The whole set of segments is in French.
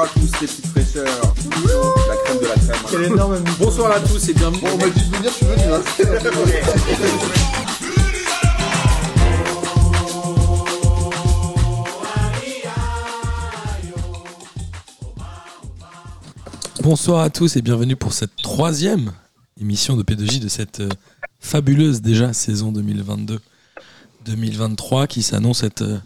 Bonsoir à tous les petites fraîcheurs. La crème de la crème. Quel énorme Bonsoir à tous et bienvenue. Bon, on m'a dit de venir, je suis venu. Hein. Bonsoir à tous et bienvenue pour cette troisième émission de P2J de cette euh, fabuleuse déjà saison 2022-2023 qui s'annonce être euh,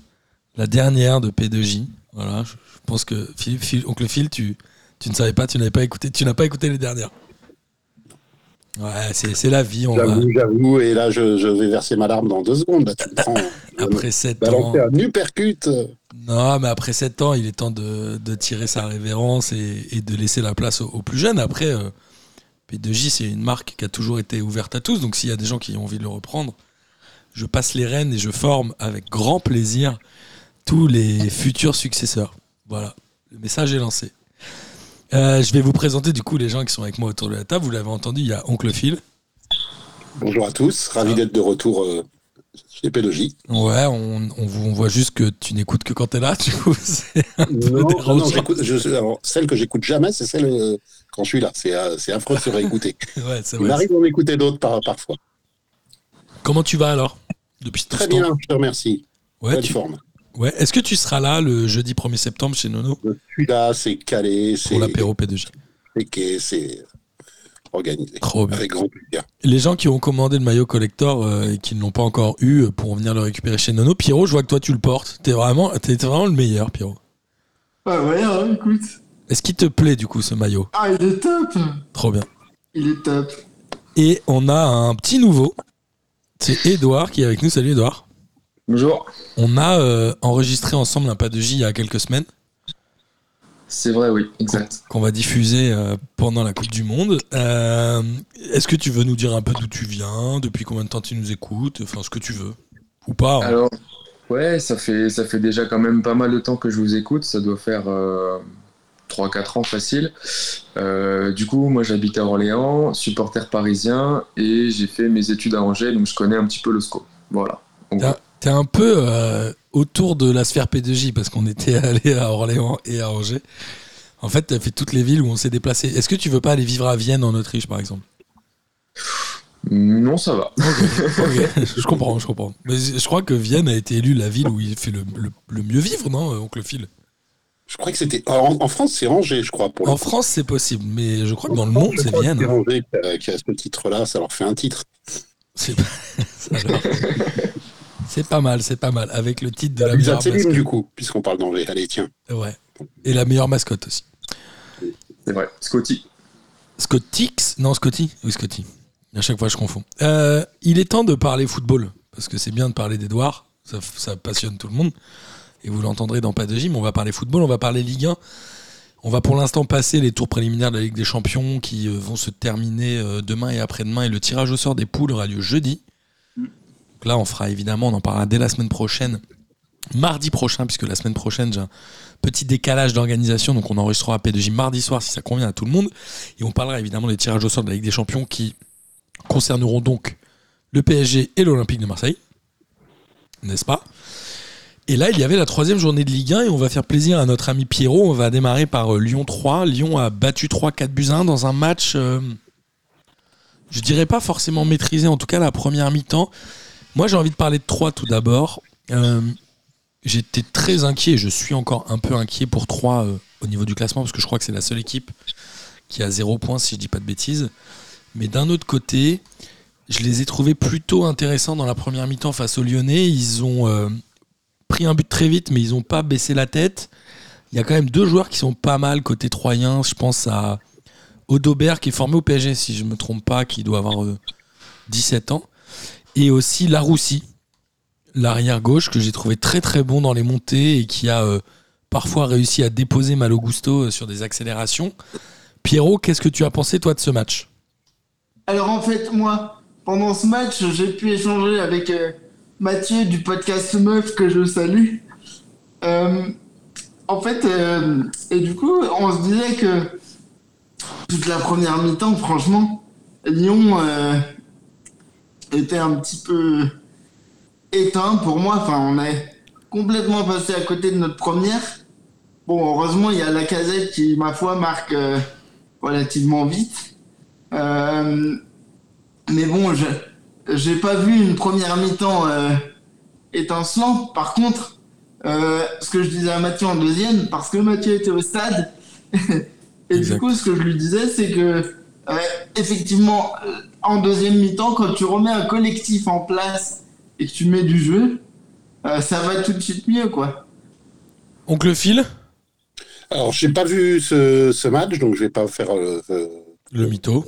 la dernière de P2J. Voilà, je, je pense que Philippe, Phil- oncle Phil, tu, tu ne savais pas, tu n'avais pas écouté, tu n'as pas écouté les dernières. Ouais, c'est la vie. On va, J'avoue, j'avoue, et là je, je vais verser ma larme dans deux secondes. Là, tu me prends. après 7 ans. Balancer un uppercut. Non, mais après 7 ans, il est temps de, de tirer sa révérence et, et de laisser la place aux, aux plus jeunes. Après, euh, P2J, c'est une marque qui a toujours été ouverte à tous. Donc, s'il y a des gens qui ont envie de le reprendre, je passe les rênes et je forme avec grand plaisir tous les futurs successeurs. Voilà, le message est lancé. Euh, je vais vous présenter du coup les gens qui sont avec moi autour de la table. Vous l'avez entendu, il y a Oncle Phil. Bonjour à tous, ravi Ah. d'être de retour euh, chez Pélogie. Ouais, on, on, vous- on voit juste que tu n'écoutes que quand t'es là. Du coup, Non, non, j'écoute- je- alors, celle que j'écoute jamais, c'est celle euh, quand je suis là. C'est euh, c'est affreux de se réécouter. Ouais, Il m'arrive d'en écouter d'autres par, parfois. Comment tu vas alors? Depuis Très temps bien, je te remercie. Ouais, Belle tu- forme. Ouais. Est-ce que tu seras là le jeudi 1er septembre chez Nono Je suis là, c'est calé, c'est pour l'apéro P2J péqué, c'est organisé. Trop bien. Avec grand plaisir. Les gens qui ont commandé le maillot collector euh, et qui ne l'ont pas encore eu euh, pourront venir le récupérer chez Nono. Pierrot, je vois que toi tu le portes. T'es vraiment, t'es vraiment le meilleur, Pierrot. Ah ouais, hein, écoute. Est-ce qu'il te plaît du coup ce maillot? Ah, il est top. Trop bien. Il est top. Et on a un petit nouveau. C'est Edouard qui est avec nous. Salut Edouard. Bonjour. On a euh, enregistré ensemble un pas de J il y a quelques semaines C'est vrai, oui, exact. qu'on va diffuser euh, pendant la Coupe du Monde. Euh, Est-ce que tu veux nous dire un peu d'où tu viens, depuis combien de temps tu nous écoutes, enfin ce que tu veux ou pas hein. Alors, ouais, ça fait, ça fait déjà quand même pas mal de temps que je vous écoute. Ça doit faire euh, 3-4 ans facile. Du coup, moi j'habite à Orléans, supporter parisien, et j'ai fait mes études à Angers, donc je connais un petit peu le SCO. Voilà. En Un peu euh, autour de la sphère P2J parce qu'on était allé à Orléans et à Angers. En fait, tu as fait toutes les villes où on s'est déplacé. Est-ce que tu veux pas aller vivre à Vienne en Autriche par exemple? Non, ça va. Ok, Je comprends, je comprends. Mais je crois que Vienne a été élue la ville où il fait le, le- le mieux vivre, non, euh, oncle Phil? Je crois que c'était. En, en France, c'est Angers, je crois. Pour En. France, c'est possible, mais je crois que dans le France, monde, c'est Vienne. C'est hein. Angers qui a, qui a ce titre-là, ça leur fait un titre. C'est pas... C'est pas mal, c'est pas mal. Avec le titre de la meilleure mascotte. du coup, puisqu'on parle d'Angers. Allez, tiens. Ouais. Et la meilleure mascotte aussi. C'est vrai. Scotty. Scottix Non, Scotty Oui, Scotty. À chaque fois, je confonds. Euh, il est temps de parler football, parce que c'est bien de parler d'Edouard, ça, ça passionne tout le monde, et vous l'entendrez dans Pas de Gym, on va parler football, on va parler Ligue 1. On va pour l'instant passer les tours préliminaires de la Ligue des Champions qui euh, vont se terminer euh, demain et après-demain, et le tirage au sort des poules aura lieu jeudi. Là, on fera évidemment, on en parlera dès la semaine prochaine, mardi prochain, puisque la semaine prochaine, j'ai un petit décalage d'organisation, donc on enregistrera P2J mardi soir si ça convient à tout le monde. Et on parlera évidemment des tirages au sort de la Ligue des Champions qui concerneront donc le PSG et l'Olympique de Marseille. N'est-ce pas? Et là, il y avait la troisième journée de Ligue 1 et on va faire plaisir à notre ami Pierrot. On va démarrer par euh, Lyon 3. Lyon a battu 3-4 buts à 1 dans un match, euh, je dirais pas forcément maîtrisé, en tout cas la première mi-temps. Moi, j'ai envie de parler de 3 tout d'abord. Euh, J'étais très inquiet, et je suis encore un peu inquiet pour 3 au niveau du classement parce que je crois que c'est la seule équipe qui a 0 points si je dis pas de bêtises. Mais d'un autre côté, je les ai trouvés plutôt intéressants dans la première mi-temps face aux Lyonnais. Ils ont euh, pris un but très vite, mais ils n'ont pas baissé la tête. Il y a quand même deux joueurs qui sont pas mal côté troyen. Je pense à Odobert qui est formé au PSG, si je me trompe pas, qui doit avoir euh, 17 ans. Et aussi Laroussi, l'arrière gauche, que j'ai trouvé très très bon dans les montées et qui a euh, parfois réussi à déposer Malo Gusto euh, sur des accélérations. Pierrot, qu'est-ce que tu as pensé toi de ce match? Alors en fait, moi, pendant ce match, j'ai pu échanger avec euh, Mathieu du podcast Meuf que je salue. En fait, et du coup, on se disait que toute la première mi-temps, franchement, Lyon était un petit peu éteint pour moi. Enfin, on est complètement passé à côté de notre première. bon, heureusement, il y a la casette qui, ma foi, marque euh, relativement vite. Euh, mais bon, je j'ai pas vu une première mi-temps euh, étincelante. Par contre, euh, ce que je disais à Mathieu en deuxième, parce que Mathieu était au stade, et Exact. du coup, ce que je lui disais, c'est que effectivement, en deuxième mi-temps, quand tu remets un collectif en place et que tu mets du jeu, euh, ça va tout de suite mieux, quoi. Oncle Phil, Alors, j'ai pas vu ce, ce match, donc je vais pas faire euh, euh, le mytho.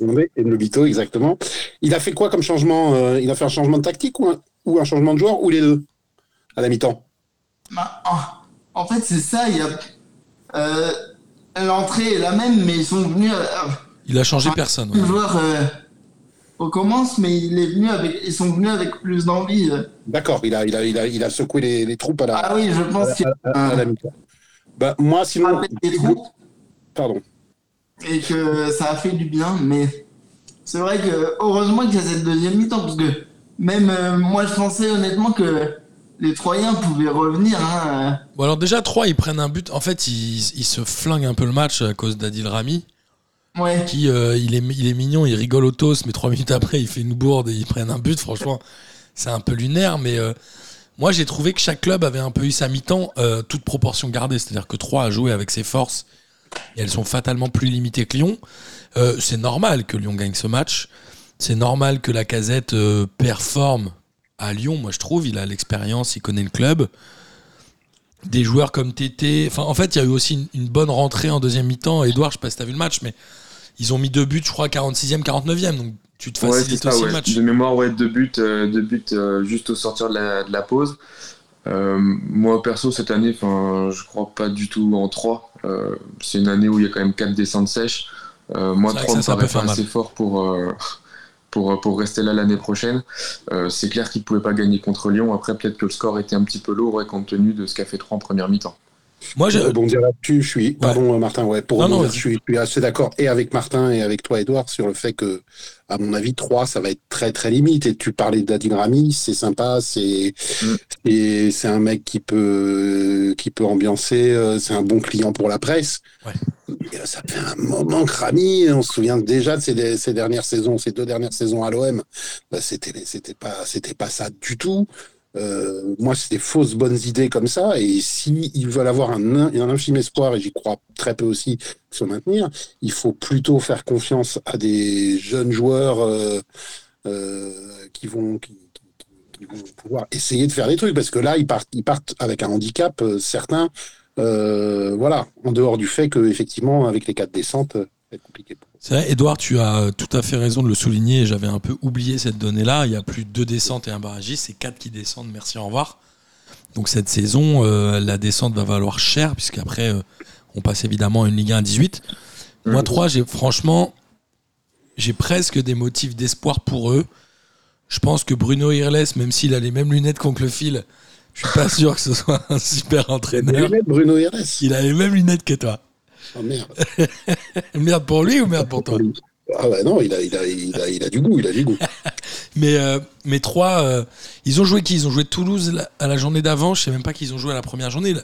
Oui, et le Bito, exactement. Il a fait quoi comme changement euh, Il a fait un changement de tactique ou un, ou un changement de joueur ou les deux à la mi-temps? Bah, en, fait, c'est ça. Il y a euh, l'entrée est la même, mais ils sont venus. euh, Il a changé personne. le ouais. joueur euh, recommence, mais il est venu avec. Ils sont venus avec plus d'envie. euh. D'accord, il a, il, a, il, a, il a secoué les, les troupes à la, Ah oui, je pense qu'il mi-temps. Bah, moi, a sinon. des troupes Pardon. et que ça a fait du bien, mais c'est vrai que heureusement qu'il y a cette deuxième mi-temps, parce que même euh, moi, je pensais honnêtement que les Troyens pouvaient revenir. Hein, Bon, alors déjà, 3, ils prennent un but. En fait, ils, ils se flinguent un peu le match à cause d'Adil Rami, euh. Qui euh, il, est, il est mignon, il rigole au toast, mais 3 minutes après, il fait une bourde et ils prennent un but. Franchement, c'est un peu lunaire, mais euh, moi, j'ai trouvé que chaque club avait un peu eu sa mi-temps, euh, toute proportion gardée. C'est-à-dire que 3 a joué avec ses forces et elles sont fatalement plus limitées que Lyon. C'est normal que Lyon gagne ce match. C'est normal que la casette performe à Lyon, moi je trouve. Il a l'expérience, il connaît le club. Des joueurs comme Tété. Enfin, en fait, il y a eu aussi une, bonne rentrée en deuxième mi-temps. Edouard, je sais pas si t'as vu le match, mais ils ont mis deux buts, je crois, 46e, 49e. Donc tu te Ouais, facilites ça, aussi ouais. le match. De mémoire, ouais, deux buts, euh, deux buts euh, juste au sortir de la, de la pause. Euh, moi, perso, cette année, enfin, je crois pas du tout en 3. Euh, c'est une année où il y a quand même quatre descentes sèches. Moi, C'est vrai 3 que me paraît pas assez fort pour, pour, pour rester là l'année prochaine. C'est clair qu'ils pouvaient pas gagner contre Lyon. Après, peut-être que le score était un petit peu lourd, ouais, compte tenu de ce qu'a fait 3 en première mi-temps. Moi, j'ai- Pour rebondir là-dessus, je suis. Pardon, euh, Martin, ouais. Pour Non, je, suis, je suis assez d'accord et avec Martin et avec toi, Edouard, sur le fait que, à mon avis, 3, ça va être très, très limite. Et tu parlais d'Adil Rami, c'est sympa, c'est Mm. c'est un mec qui peut, qui peut ambiancer, euh, c'est un bon client pour la presse. Ouais. Et, euh, ça fait un moment que Rami, on se souvient déjà de ses, ces dernières saisons, ces deux dernières saisons à l'OM, bah, c'était c'était pas, c'était pas ça du tout. Euh, moi, c'est des fausses bonnes idées comme ça. Et si ils veulent avoir un, un infime espoir, et j'y crois très peu aussi, se maintenir, il faut plutôt faire confiance à des jeunes joueurs euh, euh, qui vont pouvoir essayer de faire des trucs. Parce que là, ils partent, avec un handicap certain. Euh, voilà, en dehors du fait que effectivement, avec les quatre descentes, être compliqué. C'est vrai, Edouard, tu as tout à fait raison de le souligner. J'avais un peu oublié cette donnée-là. Il y a plus de deux descentes et un barragiste. C'est quatre qui descendent. Merci, au revoir. Donc cette saison, euh, la descente va valoir cher, puisqu'après, euh, on passe évidemment à une Ligue 1 à 18. Moi, Mhm. 3, j'ai franchement, j'ai presque des motifs d'espoir pour eux. Je pense que Bruno Irles, même s'il a les mêmes lunettes qu'Oncle Phil, je suis pas sûr que ce soit un super entraîneur. Bruno Heres. Il a les mêmes lunettes que toi. Oh merde. Merde pour lui ou merde pour toi? Ah ouais, non, il a, il, a, il, a, il a du goût, il a du goût. Mais euh, mes trois, euh, ils ont joué qui? Ils ont joué Toulouse à la journée d'avant. Je sais même pas qu'ils ont joué à la première journée. La,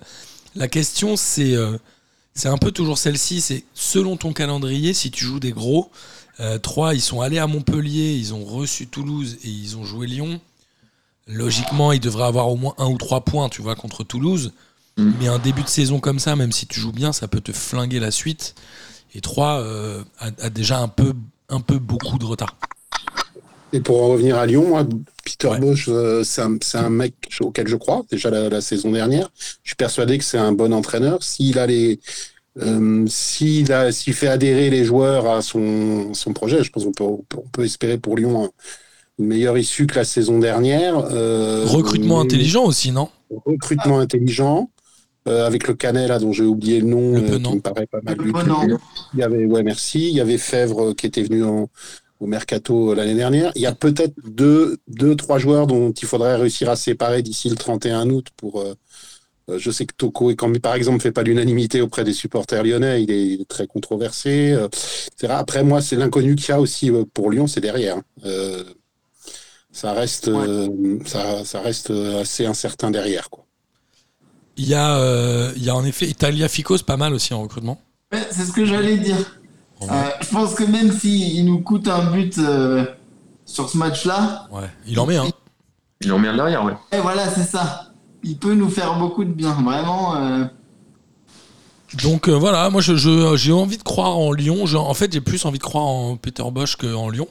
la question, c'est euh, c'est un peu toujours celle-ci. C'est selon ton calendrier, si tu joues des gros. Euh, trois, ils sont allés à Montpellier, ils ont reçu Toulouse et ils ont joué Lyon. Logiquement, ils devraient avoir au moins un ou trois points, tu vois, contre Toulouse. Mm. Mais un début de saison comme ça, même si tu joues bien, ça peut te flinguer la suite. Et 3 euh, a, a déjà un peu, un peu beaucoup de retard. Et pour en revenir à Lyon, moi, Peter Ouais. Bosch, euh, c'est un, c'est un mec auquel je crois, déjà la, la saison dernière. Je suis persuadé que c'est un bon entraîneur. S'il a les. euh, s'il a- s'il fait adhérer les joueurs à son, son projet, je pense qu'on peut, on peut, espérer pour Lyon un- une meilleure issue que la saison dernière. Euh, Recrutement mais- intelligent aussi, non? Recrutement intelligent. Euh, avec le Canet, là, dont j'ai oublié le nom, Le euh, qui me paraît pas mal Le du tout. Penant. Il y avait, ouais, merci. Il y avait Fèvre euh, qui était venu en- au mercato euh, l'année dernière. Il y a peut-être deux, deux, trois joueurs dont il faudrait réussir à séparer d'ici le 31 août pour. euh, euh, je sais que Toko, et quand, par exemple, fait pas l'unanimité auprès des supporters lyonnais, il est, il est très controversé. euh, etc. Après, moi, c'est l'inconnu qu'il y a aussi pour Lyon, c'est derrière. Euh, ça reste, ça, ça reste assez incertain derrière, quoi. Il y, a, euh, il y a en effet Italia Ficos pas mal aussi en recrutement. Ouais, c'est ce que j'allais dire. Euh, je pense que même s'il nous coûte un but euh, sur ce match-là, Ouais, il en met hein. Ils l'ont mis en derrière, ouais. et voilà, c'est ça. Il peut nous faire beaucoup de bien. Vraiment, euh, Donc euh, voilà, moi je- je- j'ai envie de croire en Lyon. Je- en fait, j'ai plus envie de croire en Peter Bosch qu'en Lyon.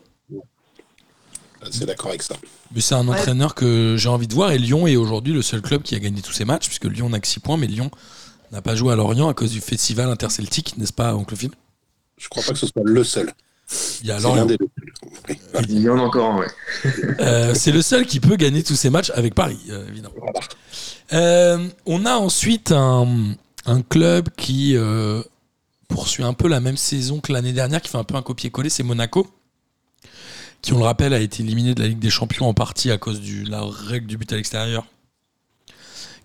C'est d'accord avec ça. Mais c'est un Ouais. entraîneur que j'ai envie de voir. Et Lyon est aujourd'hui le seul club qui a gagné tous ses matchs, puisque Lyon n'a que 6 points, mais Lyon n'a pas joué à Lorient à cause du festival interceltique, n'est-ce pas, oncle Phil? Je crois pas que ce soit le seul. Il y a Lorient. des deux. Oui, voilà. Il y en a encore un, ouais. Euh, c'est le seul qui peut gagner tous ses matchs avec Paris, euh, évidemment. Euh, on a ensuite un, un club qui euh, poursuit un peu la même saison que l'année dernière, qui fait un peu un copier-coller, c'est Monaco, qui, on le rappelle, a été éliminé de la Ligue des Champions en partie à cause de la règle du but à l'extérieur,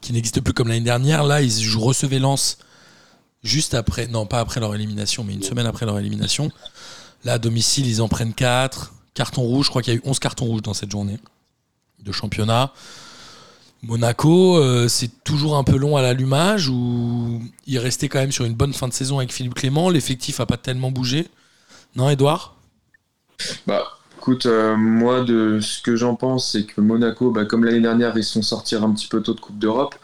qui n'existe plus comme l'année dernière. Là, ils recevaient Lens juste après, non pas après leur élimination, mais une semaine après leur élimination. Là, à domicile, ils en prennent 4. Carton rouge, je crois qu'il y a eu 11 cartons rouges dans cette journée de championnat. Monaco, euh, c'est toujours un peu long à l'allumage où il restait quand même sur une bonne fin de saison avec Philippe Clément. L'effectif a pas tellement bougé. Non, Edouard Bah, écoute, euh, moi, de ce que j'en pense, c'est que Monaco, bah, comme l'année dernière, ils sont sortis un petit peu tôt de Coupe d'Europe.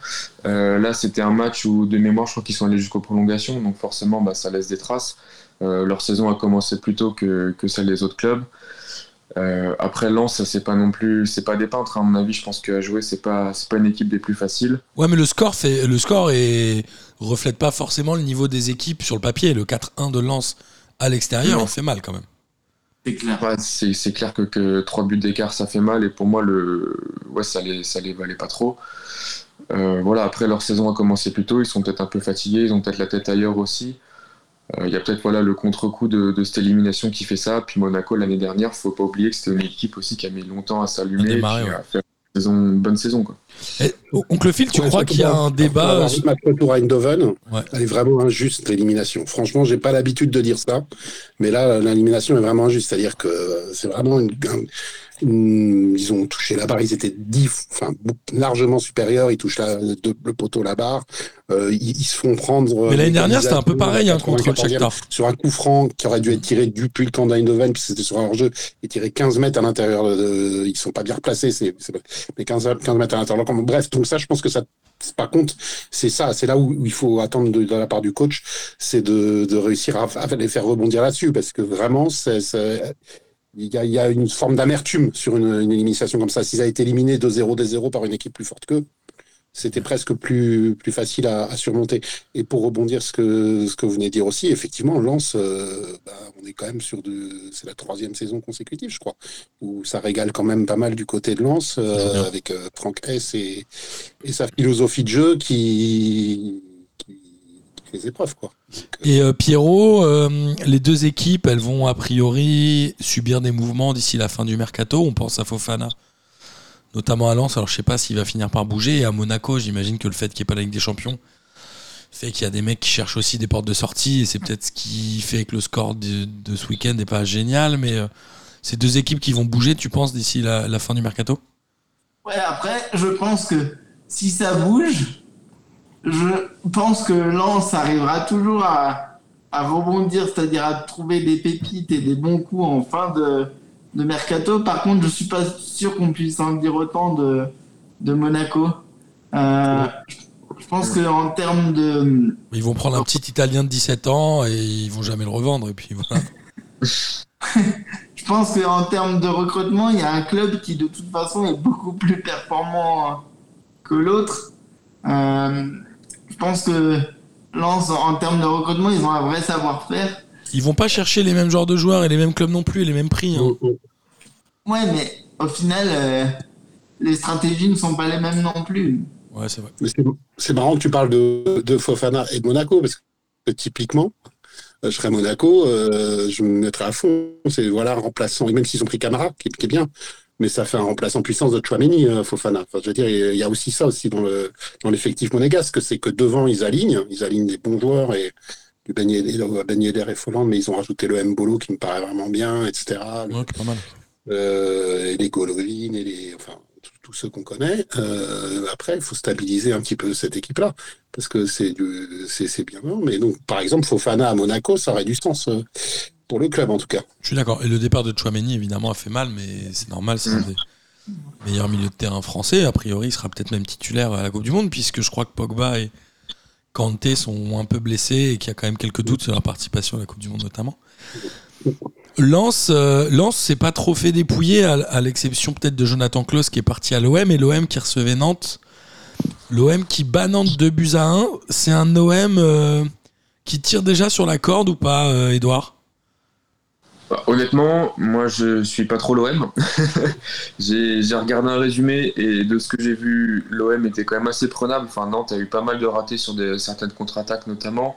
Euh, là, c'était un match où, de mémoire, je crois qu'ils sont allés jusqu'aux prolongations, donc forcément, bah, ça laisse des traces. Euh, leur saison a commencé plus tôt que, que celle des autres clubs. Après Lens, c'est pas non plus, c'est pas des peintres. hein. À mon avis, je pense qu'à jouer, c'est pas, c'est pas une équipe des plus faciles. Ouais, mais le score, fait, le score est, reflète pas forcément le niveau des équipes sur le papier. Le 4-1 de Lens à l'extérieur, il fait mal quand même. C'est clair. Ouais, c'est c'est clair que, que 3 buts d'écart, ça fait mal. Et pour moi, le... ouais, ça, les, ça les valait pas trop. Euh, voilà, après, leur saison a commencé plus tôt. Ils sont peut-être un peu fatigués. Ils ont peut-être la tête ailleurs aussi. Euh, Il y a peut-être voilà, le contre-coup de, de cette élimination qui fait ça. Puis Monaco, l'année dernière, faut pas oublier que c'était une équipe aussi qui a mis longtemps à s'allumer et démarrer, puis ouais. à faire une, saison, une bonne saison. Quoi. Oncle Phil, tu Ouais, crois qu'il y a un débat le match retour à Eindhoven, Ouais. elle est vraiment injuste, l'élimination. Franchement, j'ai pas l'habitude de dire ça, mais là, l'élimination est vraiment injuste. C'est-à-dire que c'est vraiment une, un- une- Ils ont touché la barre, ils étaient dix, enfin, largement supérieurs, ils touchent la- le, le poteau, la barre, euh, ils, ils se font prendre... Mais l'année euh, dernière, c'était un peu pareil hein, contre 94e, Shakhtar. Sur un coup franc qui aurait dû être tiré depuis le camp d'Eindhoven, puis c'était sur un hors-jeu, et tiré 15 mètres à l'intérieur, de, ils sont pas bien replacés, c'est, c'est- mais 15, 15 mètres à l'intérieur. Bref, donc ça, je pense que ça par contre, c'est ça, c'est là où il faut attendre de, la part du coach, c'est de, réussir à, les faire rebondir là-dessus, parce que vraiment, il y, a, une forme d'amertume sur une, élimination comme ça. S'ils avaient été éliminés 2-0, 2-0 par une équipe plus forte qu'eux, c'était presque plus, plus facile à, à surmonter. Et pour rebondir ce que, ce que vous venez de dire aussi, effectivement, Lens, euh, bah, on est quand même sur de, c'est la troisième saison consécutive, je crois, où ça régale quand même pas mal du côté de Lens, euh, avec euh, Franck Hess et, et sa philosophie de jeu qui, qui, qui fait les épreuves, quoi. Et euh, Pierrot, euh, les deux équipes, elles vont a priori subir des mouvements d'ici la fin du mercato. On pense à Fofana, notamment à Lens. Alors je sais pas s'il va finir par bouger. Et à Monaco, j'imagine que le fait qu'il n'y ait pas la Ligue des Champions fait qu'il y a des mecs qui cherchent aussi des portes de sortie. Et c'est peut-être ce qui fait que le score de, ce week-end n'est pas génial. Mais euh, ces deux équipes qui vont bouger, tu penses, d'ici la, fin du mercato? Ouais, après, je pense que si ça bouge, je pense que Lens arrivera toujours à rebondir, c'est-à-dire à trouver des pépites et des bons coups en fin de, de mercato. Par contre, je suis pas sûr qu'on puisse en dire autant de, de Monaco. Euh, je pense qu'en termes de. Ils vont prendre un petit Italien de 17 ans et ils vont jamais le revendre. Et puis voilà. Je pense qu'en termes de recrutement, il y a un club qui de toute façon est beaucoup plus performant que l'autre. Euh, je pense que Lens, en termes de recrutement, ils ont un vrai savoir-faire. Ils vont pas chercher les mêmes genres de joueurs et les mêmes clubs non plus et les mêmes prix. hein. Ouais, mais au final, euh, les stratégies ne sont pas les mêmes non plus. Ouais, c'est vrai. Mais c'est- marrant que tu parles de, de Fofana et de Monaco, parce que typiquement, euh, je serais à Monaco, euh, je me mettrais à fond. C'est voilà, un remplaçant, et même s'ils ont pris Camara, qui, qui est bien, mais ça fait un remplaçant puissance de Chouameni, euh, Fofana. Enfin, je veux dire, il y a aussi ça aussi dans le dans l'effectif monégasque, c'est que devant, ils alignent, ils alignent des bons joueurs et du Ben Yedder et Folland, mais ils ont rajouté le Mbolo qui me paraît vraiment bien, etc. Ouais, pas mal. Euh, et les Golovin et les enfin tous ceux qu'on connaît. Euh, après, il faut stabiliser un petit peu cette équipe-là, parce que c'est du- c'est bien. non, Mais donc, par exemple, Fofana à Monaco, ça aurait du sens euh, pour le club, en tout cas. Je suis d'accord. Et le départ de Chouameni, évidemment, a fait mal, mais c'est normal. C'est un des meilleurs milieux de terrain français. A priori, il sera peut-être même titulaire à la Coupe du Monde, puisque je crois que Pogba et Kanté sont un peu blessés et qu'il y a quand même quelques doutes sur leur participation à la Coupe du Monde, notamment. Lance, euh, s'est pas trop fait dépouiller, à, l'exception peut-être de Jonathan Klaus qui est parti à l'OM et l'OM qui recevait Nantes. L'OM qui bat Nantes 2 buts à 1. C'est un OM euh, qui tire déjà sur la corde ou pas, euh, Edouard Bah, honnêtement, moi je suis pas trop l'OM. j'ai regardé un résumé et de ce que j'ai vu, l'OM était quand même assez prenable. Enfin, Nantes a eu pas mal de ratés sur des, certaines contre-attaques notamment.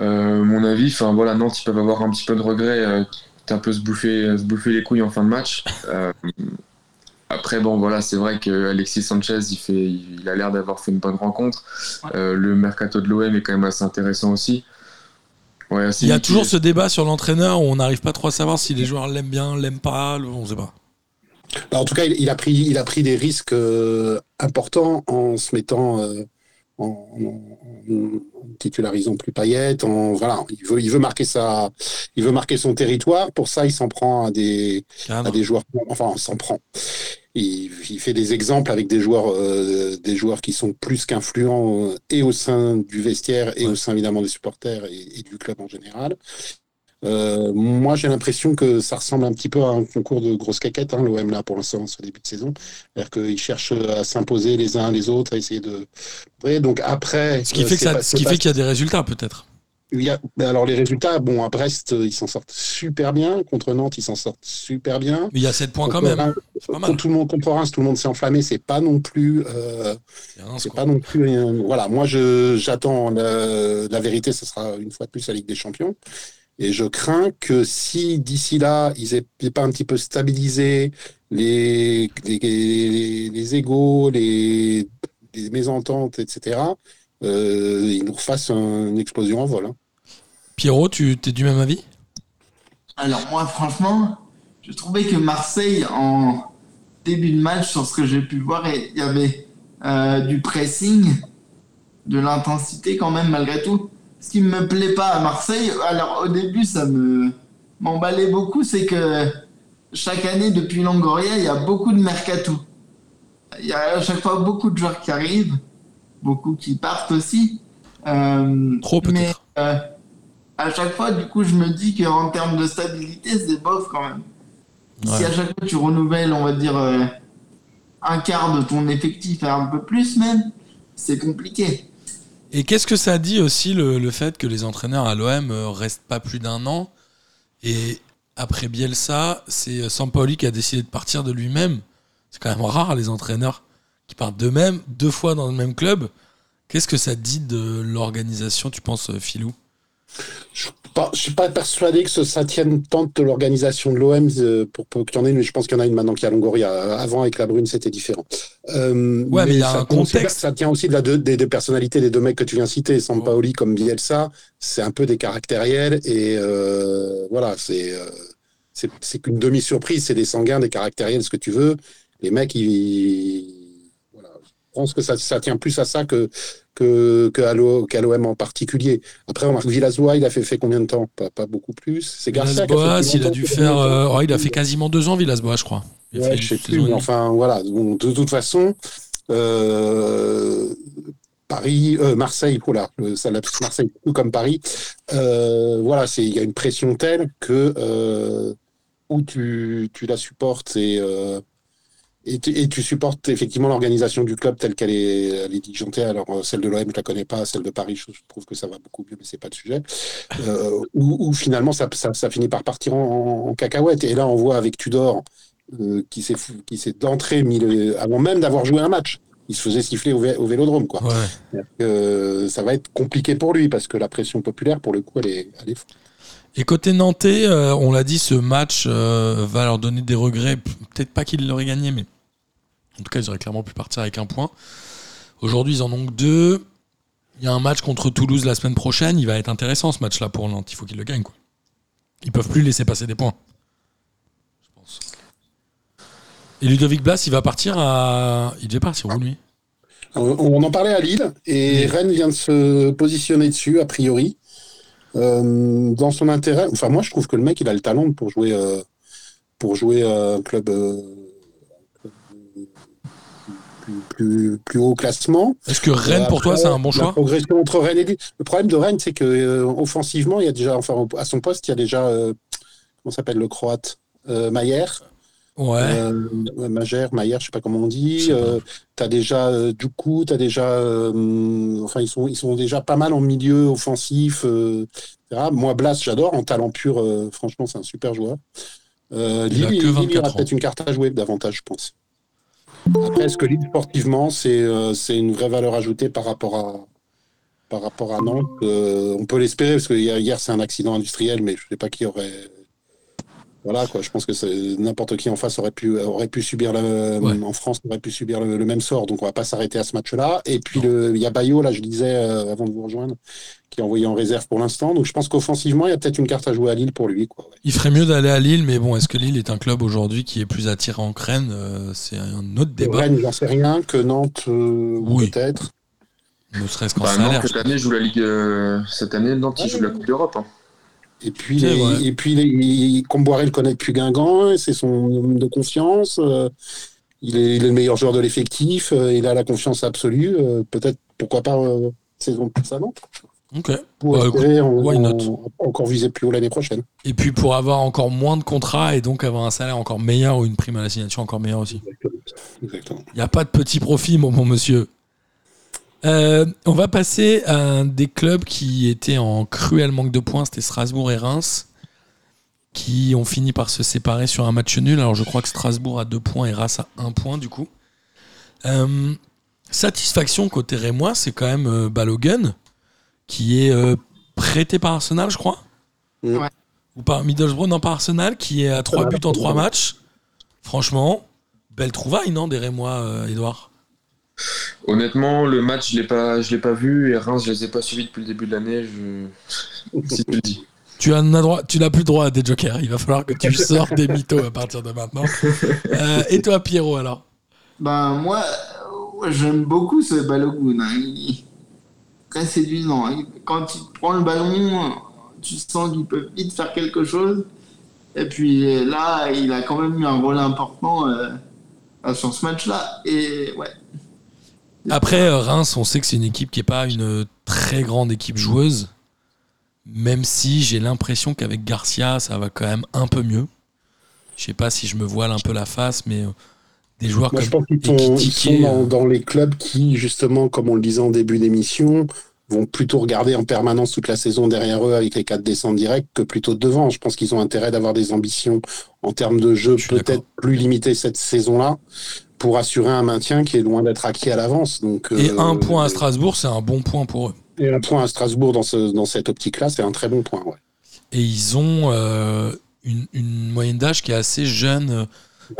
Euh, mon avis, enfin voilà, Nantes ils peuvent avoir un petit peu de regret, euh, un peu se bouffer, se bouffer les couilles en fin de match. Euh, après bon voilà, c'est vrai que Alexis Sanchez il fait, il a l'air d'avoir fait une bonne rencontre. Euh, le mercato de l'OM est quand même assez intéressant aussi. Ouais, Il y a toujours ce débat sur l'entraîneur où on n'arrive pas trop à savoir si les joueurs l'aiment bien, l'aiment pas, le- on sait pas. Bah, en tout cas, il, il a pris, il a pris des risques euh, importants en se mettant euh, en, en- en titularisant plus Payet. En voilà, il veut, il veut marquer sa, il veut marquer son territoire. Pour ça, il s'en prend à des, à des joueurs. Enfin, on s'en prend. Il, il fait des exemples avec des joueurs, euh, des joueurs qui sont plus qu'influents euh, et au sein du vestiaire et au sein évidemment des supporters et, et du club en général. Euh, moi, j'ai l'impression que ça ressemble un petit peu à un concours de grosses caquettes, hein, l'OM là pour l'instant, ce début de saison. C'est-à-dire qu'ils cherchent à s'imposer les uns les autres, à essayer de. Ouais, donc après. Ce qui euh, fait c'est ça- pas- ce c'est qui pas- fait qu'il y a des résultats peut-être. Il y a- alors les résultats, bon, à Brest, euh, ils s'en sortent super bien. Contre Nantes, ils s'en sortent super bien. Mais il y a 7 points quand même. Reims- pas mal. Contre tout le monde, contre Reims, tout le monde s'est enflammé. C'est pas non plus. euh, Il c'est pas non plus. euh, voilà, moi, je j'attends la, la vérité. Ce sera une fois de plus la Ligue des Champions. Et je crains que si d'ici là, ils aient aient pas un petit peu stabilisé les les, les, les égaux, les, les mésententes, etc. Euh, ils nous refassent un- une explosion en vol. hein. Pierrot, tu es du même avis? Alors moi, franchement, je trouvais que Marseille, en début de match, sur ce que j'ai pu voir, il y avait euh, du pressing, de l'intensité quand même malgré tout. Ce qui me plaît pas à Marseille, alors au début ça me m'emballait beaucoup, c'est que chaque année depuis Longoria, il y a beaucoup de mercato. Il y a à chaque fois beaucoup de joueurs qui arrivent, beaucoup qui partent aussi. Euh, Trop peut-être. euh, à chaque fois, du coup, je me dis qu'en termes de stabilité, c'est bof quand même. Si à chaque fois tu renouvelles, on va dire, euh, un quart de ton effectif et un peu plus même, c'est compliqué. Et qu'est-ce que ça dit aussi le, le fait que les entraîneurs à l'OM euh, restent pas plus d'un an? Et après Bielsa, c'est euh, Sampaoli qui a décidé de partir de lui-même. C'est quand même rare les entraîneurs qui partent d'eux-mêmes deux fois dans le même club. Qu'est-ce que ça dit de l'organisation, tu penses, Philou? Je ne suis pas persuadé que ce- ça tienne tant de l'organisation de l'OM euh, pour, pour qu'il y en ait une. Je pense qu'il y en a une maintenant qui à Longoria. Avant, avec la Brune, c'était différent. Euh, Ouais, mais il y a ça un tient aussi- contexte. ça tient aussi de la deux- des deux personnalités des deux mecs que tu viens de citer, Sampaoli comme Bielsa. C'est un peu des caractériels et euh, voilà, c'est euh, qu'une demi-surprise. C'est des sanguins, des caractériels, ce que tu veux. Les mecs, ils. Pense que ça, ça tient plus à ça que que, qu'à l'OM en particulier. Après, remarque, Villas-Boas, il a fait, fait combien de temps? Pas, pas beaucoup plus. C'est Villas-Boas, il a dû faire. euh, oh, il a fait quasiment deux ans, Villas-Boas, je crois. Il Ouais, je sais plus, mais enfin voilà. De, toute façon, euh, Paris, euh, Marseille, voilà, le, ça, la- Marseille, tout comme Paris, voilà, c'est il y a une pression telle que où tu, tu la supportes et et tu, et tu supportes effectivement l'organisation du club telle qu'elle est, elle est diligentée. Alors, euh, celle de l'OM, je la connais pas. Celle de Paris, je, trouve que ça va beaucoup mieux, mais c'est pas le sujet. Euh, où, où finalement, ça, ça, ça finit par partir en, en cacahuète. Et là, on voit avec Tudor, euh, qui s'est fou- d'entrée mis le- avant même d'avoir joué un match. Il se faisait siffler au, vé- au vélodrome, quoi. Ouais. Euh, ça va être compliqué pour lui parce que la pression populaire, pour le coup, elle est, elle est forte. Et côté Nantais, on l'a dit, ce match va leur donner des regrets. Peut-être pas qu'ils l'auraient gagné, mais en tout cas, ils auraient clairement pu partir avec un point. Aujourd'hui, ils en ont que deux. Il y a un match contre Toulouse la semaine prochaine. Il va être intéressant ce match-là pour Nantes. Il faut qu'ils le gagnent. Quoi. Ils peuvent plus laisser passer des points. Je pense. Et Ludovic Blas, il va partir à. Il devait partir où lui? On on en parlait à Lille et Oui. Rennes vient de se positionner dessus, a priori. Euh, dans son intérêt, enfin moi je trouve que le mec il a le talent pour jouer euh, pour jouer euh, un club euh, plus, plus, plus haut classement. Est-ce que Rennes, pour toi, c'est un bon la choix? progression entre Rennes et Lille. Le problème de Rennes, c'est que euh, offensivement, il y a déjà, enfin, à son poste, il y a déjà, euh, comment s'appelle le croate euh, Mayer, Ouais. euh, Majer, Mayer, je sais pas comment on dit. Euh, t'as déjà euh, Djoukou, t'as déjà, euh, enfin, ils sont, ils sont déjà pas mal en milieu offensif. euh, etc. Moi, Blas, j'adore, en talent pur, euh, franchement, c'est un super joueur. Euh, Il a Lille, que Lille, il y 24 aura peut-être une carte à jouer davantage, je pense. Après, est-ce que Lille, sportivement, c'est euh, une vraie valeur ajoutée par rapport à, par rapport à Nantes Euh, On peut l'espérer, parce que hier, hier, c'est un accident industriel, mais je sais pas qui aurait. Voilà, quoi. Je pense que c'est- n'importe qui en face aurait pu, aurait pu subir le, Ouais. en France, aurait pu subir le, le même sort. Donc, on va pas s'arrêter à ce match-là. Et puis, le- il y a Bayo, là, je disais, euh, avant de vous rejoindre, qui est envoyé en réserve pour l'instant. Donc, je pense qu'offensivement, il y a peut-être une carte à jouer à Lille pour lui, quoi. ouais. Il ferait mieux d'aller à Lille, mais bon, est-ce que Lille est un club aujourd'hui qui est plus attirant que Rennes Euh, C'est un autre débat, Rennes, j'en sais rien. Que Nantes, euh, Oui. peut-être. ne serait-ce qu'en Bah, Nantes, salaire. cette année, joue la Ligue. euh, cette année, Nantes, il joue la Coupe d'Europe. hein. Et puis, les, et puis les, il- Comboiré le connaît depuis Guingamp, c'est son homme de confiance. euh, il, est, il est le meilleur joueur de l'effectif, euh, il a la confiance absolue. euh, Peut-être, pourquoi pas, saison plus à Nantes Ok. Pour Bah, espérer encore viser plus haut l'année prochaine. Et puis pour avoir encore moins de contrats et donc avoir un salaire encore meilleur ou une prime à la signature encore meilleure aussi. Exactement. Il n'y a pas de petit profit, mon bon monsieur. Euh, on va passer à un des clubs qui étaient en cruel manque de points, c'était Strasbourg et Reims, qui ont fini par se séparer sur un match nul. Alors je crois que Strasbourg a deux points et Reims a un point du coup. Euh, satisfaction côté Rémois, c'est quand même euh, Balogun, qui est prêté par Arsenal, je crois. Ouais. Ou par Middlesbrough, non, par Arsenal, qui est à 3 buts en 3 matchs. Franchement, belle trouvaille, non, des Rémois, Edouard Honnêtement, le match, je l'ai pas, je l'ai pas vu et Reims, je les ai pas suivis depuis le début de l'année. Je... si tu le dis. Tu as droit, tu n'as plus le droit à des jokers. Il va falloir que tu sors des mythos à partir de maintenant. Euh, et toi, Pierrot, alors? Ben, moi, j'aime beaucoup ce Balogun. hein. Il est très séduisant. Il- Quand il prend le ballon, tu sens qu'il peut vite faire quelque chose. Et puis là, il a quand même eu un rôle important euh, sur ce match-là. Et ouais. Après, euh, Reims, on sait que c'est une équipe qui n'est pas une très grande équipe joueuse. Même si j'ai l'impression qu'avec Garcia, ça va quand même un peu mieux. Je sais pas si je me voile un peu la face, mais euh, des joueurs Moi, je comme pense qu'ils sont, sont dans, euh, dans les clubs qui, justement, comme on le disait en début d'émission, vont plutôt regarder en permanence toute la saison derrière eux avec les quatre descentes directs que plutôt devant. Je pense qu'ils ont intérêt d'avoir des ambitions en termes de jeu Je peut-être plus limitées cette saison-là pour assurer un maintien qui est loin d'être acquis à l'avance. Donc, Et euh, un point à Strasbourg, c'est un bon point pour eux. Et un point à Strasbourg dans, ce, dans cette optique-là, c'est un très bon point. Ouais. Et ils ont euh, une, une moyenne d'âge qui est assez jeune.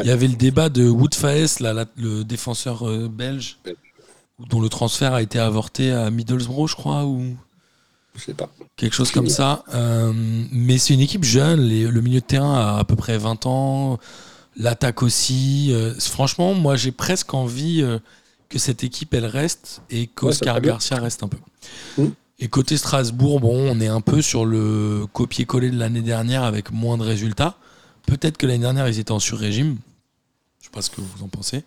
Il y avait le débat de Wout Faes, là, là, le défenseur euh, belge, Belge. Dont le transfert a été avorté à Middlesbrough, je crois, ou Je sais pas. quelque chose comme ça. Euh, mais c'est une équipe jeune. les- le milieu de terrain a à peu près 20 ans. L'attaque aussi. Euh, franchement, moi, j'ai presque envie euh, que cette équipe, elle reste et qu'Oscar bien. Garcia reste un peu. Mm. Et côté Strasbourg, bon, on est un peu sur le copier-coller de l'année dernière avec moins de résultats. Peut-être que l'année dernière, ils étaient en sur-régime. Ce que vous en pensez.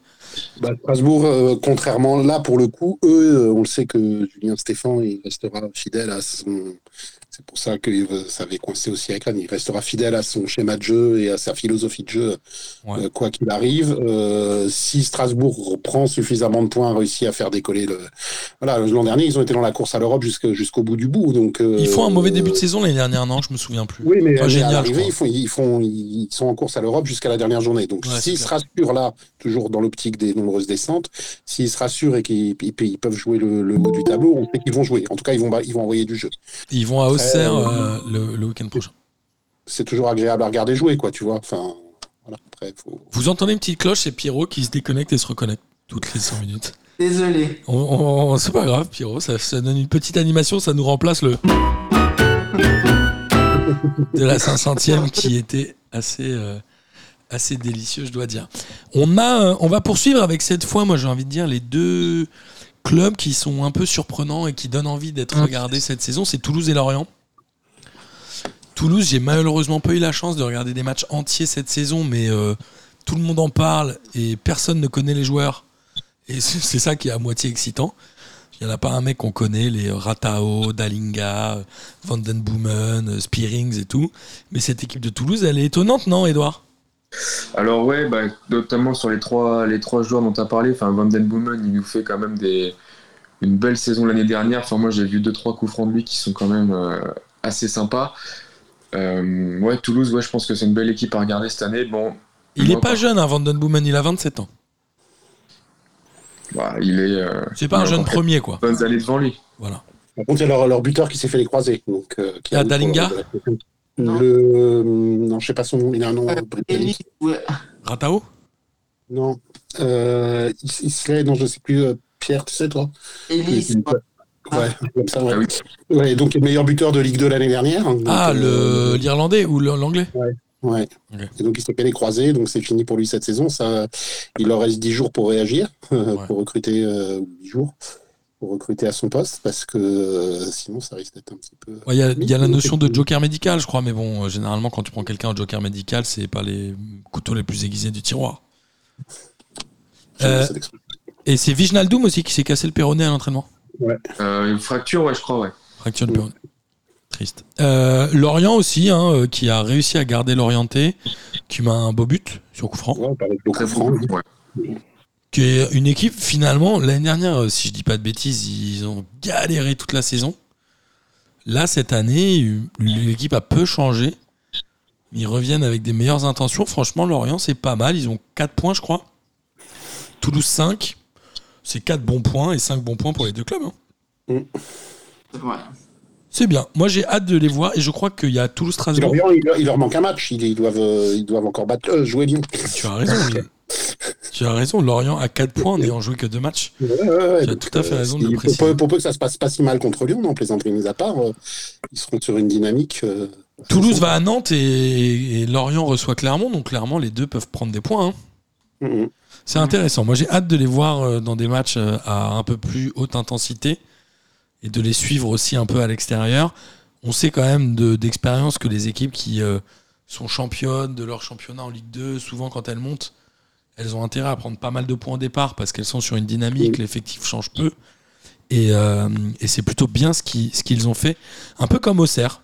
Bah, Strasbourg, euh, contrairement là, pour le coup, eux, euh, on le sait que Julien Stéphan, il restera fidèle à son. C'est pour ça que ça avait coincé aussi avec Rennes. Il restera fidèle à son schéma de jeu et à sa philosophie de jeu, Ouais. euh, quoi qu'il arrive. Euh, si Strasbourg prend suffisamment de points, réussit à faire décoller le. Voilà, l'an dernier, ils ont été dans la course à l'Europe jusqu'au bout du bout. Donc, euh, Ils font un mauvais début de saison l'année dernière, non? Je me souviens plus. Oui, mais, Enfin, génial, à ils, font, ils, font, ils sont en course à l'Europe jusqu'à la dernière journée. Donc, Ouais, s'ils se rassurent là, toujours dans l'optique des nombreuses descentes, s'ils se rassurent et qu'ils ils- ils peuvent jouer le, le haut du tableau, on sait qu'ils vont jouer. En tout cas, ils vont, ils vont envoyer du jeu. Ils vont à euh, euh, le, le week-end prochain. C'est toujours agréable à regarder jouer, quoi, tu vois. Enfin, voilà, après, faut... Vous entendez une petite cloche, c'est Pierrot qui se déconnecte et se reconnecte toutes les 5 minutes. Désolé. On- on- c'est pas grave, Pierrot, ça, ça donne une petite animation, ça nous remplace le de la 500e qui était assez, euh, assez délicieux, je dois dire. On, a, on va poursuivre avec cette fois, moi j'ai envie de dire, les deux clubs qui sont un peu surprenants et qui donnent envie d'être regardés cette saison, c'est Toulouse et Lorient. Toulouse, j'ai malheureusement pas eu la chance de regarder des matchs entiers cette saison, mais euh, tout le monde en parle et personne ne connaît les joueurs. Et c'est ça qui est à moitié excitant. Il n'y en a pas un mec qu'on connaît, les Ratao, Dalinga, Vandenboomen, Spearings et tout. Mais cette équipe de Toulouse, elle est étonnante, non, Edouard Alors ouais, bah, notamment sur les trois, les trois joueurs dont tu as parlé, enfin Van Den Boomen, il nous fait quand même une belle saison l'année dernière. Enfin moi j'ai vu deux trois coups francs de lui qui sont quand même euh, assez sympas. Euh, ouais, Toulouse, ouais, je pense que c'est une belle équipe à regarder cette année. Bon, Il moi, est pas jeune, hein, Vandenboomen, il a 27 ans. bah, il est. euh, C'est pas un jeune premier, quoi. Bonnes années devant lui. Voilà. Par contre, il y a leur, leur buteur qui s'est fait les croiser. Donc, euh, qui Ah, Dalinga le- Non. Le. Non, je sais pas son nom. Il a un nom Euh, britannique. Ouais. Ratao Non. Euh, il, il serait, non, je sais plus, euh, Pierre, tu sais, toi Ellie, Il- Ouais, comme ça, ouais. Ah oui. Ouais, donc, le meilleur buteur de Ligue 2 l'année dernière. Donc, Ah, euh, le- l'Irlandais ou l'Anglais Ouais. Ok. Et donc, il s'est fait les croisés, donc c'est fini pour lui cette saison. Ça, il leur reste 10 jours pour réagir, euh, Ouais. pour recruter, euh, 10 jours, pour recruter à son poste, parce que euh, sinon, ça risque d'être un petit peu. Ouais, Il y, a- il y a la notion de joker médical, je crois, mais bon, euh, généralement, quand tu prends quelqu'un au joker médical, c'est pas les couteaux les plus aiguisés du tiroir. Euh. Et c'est Vignaldoum aussi qui s'est cassé le péroné à l'entraînement. Euh, une fracture, ouais, je crois, ouais. Fracture de péroné. Triste. Euh, Lorient aussi, hein, euh, qui a réussi à garder l'orienté, qui met un beau but sur coup franc. Ouais, Très franc. Ouais. qui est une équipe finalement l'année dernière si je dis pas de bêtises ils ont galéré toute la saison là cette année l'équipe a peu changé ils reviennent avec des meilleures intentions franchement Lorient c'est pas mal ils ont 4 points je crois Toulouse 5 c'est 4 bons points et 5 bons points pour les deux clubs hein. c'est vrai. c'est bien moi j'ai hâte de les voir et je crois qu'il y a Toulouse-Strasbourg Lorient, il, leur- il leur manque un match. Ils, ils doivent, euh, ils doivent encore battre, euh, jouer Lyon. tu as raison tu as raison Lorient a 4 points en n'ayant joué que 2 matchs Ouais. Tu as tout à fait raison de le préciser. Pour, peu- pour peu que ça se passe pas si mal contre Lyon, non, plaisanterie mise à part, euh, ils seront sur une dynamique. euh, Toulouse va à Nantes et, et Lorient reçoit Clermont, donc clairement les deux peuvent prendre des points. hein. Mhm. C'est intéressant. Moi j'ai hâte de les voir euh, dans des matchs euh, à un peu plus haute intensité et de les suivre aussi un peu à l'extérieur. On sait quand même de- d'expérience que les équipes qui euh, sont championnes de leur championnat en Ligue 2, souvent quand elles montent, elles ont intérêt à prendre pas mal de points au départ parce qu'elles sont sur une dynamique, l'effectif change peu. Et, euh, et c'est plutôt bien ce qu'ils ont fait. Un peu comme Auxerre.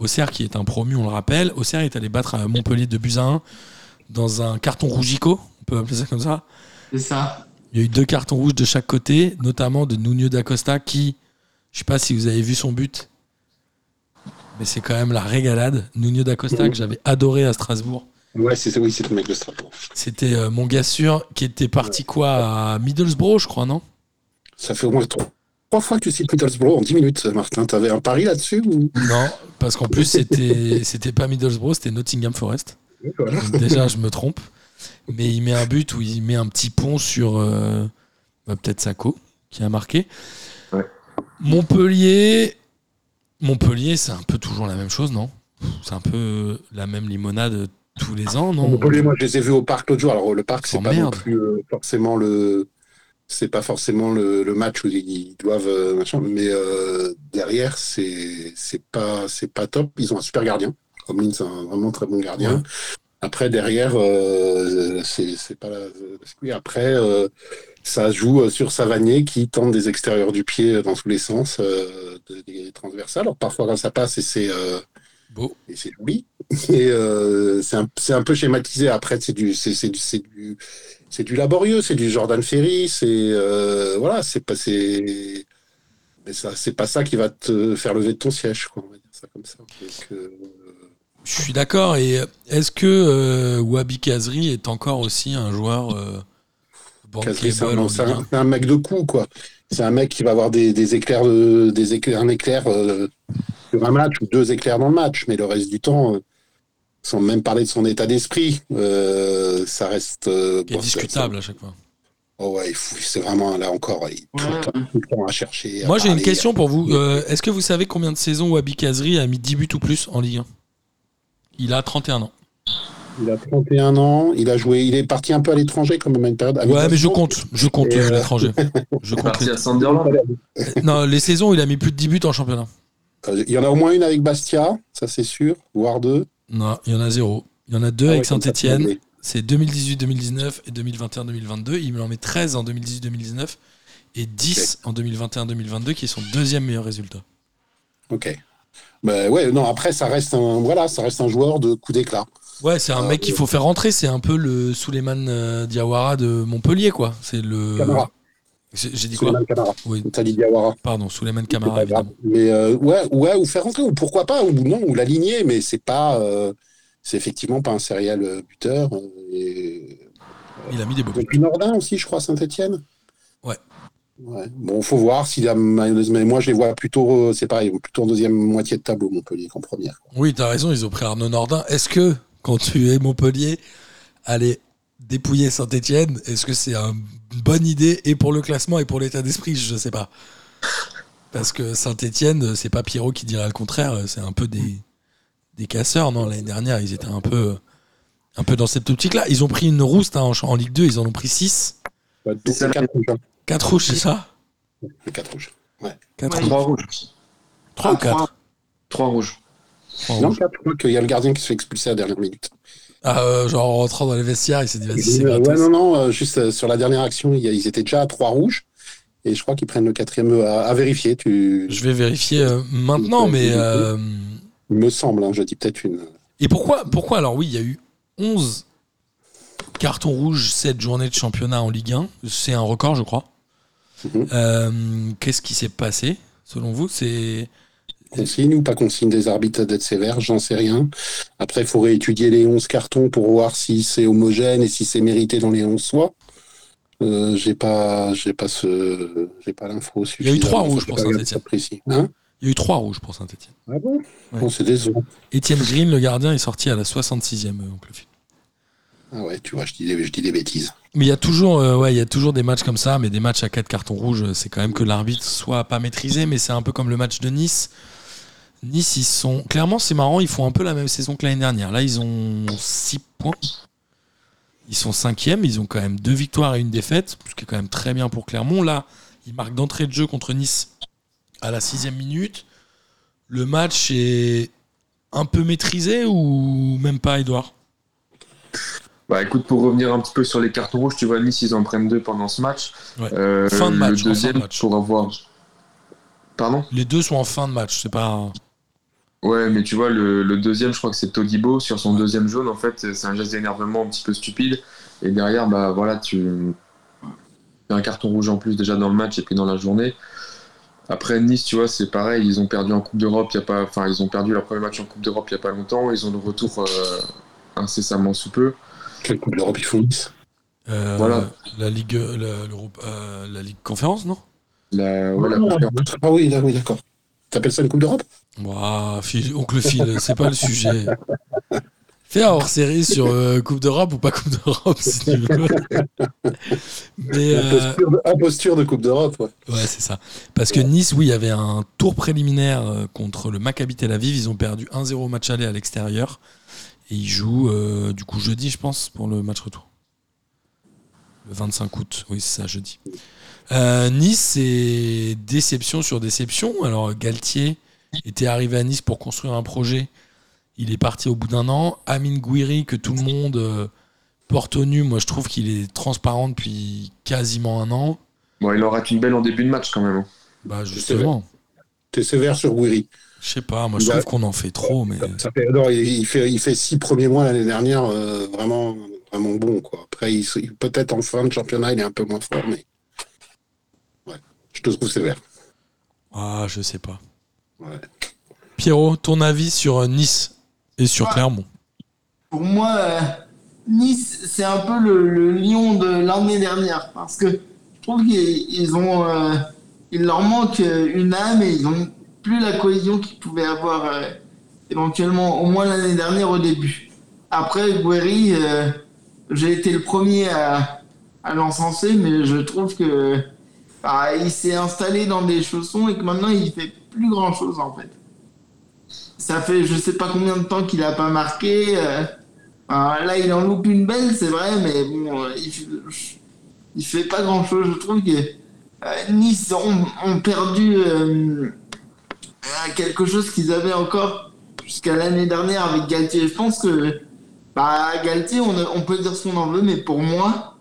Auxerre qui est un promu, on le rappelle. Auxerre est allé battre à Montpellier de buts à 1 dans un carton rougico, on peut appeler ça comme ça. C'est ça. Il y a eu deux cartons rouges de chaque côté, notamment de Nuno d'Acosta qui, je sais pas si vous avez vu son but, mais c'est quand même la régalade. Nuno d'Acosta que j'avais adoré à Strasbourg. Ouais, c'est oui, c'est le mec de Strasbourg. C'était euh, mon gars sûr qui était parti quoi à Middlesbrough, je crois, non? Ça fait au moins trois, trois fois que tu cites Middlesbrough en 10 minutes, Martin. T'avais un pari là-dessus ou... Non, parce qu'en plus c'était c'était pas Middlesbrough, c'était Nottingham Forest. Voilà. Déjà, je me trompe. Mais il met un but où il met un petit pont sur euh, bah, peut-être Sako qui a marqué. Ouais. Montpellier, Montpellier, c'est un peu toujours la même chose, non? C'est un peu la même limonade tous les ans, non? Montpellier, moi, je les ai vus au parc l'autre jour. Alors, le parc, c'est Oh, pas non merde. plus euh, forcément le. C'est pas forcément le, le match où ils doivent euh, machin, mais euh, derrière c'est c'est pas c'est pas top. Ils ont un super gardien. Comlin, c'est un vraiment très bon gardien. Ouais. Après derrière euh, c'est pas la, oui, après euh, ça joue euh, sur Savanier qui tente des extérieurs du pied dans tous les sens, euh, de- des transversales. Alors parfois quand ça passe et c'est Beau. et c'est joli. Et c'est un, un peu schématisé. Après, c'est du, c'est, du, c'est du, laborieux, c'est du Jordan Ferry, c'est voilà, c'est pas, c'est, mais ça, c'est pas ça qui va te faire lever de ton siège, quoi. On va dire ça comme ça. Donc, Je suis d'accord. Et est-ce que euh, Wabi Kazri est encore aussi un joueur euh, c'est un, un- 1? c'est un mec de coup, quoi. C'est un mec qui va avoir des, des éclairs, de, des éclairs, un éclair euh, sur un match ou deux éclairs dans le match, mais le reste du temps, euh, sans même parler de son état d'esprit, euh, ça reste euh, qui est bon, discutable à chaque fois. Oh ouais, il faut- c'est vraiment là encore, il tout, le Ouais. temps, tout le temps à chercher. à Moi, j'ai une question pour vous. Euh, Est-ce que vous savez combien de saisons Wabi Kazri a mis 10 buts ou plus en Ligue 1 Il a 31 ans. Il a 31 ans, il a joué, il est parti un peu à l'étranger quand même à une période. à Ouais, mais je compte. Je compte euh, euh, l'étranger. Je compte parti les- à Sunderland. Non, les saisons, il a mis plus de 10 buts en championnat. Euh, Il y en a au moins une avec Bastia, ça c'est sûr, voire deux. Non, il y en a zéro. Il y en a deux Ah avec comme Saint-Etienne. c'est C'est 2018-2019 et 2021-2022. Il en met 13 en 2018-2019 et 10 en 2021-2022 qui est son deuxième meilleur résultat. Ok. Bah ouais, non, après ça reste un, voilà, ça reste un joueur de coup d'éclat. Ouais, c'est un Ah, mec qu'il faut faire rentrer. C'est un peu le Souleymane euh, Diawara de Montpellier, quoi. C'est le. Camara, J'ai dit quoi Souleymane Camara, Oui, dit Diawara. pardon, Souleymane Camara, évidemment. Mais euh, ouais, ouais, ou faire rentrer, ou pourquoi pas, ou non, ou l'aligner, mais c'est pas, euh, c'est effectivement pas un serial euh, buteur. euh, Et... Il a mis des beaux buts. pris Nordin aussi, je crois, Saint-Etienne. Ouais. Ouais. Bon, faut voir si la mayonnaise, mais moi je les vois plutôt, euh, c'est pareil, plutôt en deuxième moitié de tableau, Montpellier, qu'en première. Oui, t'as raison, ils ont pris Arnaud Nordin. Est-ce que, quand tu es Montpellier, aller dépouiller Saint-Etienne, est-ce que c'est une bonne idée et pour le classement et pour l'état d'esprit Je sais pas. Parce que Saint-Etienne, c'est pas Pierrot qui dirait le contraire, c'est un peu des, des casseurs, non L'année dernière, ils étaient un peu, un peu dans cette optique-là. Ils ont pris une rouste hein, en, en Ligue 2, ils en ont pris 6. Ouais, donc, C'est ça, quatre rouges, hein. 4 rouges, c'est ça? Quatre rouges. 4 Ouais. rouges. Trois rouges. 3 ou Ah, 4 Trois rouges. Non, quatre, je crois qu'il y a le gardien qui se fait expulser à la dernière minute. Ah, euh, genre en rentrant dans les vestiaires, il s'est dit, vas-y, c'est Euh, ouais, non, non, euh, juste euh, sur la dernière action, ils étaient déjà à trois rouges. Et je crois qu'ils prennent le quatrième euh, à, à vérifier. Tu... Je vais vérifier euh, maintenant, mais. euh, Il me semble, hein, je dis peut-être une. Et pourquoi, pourquoi alors oui, il y a eu 11 cartons rouges cette journée de championnat en Ligue 1. C'est un record, je crois. Mhm. Euh, Qu'est-ce qui s'est passé, selon vous? C'est Consigne ou pas consigne des arbitres d'être sévères, j'en sais rien. Après, il faut réétudier les 11 cartons pour voir si c'est homogène et si c'est mérité dans les 11 soirs. Euh, j'ai pas, j'ai pas ce, j'ai pas l'info. Il y a eu trois rouges pour. Hein? Il y a eu 3 rouges pour Saint-Etienne. ah bon? Ouais. Bon, c'est décevant. Étienne Green, le gardien, est sorti à la 66e. euh, oncle Phil. Ah ouais, tu vois, je dis des, je dis des bêtises. Mais il y a toujours, euh, il y a toujours des matchs comme ça, mais des matchs à 4 cartons rouges, c'est quand même que l'arbitre soit pas maîtrisé, mais c'est un peu comme le match de Nice. Nice, ils sont. Clairement, c'est marrant, ils font un peu la même saison que l'année dernière. Là, ils ont 6 points. Ils sont cinquièmes, ils ont quand même deux victoires et une défaite, ce qui est quand même très bien pour Clermont. Là, ils marquent d'entrée de jeu contre Nice à la sixième minute. Le match est un peu maîtrisé ou même pas, Edouard Bah écoute, pour revenir un petit peu sur les cartons rouges, tu vois, Nice, ils en prennent deux pendant ce match. Ouais. Euh, Fin de match, en fin Le de deuxième, match. pour avoir. Pardon? Les deux sont en fin de match, c'est pas. Ouais, mais tu vois, le, le deuxième, je crois que c'est Todibo. Sur son deuxième jaune, en fait, c'est un geste d'énervement un petit peu stupide. Et derrière, bah voilà, tu as un carton rouge en plus déjà dans le match et puis dans la journée. Après, Nice, tu vois, c'est pareil. Ils ont perdu en Coupe d'Europe, il y a pas. Enfin, ils ont perdu leur premier match en Coupe d'Europe il n'y a pas longtemps. Ils ont le retour euh, incessamment sous peu. Quelle Coupe d'Europe ils font Nice Euh, Voilà. La Ligue, la, euh, la Ligue Conférence, non La, ouais, la Ah, conférence. Ah oui, là, oui, d'accord. T'appelles ça une Coupe d'Europe Ouah, Oncle Phil, c'est pas le sujet. Fais un hors-série sur euh, Coupe d'Europe ou pas Coupe d'Europe, si tu veux. Mais, euh, Imposture de- Imposture de Coupe d'Europe, ouais. ouais, c'est ça. Parce que Nice, oui, il y avait un tour préliminaire contre le Maccabi Tel Aviv. Ils ont perdu 1-0 au match aller à l'extérieur. Et ils jouent, euh, du coup, jeudi, je pense, pour le match retour. Le 25 août, oui, c'est ça, jeudi. Euh, nice, c'est déception sur déception. Alors, Galtier était arrivé à Nice pour construire un projet. Il est parti au bout d'un an. Amin Gouiri, que tout le monde euh, porte au nu, moi je trouve qu'il est transparent depuis quasiment un an. Bon, il en rate une belle en début de match quand même. hein. Bah, justement, T'es sévère sur Gouiri. Je sais pas, moi je trouve qu'on en fait trop, mais. Ça fait, non, il, fait, il fait six premiers mois l'année dernière, euh, vraiment, vraiment bon. Quoi. Après, il, peut-être en fin de championnat, il est un peu moins fort, mais ouais, je te trouve sévère. Ah, je sais pas. Ouais. Pierrot, ton avis sur euh, Nice et sur Ah. Clermont? Pour moi, euh, Nice, c'est un peu le, le lion de l'année dernière parce que je trouve qu'ils ils ont, euh, il leur manque une âme et ils ont plus la cohésion qu'ils pouvaient avoir euh, éventuellement au moins l'année dernière au début. Après, Guerri, euh, j'ai été le premier à, à l'encenser, mais je trouve que bah, il s'est installé dans des chaussons et que maintenant il fait plus grand chose en fait. Ça fait je sais pas combien de temps qu'il a pas marqué. euh, là, il en loupe une belle, c'est vrai, mais bon, euh, il, il fait pas grand chose. Je trouve que euh, Nice ont, ont perdu euh, quelque chose qu'ils avaient encore jusqu'à l'année dernière avec Galtier. Je pense que bah, Galtier, on, on peut dire ce qu'on en veut, mais pour moi,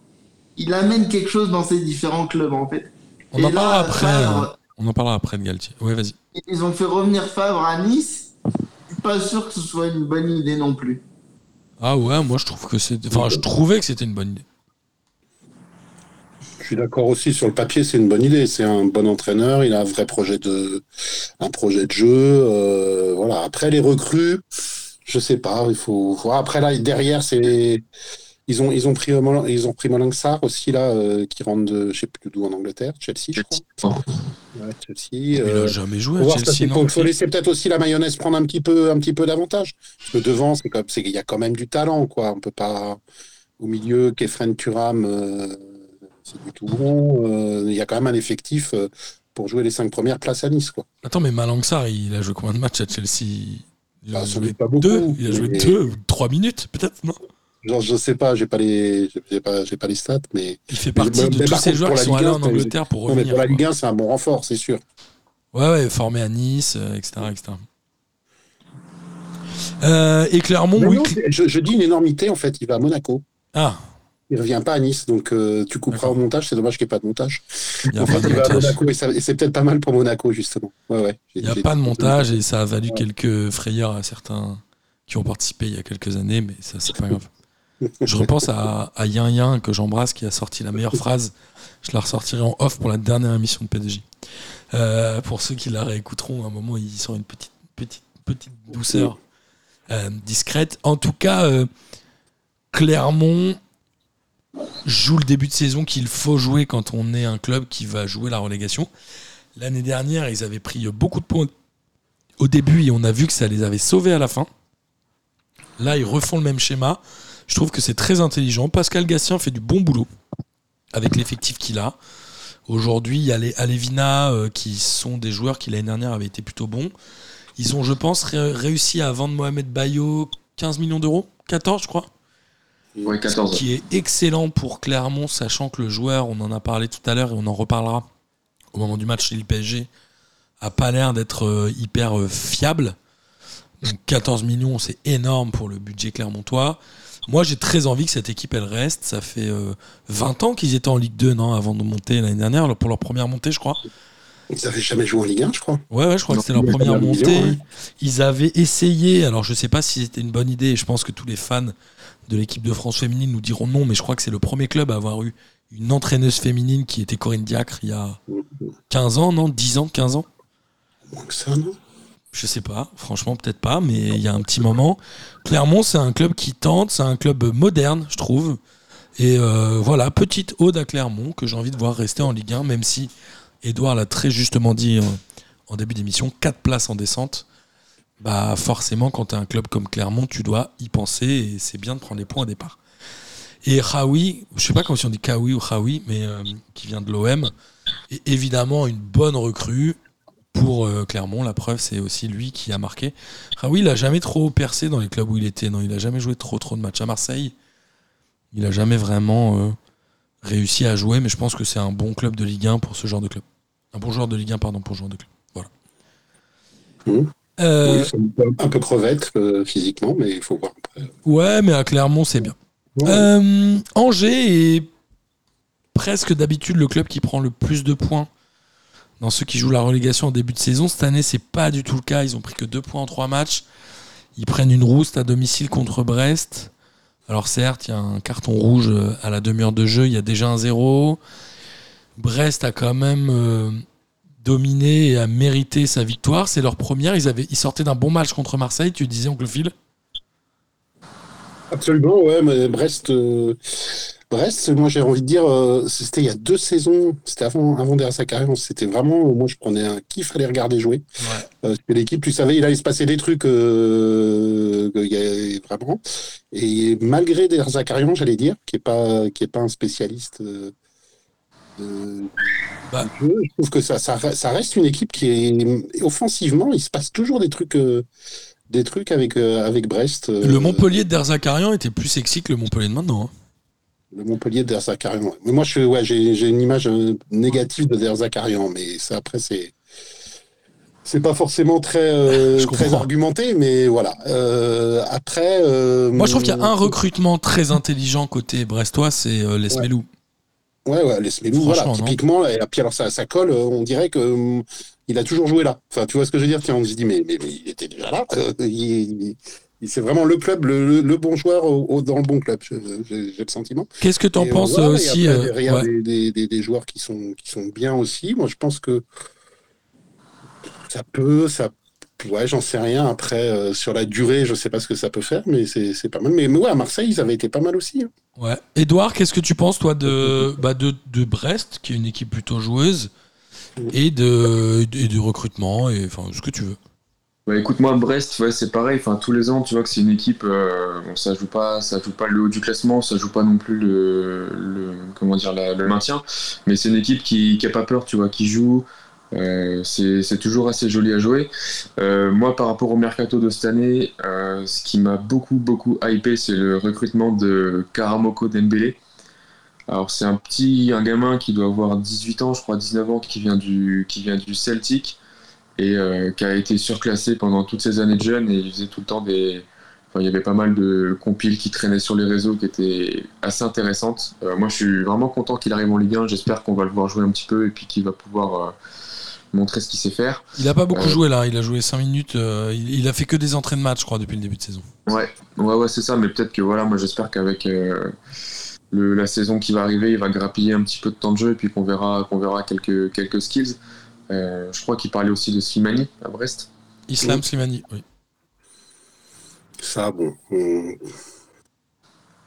il amène quelque chose dans ces différents clubs en fait. On Et en là, parlera après. Favre, euh, On en parlera après de Galtier. Ouais, vas-y. Ils ont fait revenir Favre à Nice. Je suis pas sûr que ce soit une bonne idée non plus. Ah ouais, moi je trouve que c'est. Enfin, je trouvais que c'était une bonne idée. Je suis d'accord aussi sur le papier, c'est une bonne idée. C'est un bon entraîneur, il a un vrai projet de, un projet de jeu. euh, voilà. Après les recrues, je sais pas, il faut voir. Après là, derrière, c'est ils ont ils ont pris euh, ils ont pris aussi là, euh, qui rentre de je sais plus d'où en Angleterre, Chelsea, je crois. Ouais, Chelsea. Il a jamais joué voir ça, Chelsea, c'est- non faut, faut laisser peut-être aussi la mayonnaise prendre un petit peu, un petit peu d'avantage. Parce que devant, c'est comme, c'est qu'il y a quand même du talent, quoi. On peut pas, au milieu, Kefren Turam, euh, c'est du tout bon. Euh, Il y a quand même un effectif euh, pour jouer les cinq premières places à Nice, quoi. Attends, mais Malangsar, il a joué combien de matchs à Chelsea? Il a Bah, joué pas beaucoup, deux. Il a joué mais- deux ou trois minutes, peut-être, non? Genre, je sais pas, j'ai pas les, j'ai pas, j'ai pas les stats, mais, Il fait partie mais de tous ces contre, joueurs qui sont allés 1, en Angleterre pour non, mais revenir. pour la. Ligue 1, c'est un bon renfort, c'est sûr. Ouais, ouais, formé à Nice, euh, etc. etc. Euh, et Clermont, oui. non, je, je dis une énormité, en fait, il va à Monaco. Ah, Il revient pas à Nice, donc euh, tu couperas au montage. C'est dommage qu'il n'y ait pas de montage. il n'y a En pas fait, de il va à montage. Monaco et, c'est peut-être pas mal pour Monaco, justement. Ouais, ouais. Il n'y a pas de montage et ça a valu quelques frayeurs à certains qui ont participé il y a quelques années, mais ça, c'est pas grave. Je repense à, à Yin Yin que j'embrasse qui a sorti la meilleure phrase. Je la ressortirai en off pour la dernière émission de PDJ. Euh, pour ceux qui la réécouteront, à un moment, il sort une petite, petite, petite douceur euh, discrète. En tout cas, euh, Clermont joue le début de saison qu'il faut jouer quand on est un club qui va jouer la relégation. L'année dernière, ils avaient pris beaucoup de points au début et on a vu que ça les avait sauvés à la fin. Là, ils refont le même schéma. Je trouve que c'est très intelligent. Pascal Gastien fait du bon boulot avec l'effectif qu'il a. Aujourd'hui, il y a les Alevina euh, qui sont des joueurs qui l'année dernière avaient été plutôt bons. Ils ont, je pense, ré- réussi à vendre Mohamed Bayo 15 millions d'euros 14, je crois Ouais, 14. qui est excellent pour Clermont, sachant que le joueur, on en a parlé tout à l'heure et on en reparlera au moment du match chez le PSG, a pas l'air d'être euh, hyper euh, fiable. Donc 14 millions, c'est énorme pour le budget clermontois. Moi, j'ai très envie que cette équipe, elle reste. Ça fait euh, 20 ans qu'ils étaient en Ligue 2, non, avant de monter l'année dernière, pour leur première montée, je crois. Ils n'avaient jamais joué en Ligue 1, je crois. Ouais, ouais, je crois Non, que c'était leur première montée. ouais. Ils avaient essayé, alors je sais pas si c'était une bonne idée, et je pense que tous les fans de l'équipe de France féminine nous diront non, mais je crois que c'est le premier club à avoir eu une entraîneuse féminine qui était Corinne Diacre il y a 15 ans, non 10 ans, 15 ans Moins que ça, non Je sais pas, franchement peut-être pas, mais il y a un petit moment. Clermont, c'est un club qui tente, c'est un club moderne, je trouve. Et euh, voilà, petite ode à Clermont que j'ai envie de voir rester en Ligue 1, même si Edouard l'a très justement dit euh, en début d'émission, 4 places en descente. Bah forcément, quand tu as un club comme Clermont, tu dois y penser et c'est bien de prendre les points au départ. Et Raoui, je sais pas comment si on dit Kawi ou Raoui, mais euh, qui vient de l'OM, est évidemment une bonne recrue pour euh, Clermont. La preuve, c'est aussi lui qui a marqué. Raoui, il a jamais trop percé dans les clubs où il était. Non, il a jamais joué trop trop de matchs. À Marseille, il a jamais vraiment euh, réussi à jouer, mais je pense que c'est un bon club de Ligue 1 pour ce genre de club. Un bon joueur de Ligue 1, pardon, pour genre de club. Voilà. Mhm. Euh, Oui, ils sont un peu- crevettes euh, physiquement, mais il faut voir. Ouais, mais à Clermont, c'est bien. Ouais. Euh, Angers est presque d'habitude le club qui prend le plus de points dans ceux qui jouent la relégation en début de saison. Cette année, c'est pas du tout le cas. Ils ont pris que deux points en trois matchs. Ils prennent une rouste à domicile contre Brest. Alors certes, il y a un carton rouge euh, à la demi-heure de jeu. Il y a déjà un zéro. Brest a quand même dominé et a mérité sa victoire. C'est leur première. Ils, avaient, ils sortaient d'un bon match contre Marseille. Tu disais, oncle Phil Absolument, ouais, mais Brest, euh, Brest, moi j'ai envie de dire, euh, c'était il y a deux saisons, c'était avant, avant derrière sa carrière, c'était vraiment, moi je prenais un kiff à les regarder jouer. Euh, c'était l'équipe, tu savais, il allait se passer des trucs, euh, vraiment. Et malgré Der Zakarian, j'allais dire, qui est pas, qui est pas un spécialiste euh, de- Bah. je trouve que ça, ça, re- ça reste une équipe qui est offensivement, il se passe toujours des trucs. euh, des trucs avec, euh, avec Brest. euh, Le Montpellier d'Erzakarian était plus sexy que le Montpellier de maintenant. hein. Le Montpellier de Zakarian. Mais moi, je suis, ouais, j'ai, une image négative de Der Zakarian, mais ça, après, c'est. C'est pas forcément très, euh, argumenté, mais voilà. Euh, après. euh, Moi, je trouve qu'il y a un recrutement très intelligent côté brestois, c'est Les Ouais. Ouais, ouais, les Smelou, voilà, typiquement. Et puis alors, ça, ça colle, euh, on dirait que hum, il a toujours joué là. Enfin, tu vois ce que je veux dire? Tiens, on se dit, mais, mais, mais il était déjà là. Euh, il- il- il- c'est vraiment le club, le, bon joueur au- au- dans le bon club, j'ai le sentiment. Qu'est-ce que tu en Et, penses aussi après, euh, derrière, ouais. des, des- des- des joueurs qui sont, qui sont bien aussi. Moi, je pense que ça peut, ça, ouais, j'en sais rien. Après, euh, sur la durée, je sais pas ce que ça peut faire, mais c'est c'est pas mal. Mais, mais ouais, à Marseille, ils avaient été pas mal aussi. hein. Ouais. Edouard, qu'est-ce que tu penses, toi, de, bah, de, de Brest, qui est une équipe plutôt joueuse, et de, et du recrutement, et enfin, ce que tu veux? Bah, écoute, moi, Brest, ouais, c'est pareil. Enfin, tous les ans, tu vois que c'est une équipe. euh, bon, ça joue pas, ça joue pas le haut du classement, ça joue pas non plus le, le comment dire, la- le maintien. Mais c'est une équipe qui, qui a pas peur, tu vois, qui joue. Euh, c'est toujours assez joli à jouer. Euh, moi, par rapport au mercato de cette année, euh, ce qui m'a beaucoup, beaucoup hypé, c'est le recrutement de Karamoko Dembélé. Alors, c'est un petit, un gamin qui doit avoir 18 ans, je crois 19 ans, qui vient du, qui vient du Celtic et qui a été surclassé pendant toutes ces années de jeune et il faisait tout le temps des. Enfin, il y avait pas mal de compiles qui traînaient sur les réseaux qui étaient assez intéressantes. Moi, je suis vraiment content qu'il arrive en Ligue 1. J'espère qu'on va le voir jouer un petit peu et puis qu'il va pouvoir montrer ce qu'il sait faire. Il a pas beaucoup Ouais. joué là, il a joué 5 minutes, euh, il, il a fait que des entraînements de match, je crois, depuis le début de saison. Ouais, ouais, ouais, c'est ça. Mais peut-être que voilà, moi, j'espère qu'avec euh, la saison qui va arriver, il va grappiller un petit peu de temps de jeu et puis qu'on verra, qu'on verra quelques, quelques skills. Euh, je crois qu'il parlait aussi de Slimani à Brest. Islam Oui. Slimani, oui. Ça, bon. on-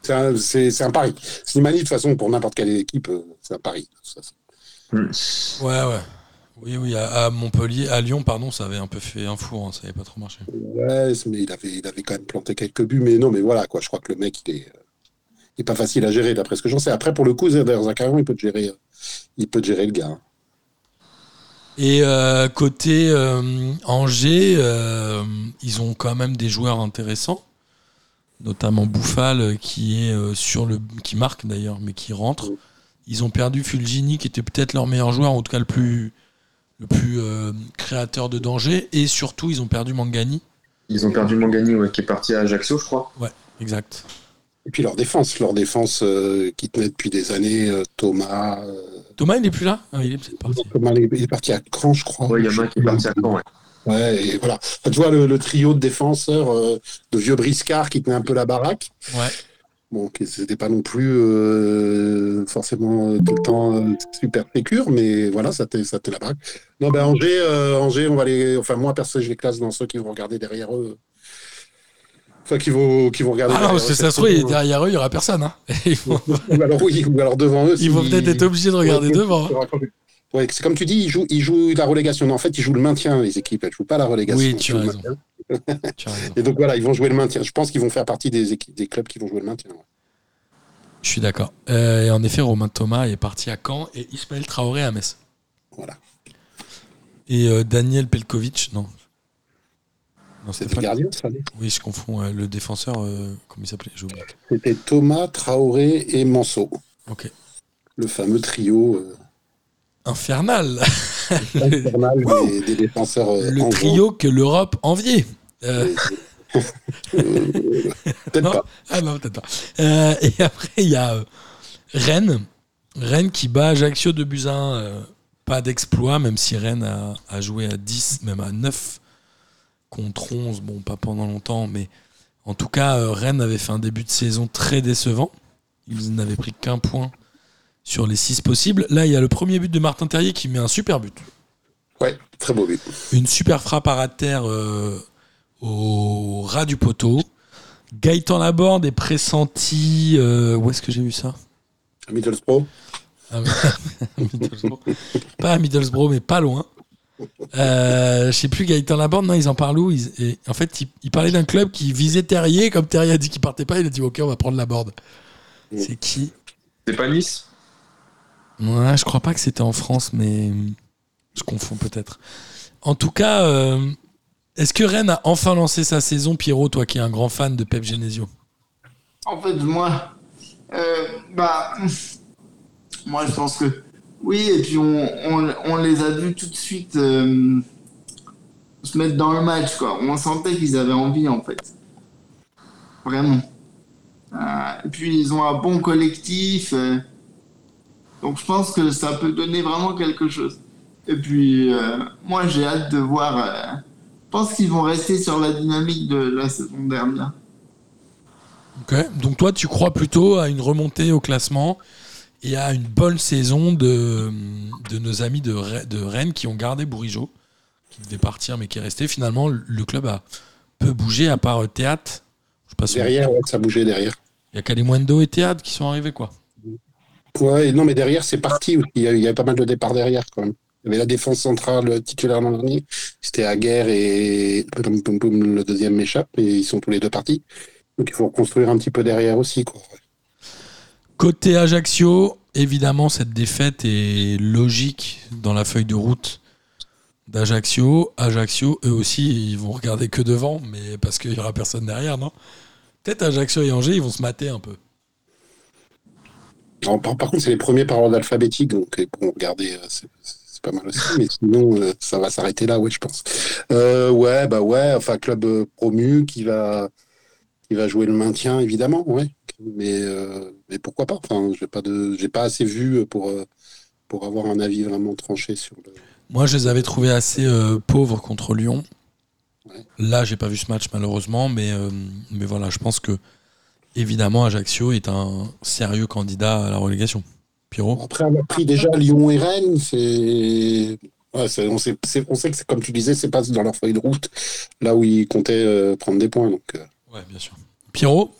C'est un, pari. Slimani, de toute façon, pour n'importe quelle équipe, euh, c'est un pari. Ouais, ouais. Oui, oui, à, à Montpellier, à Lyon, pardon, ça avait un peu fait un four, hein, ça avait pas trop marché. Ouais, mais il avait, il avait quand même planté quelques buts. Mais non, mais voilà, quoi. Je crois que le mec, il est, euh, il est pas facile à gérer, d'après ce que j'en sais. Après, pour le coup, Zakarian, il peut te gérer, euh, il peut te gérer le gars. hein. Et euh, côté euh, Angers, euh, ils ont quand même des joueurs intéressants, notamment Bouffal qui est sur le, qui marque d'ailleurs, mais qui rentre. Ils ont perdu Fulgini, qui était peut-être leur meilleur joueur, en tout cas le plus, le plus euh, créateur de danger, et surtout ils ont perdu Mangani. Ils ont perdu Mangani, ouais, qui est parti à Ajaccio, je crois. Exact. Et puis leur défense, leur défense euh, qui tenait depuis des années, euh, Thomas. euh, Thomas, il est plus là? Ah, Il est peut-être parti. Thomas, il est- parti à Caen, je crois. Ouais, il y en a un qui est parti à Caen, ouais. Ouais, et voilà. Enfin, tu vois, le, le trio de défenseurs euh, de vieux briscards qui tenaient un peu la baraque. Ouais. Bon, qui c'était pas non plus euh, forcément euh, tout le temps euh, super sécure, mais voilà, ça tenait ça tenait la baraque. Non, ben Angers, Angers, on va les. Enfin, moi, perso, je les classe dans ceux qui vont regarder derrière eux. Enfin, qui vont, qui vont regarder. Ah non, parce que ça se trouve, derrière eux, il y aura personne. Hein. Vont, Ou alors, oui, ou alors devant eux. ils vont peut-être être obligés de regarder Ouais, devant. Ouais, c'est comme tu dis, ils jouent, ils jouent la relégation. Non, en fait, ils jouent le maintien, les équipes. Elles jouent pas la relégation. Oui, tu as raison. maintien. Et donc voilà, ils vont jouer le maintien. Je pense qu'ils vont faire partie des des clubs qui vont jouer le maintien. ouais. Je suis d'accord. Euh, et en effet, Romain Thomas est parti à Caen et Ismaël Traoré à Metz. Voilà. Et euh, Daniel Pelkovic, non. Non, C'était le gardien, ça Oui, je confonds euh, le défenseur. comment il s'appelait. C'était Thomas, Traoré et Manso. Ok. Le fameux trio Infernal. infernal des, des défenseurs. euh, le trio que l'Europe enviait. Euh, Euh, Peut-être Non. pas. ah non, peut-être pas. Euh, et après, il y a Rennes. Rennes qui bat Ajaccio de Buzyn. euh, pas d'exploit, même si Rennes a, a joué à 10, même à 9 contre 11. Bon, pas pendant longtemps, mais en tout cas, Rennes avait fait un début de saison très décevant. Ils n'avaient pris qu'un point sur les 6 possibles. Là, il y a le premier but de Martin Terrier qui met un super but. Ouais, très beau but. Une super frappe à ras de terre euh, au ras du poteau. Gaëtan Laborde est pressenti. euh, où est-ce que j'ai vu ça? À Middlesbrough. à Middlesbrough. Pas à Middlesbrough, mais pas loin. Euh, je sais plus, Gaëtan Laborde, non, ils en parlent où? Ils- et En fait, il, il parlait d'un club qui visait Terrier. Comme Terrier a dit qu'il partait pas, il a dit Ok, on va prendre Laborde. Mm. C'est qui? C'est pas Nice? Je crois pas que c'était en France, mais je confonds peut-être. En tout cas, euh, Est-ce que Rennes a enfin lancé sa saison, Pierrot, toi qui es un grand fan de Pep Genesio? En fait, moi, euh, bah, moi, je pense que oui, et puis on, les a vus tout de suite euh, se mettre dans le match, quoi. On sentait qu'ils avaient envie, en fait. Vraiment. Et puis, ils ont un bon collectif. Donc, je pense que ça peut donner vraiment quelque chose. Et puis, euh, moi, j'ai hâte de voir. euh, je pense qu'ils vont rester sur la dynamique de la saison dernière. Ok. Donc toi, tu crois plutôt à une remontée au classement et à une bonne saison de, de nos amis de, de Rennes qui ont gardé Bourigeau, qui devait partir mais qui est resté. Finalement, le club a peu bougé à part euh, Théâtre. Je sais pas si- Derrière, ouais, ça bougeait derrière. Il y a Kalimundo et Théâtre qui sont arrivés, quoi. Ouais, non, mais derrière, c'est parti. Il y, avait pas mal de départs derrière, quand même. Il y avait la défense centrale titulaire l'an dernier. C'était Aguerre et le deuxième m'échappe, et ils sont tous les deux partis. Donc il faut reconstruire un petit peu derrière aussi, quoi. Côté Ajaccio, évidemment, cette défaite est logique dans la feuille de route d'Ajaccio. Ajaccio, eux aussi, ils vont regarder que devant, mais parce qu'il n'y aura personne derrière, non? Peut-être Ajaccio et Angers, ils vont se mater un peu. Par, par contre, c'est les premiers par ordre alphabétique, donc pour regarder, euh, c'est pas mal aussi. Mais sinon, euh, ça va s'arrêter là, ouais, je pense. Euh, ouais, bah ouais, enfin, club euh, promu qui va, qui va jouer le maintien, évidemment, ouais. Mais, mais pourquoi pas Enfin, j'ai pas de, j'ai pas assez vu pour, pour avoir un avis vraiment tranché sur le. Moi, je les avais trouvés assez pauvres contre Lyon. Ouais. Là, j'ai pas vu ce match malheureusement, mais, mais voilà, je pense que évidemment Ajaccio est un sérieux candidat à la relégation. Pierrot? Après avoir pris déjà Lyon et Rennes, c'est. Ouais, c'est- on, sait, c'est- on sait que, c'est- comme tu disais, c'est pas dans leur feuille de route, là où ils comptaient euh, prendre des points. Donc, euh, Ouais, bien sûr. Pierrot?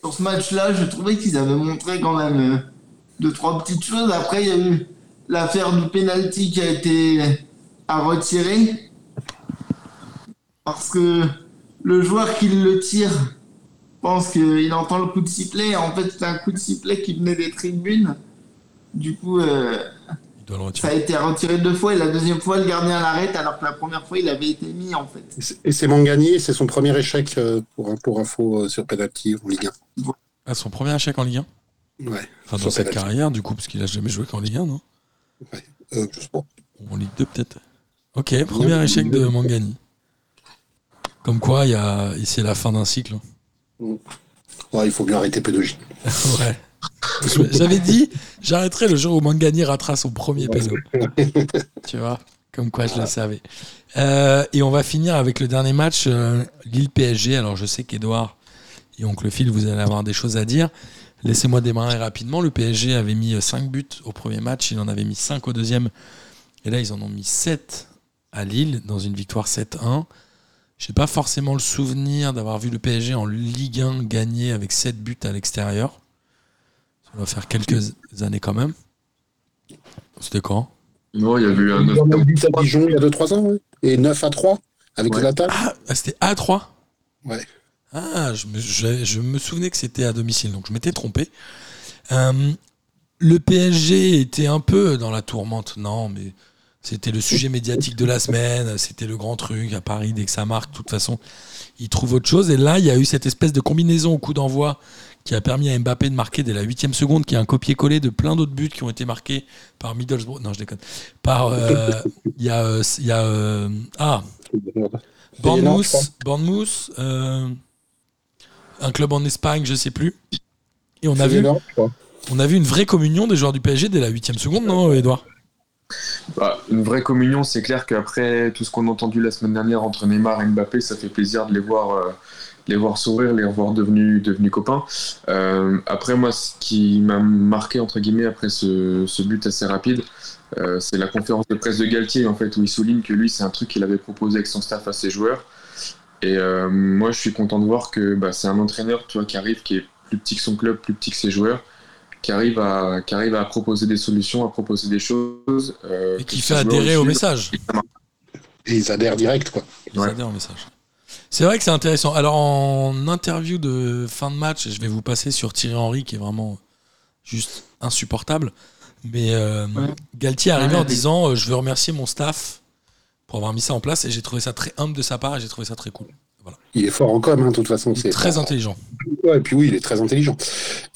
Sur ce match-là, je trouvais qu'ils avaient montré quand même euh, deux, trois petites choses. Après, il y a eu l'affaire du penalty qui a été à retirer. Parce que le joueur qui le tire pense qu'il entend le coup de sifflet. En fait, c'est un coup de sifflet qui venait des tribunes. Du coup, euh, Il doit le ça a été retiré deux fois et la deuxième fois, le gardien l'arrête alors que la première fois, il avait été mis en fait. Et c'est- Et c'est Mangani, c'est son premier échec euh, pour, pour info euh, sur penalty en Ligue Ah, son premier échec en Ligue 1 1. Ouais. Enfin, dans cette carrière, du coup, parce qu'il a jamais joué qu'en Ligue 1, non? Euh, je sais pas. Ou en Ligue 2, peut-être. Ok, premier échec de Mangani. Comme quoi, il y a... c'est la fin d'un cycle. Ouais, il faut bien arrêter pédagogie. ouais. J'avais dit, j'arrêterai le jour où Mangani ratera son premier péno. tu vois, comme quoi je le savais. Euh, et on va finir avec le dernier match, euh, Lille-PSG. Alors je sais qu'Edouard et Oncle Phil, vous allez avoir des choses à dire. Laissez-moi démarrer rapidement. Le PSG avait mis 5 buts au premier match, il en avait mis 5 au deuxième. Et là, ils en ont mis 7 à Lille dans une victoire 7-1. Je n'ai pas forcément le souvenir d'avoir vu le PSG en Ligue 1 gagner avec 7 buts à l'extérieur. Ça doit faire quelques années quand même. C'était quand? Non, il y avait eu un Ils en ont eu but à Dijon il y a 2-3 ans, ouais. et 9 à 3 avec Ouais. Zlatan. Ah, c'était A3 Ouais. Ah, je me, je- je me souvenais que c'était à domicile, donc je m'étais trompé. Euh, le PSG était un peu dans la tourmente, non, mais c'était le sujet médiatique de la semaine, c'était le grand truc à Paris, dès que ça marque, de toute façon, ils trouvent autre chose. Et là, il y a eu cette espèce de combinaison au coup d'envoi qui a permis à Mbappé de marquer dès la huitième seconde, qui est un copier-coller de plein d'autres buts qui ont été marqués par Middlesbrough. Non, je déconne. Par, euh, il y a, euh, il y a euh, ah. Bournemouth, Bournemouth, euh, un club en Espagne, je sais plus. Et on a vu, on a vu une vraie communion des joueurs du PSG dès la huitième seconde, non, Edouard Bah, une vraie communion, c'est clair qu'après tout ce qu'on a entendu la semaine dernière entre Neymar et Mbappé, ça fait plaisir de les voir, euh, les voir sourire, les voir devenus, copains. Euh, après, moi, ce qui m'a marqué, entre guillemets, après ce, ce but assez rapide, euh, c'est la conférence de presse de Galtier, en fait, où il souligne que lui, c'est un truc qu'il avait proposé avec son staff à ses joueurs. Et euh, moi, je suis content de voir que bah, c'est un entraîneur tu vois, qui arrive, qui est plus petit que son club, plus petit que ses joueurs, qui arrive à, qui arrive à proposer des solutions, à proposer des choses. euh, Et qui fait adhérer au message. Et ils adhèrent direct, quoi. Ils Ouais. adhèrent au message. C'est vrai que c'est intéressant. Alors, en interview de fin de match, je vais vous passer sur Thierry Henry, qui est vraiment juste insupportable. Mais euh, Ouais. Galtier est arrivé Ouais, en disant euh, Je veux remercier mon staff pour avoir mis ça en place et j'ai trouvé ça très humble de sa part et j'ai trouvé ça très cool. Voilà. Il est fort en com, hein, de toute façon. Il est c'est très intelligent. Ouais, et puis oui, il est très intelligent.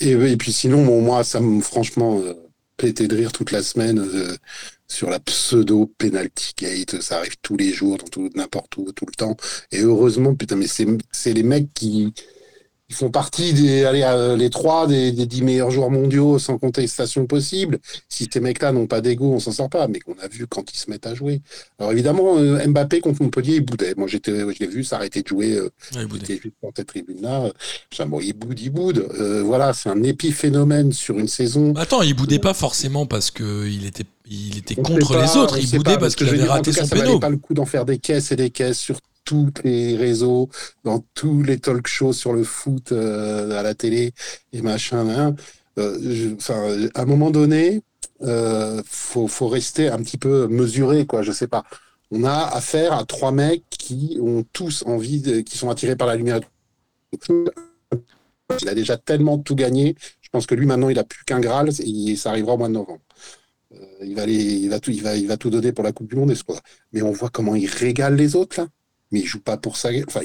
Et, et puis sinon, bon, moi, ça me franchement euh, pétait de rire toute la semaine euh, sur la pseudo penalty gate. Ça arrive tous les jours, dans tout n'importe où, tout le temps. Et heureusement, putain, mais c'est les mecs qui ils font partie des allez, euh, les trois des, des dix meilleurs joueurs mondiaux sans contestation possible. Si ces mecs-là n'ont pas d'ego, on s'en sort pas. Mais qu'on a vu quand ils se mettent à jouer. Alors évidemment, euh, Mbappé contre Montpellier, il boudait. Moi, j'étais, je l'ai vu s'arrêter de jouer. euh, il boudait. Juste dans cette tribune-là. Bon, il boude, il boude. Euh, voilà, c'est un épiphénomène sur une saison. Bah, Attends, il boudait pas forcément parce qu'il était, il était On contre les autres. Il boudait pas, parce que qu'il avait raté son ça valait péno. pas le coup d'en faire des caisses et des caisses sur tous les réseaux, dans tous les talk shows sur le foot euh, à la télé et machin. hein. À un moment donné, euh, faut, faut rester un petit peu mesuré, quoi. Je sais pas. On a affaire à trois mecs qui ont tous envie, qui sont attirés par la lumière. Il a déjà tellement tout gagné. Je pense que lui maintenant, il a plus qu'un Graal et ça arrivera au mois de novembre. Euh, il va aller, il va tout, il va, il va tout donner pour la Coupe du Monde. et c'est quoi. Mais on voit comment il régale les autres là. Mais il joue pas pour ça. Enfin,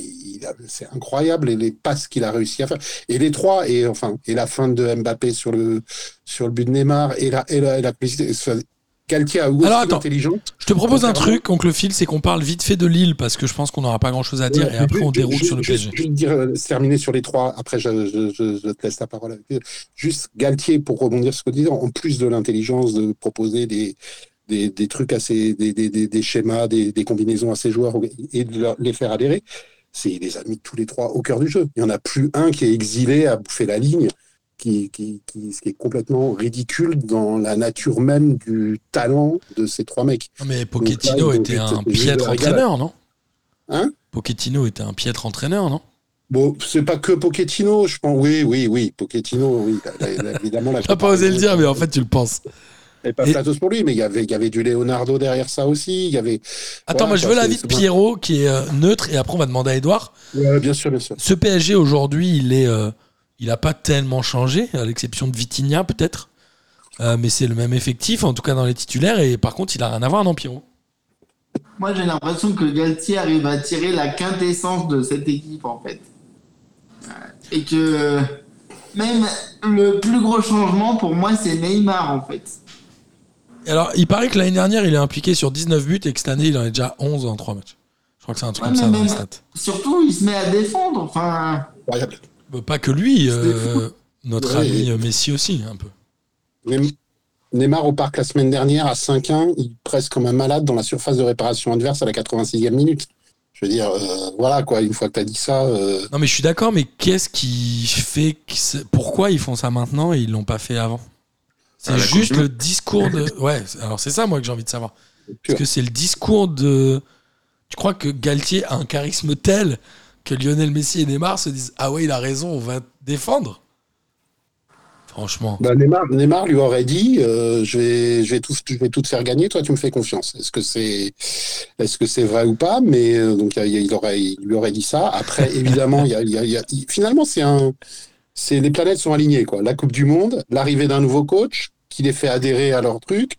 c'est incroyable et les passes qu'il a réussi à faire. Et les trois et enfin et la fin de Mbappé sur le sur le but de Neymar et la et la, et la. Galtier a Alors, attends. Je te propose un truc, oncle Phil, c'est qu'on parle vite fait de Lille parce que je pense qu'on n'aura pas grand chose à dire Ouais, et après on déroule sur le PSG. Juste dire, euh, terminer sur les trois. Après, je, je- je- je te laisse la parole. Juste Galtier, pour rebondir sur ce que tu disais, en plus de l'intelligence de proposer des, des, des trucs assez, des, des, des, schémas, des, combinaisons à ses joueurs et de leur- les faire adhérer, c'est il les a mis tous les trois au cœur du jeu. Il n'y en a plus un qui est exilé à bouffer la ligne. Qui, qui, qui, ce qui est complètement ridicule dans la nature même du talent de ces trois mecs. Non, mais là, Pochettino était un piètre entraîneur, non? Hein? Pochettino était un piètre entraîneur, non? Bon, c'est pas que Pochettino, je pense. Oui, oui, oui, Pochettino, oui. là, là, évidemment, la T'as pas osé le dire, mais en fait tu le penses. Et pas flatteuse pour lui, mais il y avait, il y avait du Leonardo derrière ça aussi. Il y avait. Attends, Voilà, moi je veux l'avis de Pierrot qui est euh, neutre et après on va demander à Edouard. Bien sûr, bien sûr. Ce PSG aujourd'hui, il est, euh, il a pas tellement changé, à l'exception de Vitinha peut-être. Euh, mais c'est le même effectif, en tout cas dans les titulaires, et par contre il a rien à voir, non Pierrot? Moi, j'ai l'impression que Galtier arrive à tirer la quintessence de cette équipe, en fait. Et que même le plus gros changement, pour moi, c'est Neymar, en fait. Alors, il paraît que l'année dernière, il est impliqué sur 19 buts et que cette année, il en est déjà 11 en 3 matchs. Je crois que c'est un truc Ouais, comme ça dans les stats. Surtout, il se met à défendre. Enfin. Bah, Pas que lui, euh, notre Ouais, ami et- euh, Messi aussi, un peu. Neymar au parc la semaine dernière à 5-1, il presse comme un malade dans la surface de réparation adverse à la 86e minute. Je veux dire, euh, voilà quoi, une fois que tu as dit ça, euh, Non, mais je suis d'accord, mais qu'est-ce qui fait. que Pourquoi ils font ça maintenant et ils l'ont pas fait avant? C'est Ah, juste le discours de. Ouais, alors c'est ça, moi, que j'ai envie de savoir. pur. Est-ce que c'est le discours de. Tu crois que Galtier a un charisme tel que Lionel Messi et Neymar se disent Ah ouais, il a raison, on va défendre? Franchement. Bah, Neymar, Neymar lui aurait dit euh, je, vais, je, vais tout, je vais tout te faire gagner, toi tu me fais confiance. Est-ce que c'est est -ce c'est vrai ou pas? Mais euh, donc il, il aurait, il lui aurait dit ça. Après, évidemment, il y a, il y a- finalement, c'est un. C'est Les planètes sont alignées. Quoi. La Coupe du Monde, l'arrivée d'un nouveau coach qui les fait adhérer à leur truc,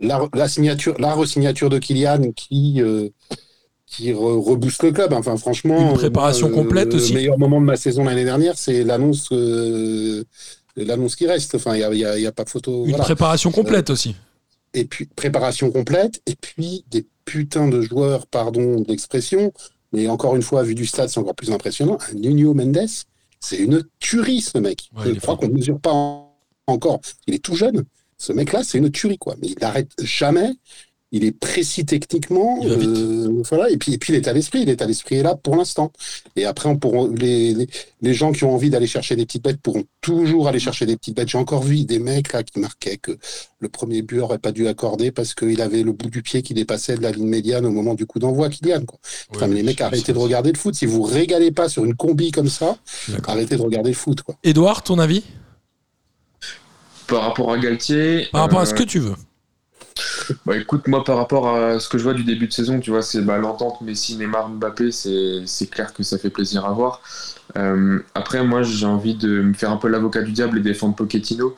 la, la, signature, la re-signature de Kylian qui. euh, qui re- rebooste le club. Enfin, franchement, Une préparation moi, complète aussi. Le meilleur moment de ma saison l'année dernière, c'est l'annonce euh, l'annonce qui reste. Enfin, il y a- il y a pas photo. Une voilà. préparation complète aussi. Et puis, préparation complète. Et puis, des putains de joueurs, pardon d'expression. Mais encore une fois, vu du stade, c'est encore plus impressionnant. Un Nuno Mendes, c'est une tuerie, ce mec. Ouais, Je crois qu'on ne mesure pas en- encore. Il est tout jeune. Ce mec-là, c'est une tuerie, quoi. Mais il n'arrête jamais. Il est précis techniquement. Il euh, voilà. Et puis, et puis l'état d'esprit, l'état d'esprit est là pour l'instant. Et après, on pourra, les, les, les gens qui ont envie d'aller chercher des petites bêtes pourront toujours aller chercher des petites bêtes. J'ai encore vu des mecs là qui marquaient que le premier but aurait pas dû accorder parce qu'il avait le bout du pied qui dépassait de la ligne médiane au moment du coup d'envoi, Kylian. Quoi. Putain, mais les mecs, arrêtez de regarder le foot. Si vous régalez pas sur une combi comme ça, arrêtez de regarder le foot. Quoi. Edouard, ton avis? Par rapport à Galtier. Par rapport à euh, ce que tu veux. Bah écoute, moi par rapport à ce que je vois du début de saison, tu vois, c'est bah, l'entente Messi, Neymar, Mbappé, c'est clair que ça fait plaisir à voir. Euh, après, moi j'ai envie de me faire un peu l'avocat du diable et défendre Pochettino,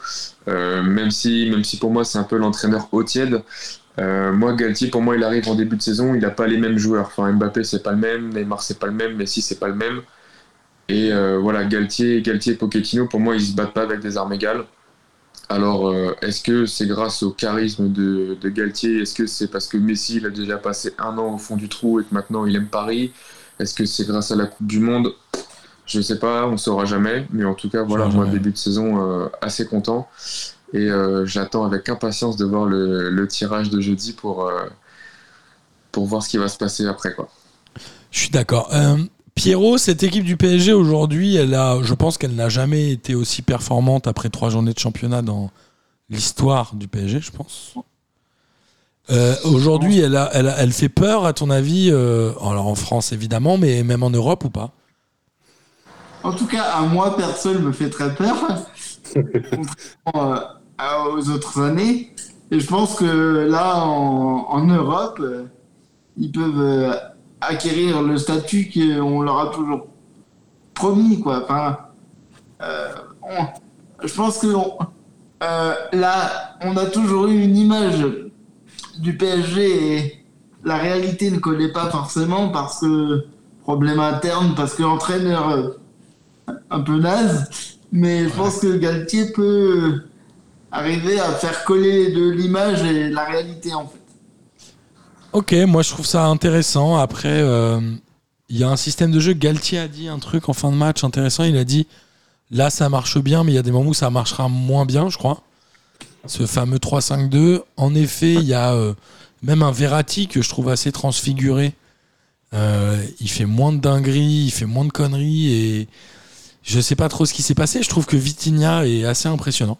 euh, même si pour moi c'est un peu l'entraîneur au tiède. Euh, moi, Galtier, pour moi, il arrive en début de saison, il n'a pas les mêmes joueurs. Enfin, Mbappé, c'est pas le même, Neymar, c'est pas le même, Messi, c'est pas le même. Et voilà, Galtier, Galtier et Pochettino, pour moi, ils se battent pas avec des armes égales. Alors, euh, est-ce que c'est grâce au charisme de, de Galtier? Est-ce que c'est parce que Messi il a déjà passé un an au fond du trou et que maintenant il aime Paris? Est-ce que c'est grâce à la Coupe du Monde? Je ne sais pas, on ne saura jamais. Mais en tout cas, voilà, moi, jamais. début de saison, euh, assez content. Et euh, j'attends avec impatience de voir le, le tirage de jeudi pour, euh, pour voir ce qui va se passer après. Quoi. Je suis d'accord. Pierrot, cette équipe du PSG aujourd'hui, elle a, je pense qu'elle n'a jamais été aussi performante après trois journées de championnat dans l'histoire du PSG, je pense. Euh, aujourd'hui, elle, a- elle, a- elle fait peur, à ton avis, euh, alors en France évidemment, mais même en Europe ou pas? En tout cas, à moi, personne me fait très peur, contrairement euh, aux autres années. Et je pense que là, en, en Europe, ils peuvent acquérir le statut qu'on leur a toujours promis, quoi. Enfin, euh, je pense que euh, là, on a toujours eu une image du PSG et la réalité ne collait pas forcément parce que problème interne, parce que l'entraîneur euh, un peu naze, mais je pense que Galtier peut arriver à faire coller de l'image et la réalité en fait. Ok, moi je trouve ça intéressant. Après, euh, il y a un système de jeu. Galtier a dit un truc en fin de match intéressant. Il a dit là ça marche bien, mais il y a des moments où ça marchera moins bien, je crois. Ce fameux 3-5-2. En effet, il y a euh, même un Verratti que je trouve assez transfiguré. Euh, il fait moins de dingueries, il fait moins de conneries et je sais pas trop ce qui s'est passé. Je trouve que Vitinha est assez impressionnant.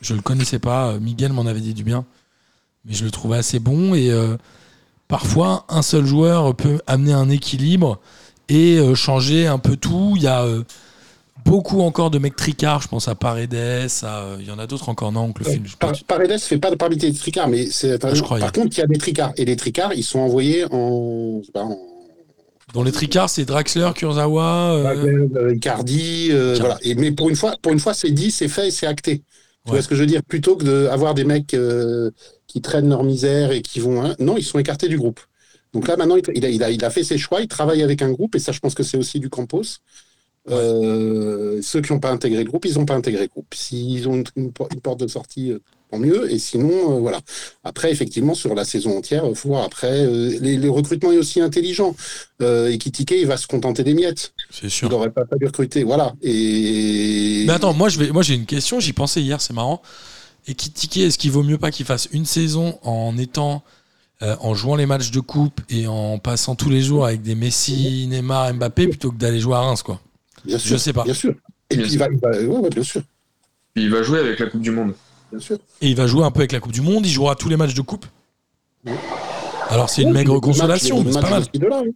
Je le connaissais pas. Miguel m'en avait dit du bien, mais je le trouvais assez bon et euh, parfois un seul joueur peut amener un équilibre et euh, changer un peu tout. Il y a euh, beaucoup encore de mecs tricards, je pense à Paredes, à, il y en a d'autres encore, non, oncle Phil. Par- Paredes fait pas de parmi des tricards, mais c'est Ah, par contre il y a des tricards et les tricards ils sont envoyés en, Dans les tricards, c'est Draxler, Kurzawa. euh, euh, euh, Icardi. voilà. Et, mais pour une fois, pour une fois, c'est dit, c'est fait, et c'est acté. Tu vois ce que je veux dire? Plutôt que d'avoir des mecs euh, qui traînent leur misère et qui vont, hein, non, ils sont écartés du groupe. Donc là, maintenant, il, a, il, a, il a fait ses choix, il travaille avec un groupe, et ça, je pense que c'est aussi du Campos. Euh, ceux qui n'ont pas intégré le groupe, ils n'ont pas intégré le groupe. S'ils ont une, une porte de sortie, euh, tant mieux. Et sinon, euh, voilà. Après, effectivement, sur la saison entière, il faut voir. Après, euh, les, les recrutements est aussi intelligent. Euh, et Kitike, il va se contenter des miettes. c'est Il sûr. n'aurait pas fallu recruter. Voilà. Et... Mais attends, moi je vais, moi j'ai une question, j'y pensais hier, c'est marrant. Et Kitike, est-ce qu'il vaut mieux pas qu'il fasse une saison en étant, euh, en jouant les matchs de coupe et en passant tous les jours avec des Messi, Neymar, Mbappé plutôt que d'aller jouer à Reims, quoi? Bien je sais pas. Bien sûr. Et Bien puis, il va, il va- ouais, ouais, bien sûr. Puis il va jouer avec la Coupe du Monde. Bien sûr. Et il va jouer un peu avec la Coupe du Monde, il jouera tous les matchs de coupe. Oui. Alors c'est une Ouais, maigre consolation, matchs- mais c'est pas mal. de là, hein.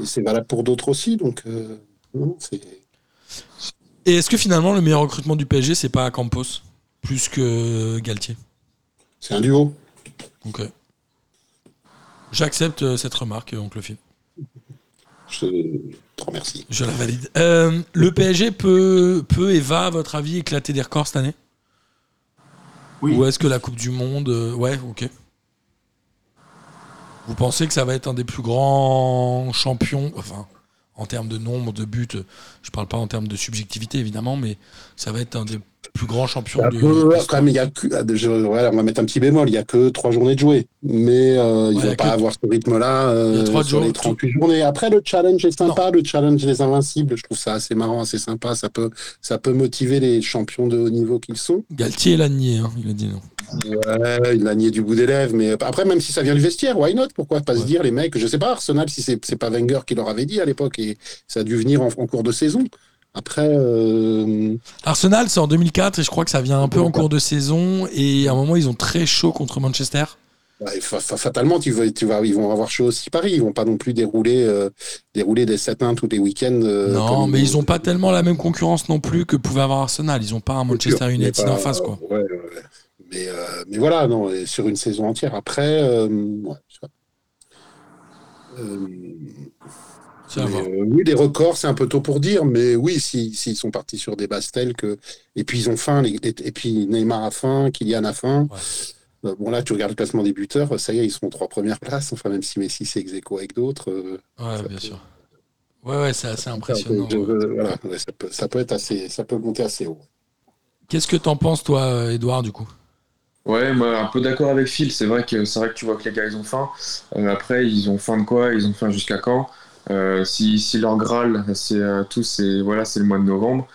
Et c'est valable pour d'autres aussi. Donc, euh, non, c'est. Et est-ce que finalement le meilleur recrutement du PSG, c'est pas Campos plus que Galtier? C'est un duo. Ok. J'accepte euh, cette remarque, oncle Phil. Je te remercie. Je la valide. Euh, le PSG peut, peut et va, à votre avis, éclater des records cette année? Ou est-ce que la Coupe du Monde. euh, ouais, ok. Vous pensez que ça va être un des plus grands champions, enfin, en termes de nombre de buts, euh, je parle pas en termes de subjectivité évidemment, mais ça va être un des plus grands champions Un de. peu, de ouais, quand même, il y a que, ah, je- voilà, on va mettre un petit bémol. Il n'y a que trois journées de jouer. Mais euh, ils Ouais, il y vont a pas que- avoir ce rythme-là y euh, trois sur jours- les 38 journées. Après, le challenge est sympa. Le challenge des invincibles, je trouve ça assez marrant, assez sympa. Ça peut, ça peut motiver les champions de haut niveau qu'ils sont. Galtier l'a nié, hein, il a dit non. Ouais, il l'a nié du bout des lèvres. Mais après, même si ça vient du vestiaire, why not? Pourquoi pas se Ouais. dire, les mecs, je sais pas, Arsenal, si c'est c'est pas Wenger qui leur avait dit à l'époque, et ça a dû venir en, en cours de saison. Après, euh, Arsenal, c'est en 2004 et je crois que ça vient un peu en cours de saison. Et à un moment, ils ont très chaud contre Manchester. Ouais, fa- fa- fatalement, tu vas, tu vas, ils vont avoir chaud aussi Paris. Ils vont pas non plus dérouler, euh, dérouler des 7-1 tous les week-ends. euh, non, mais ils ont pas tellement la même concurrence non plus que pouvait avoir Arsenal. Ils ont pas un Manchester United en face, quoi. ouais, ouais. Mais, mais voilà, non, sur une saison entière. Après, ça- Euh, mais, euh, oui, des records, c'est un peu tôt pour dire, mais oui, s'ils s'ils sont partis sur des bases telles que. Et puis ils ont faim, les- les- et puis Neymar a faim, Kylian a faim. Ouais. Euh, bon, là, tu regardes le classement des buteurs, ça y est, ils sont en trois premières places. Enfin, même si Messi, c'est ex aequo avec d'autres. euh, Ouais, Ça bien peut- sûr. Ouais, ouais, c'est assez impressionnant. je- ouais. voilà, ouais, ça, peut, ça peut être assez, ça peut monter assez haut. Qu'est-ce que t'en penses, toi, Edouard, du coup? Ouais, moi un peu d'accord avec Phil. C'est vrai que c'est vrai que tu vois que les gars ils ont faim. Euh, après, ils ont faim de quoi? Ils ont faim jusqu'à quand? Euh, si, si leur graal, c'est euh, tout, c'est voilà, le mois de novembre.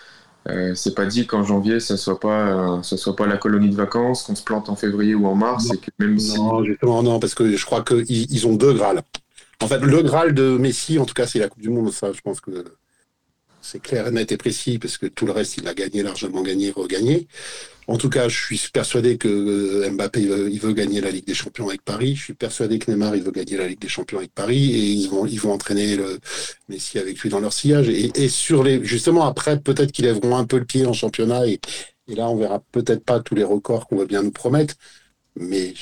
Euh, c'est pas dit qu'en janvier, ça soit pas, euh, ça soit pas la colonie de vacances, qu'on se plante en février ou en mars, Non, justement, non, parce que je crois qu'ils ils ont deux Graals. En fait, le Graal de Messi, en tout cas, c'est la Coupe du Monde. Ça, je pense que c'est clair, net et précis, parce que tout le reste, il a gagné, largement gagné, regagné. En tout cas, je suis persuadé que euh, Mbappé, il veut, gagner la Ligue des Champions avec Paris. Je suis persuadé que Neymar, il veut gagner la Ligue des Champions avec Paris. Et ils vont, ils vont entraîner Messi avec lui dans leur sillage. Et, sur les, justement, après, peut-être qu'ils lèveront un peu le pied en championnat. Et, là, on verra peut-être pas tous les records qu'on va bien nous promettre. Mais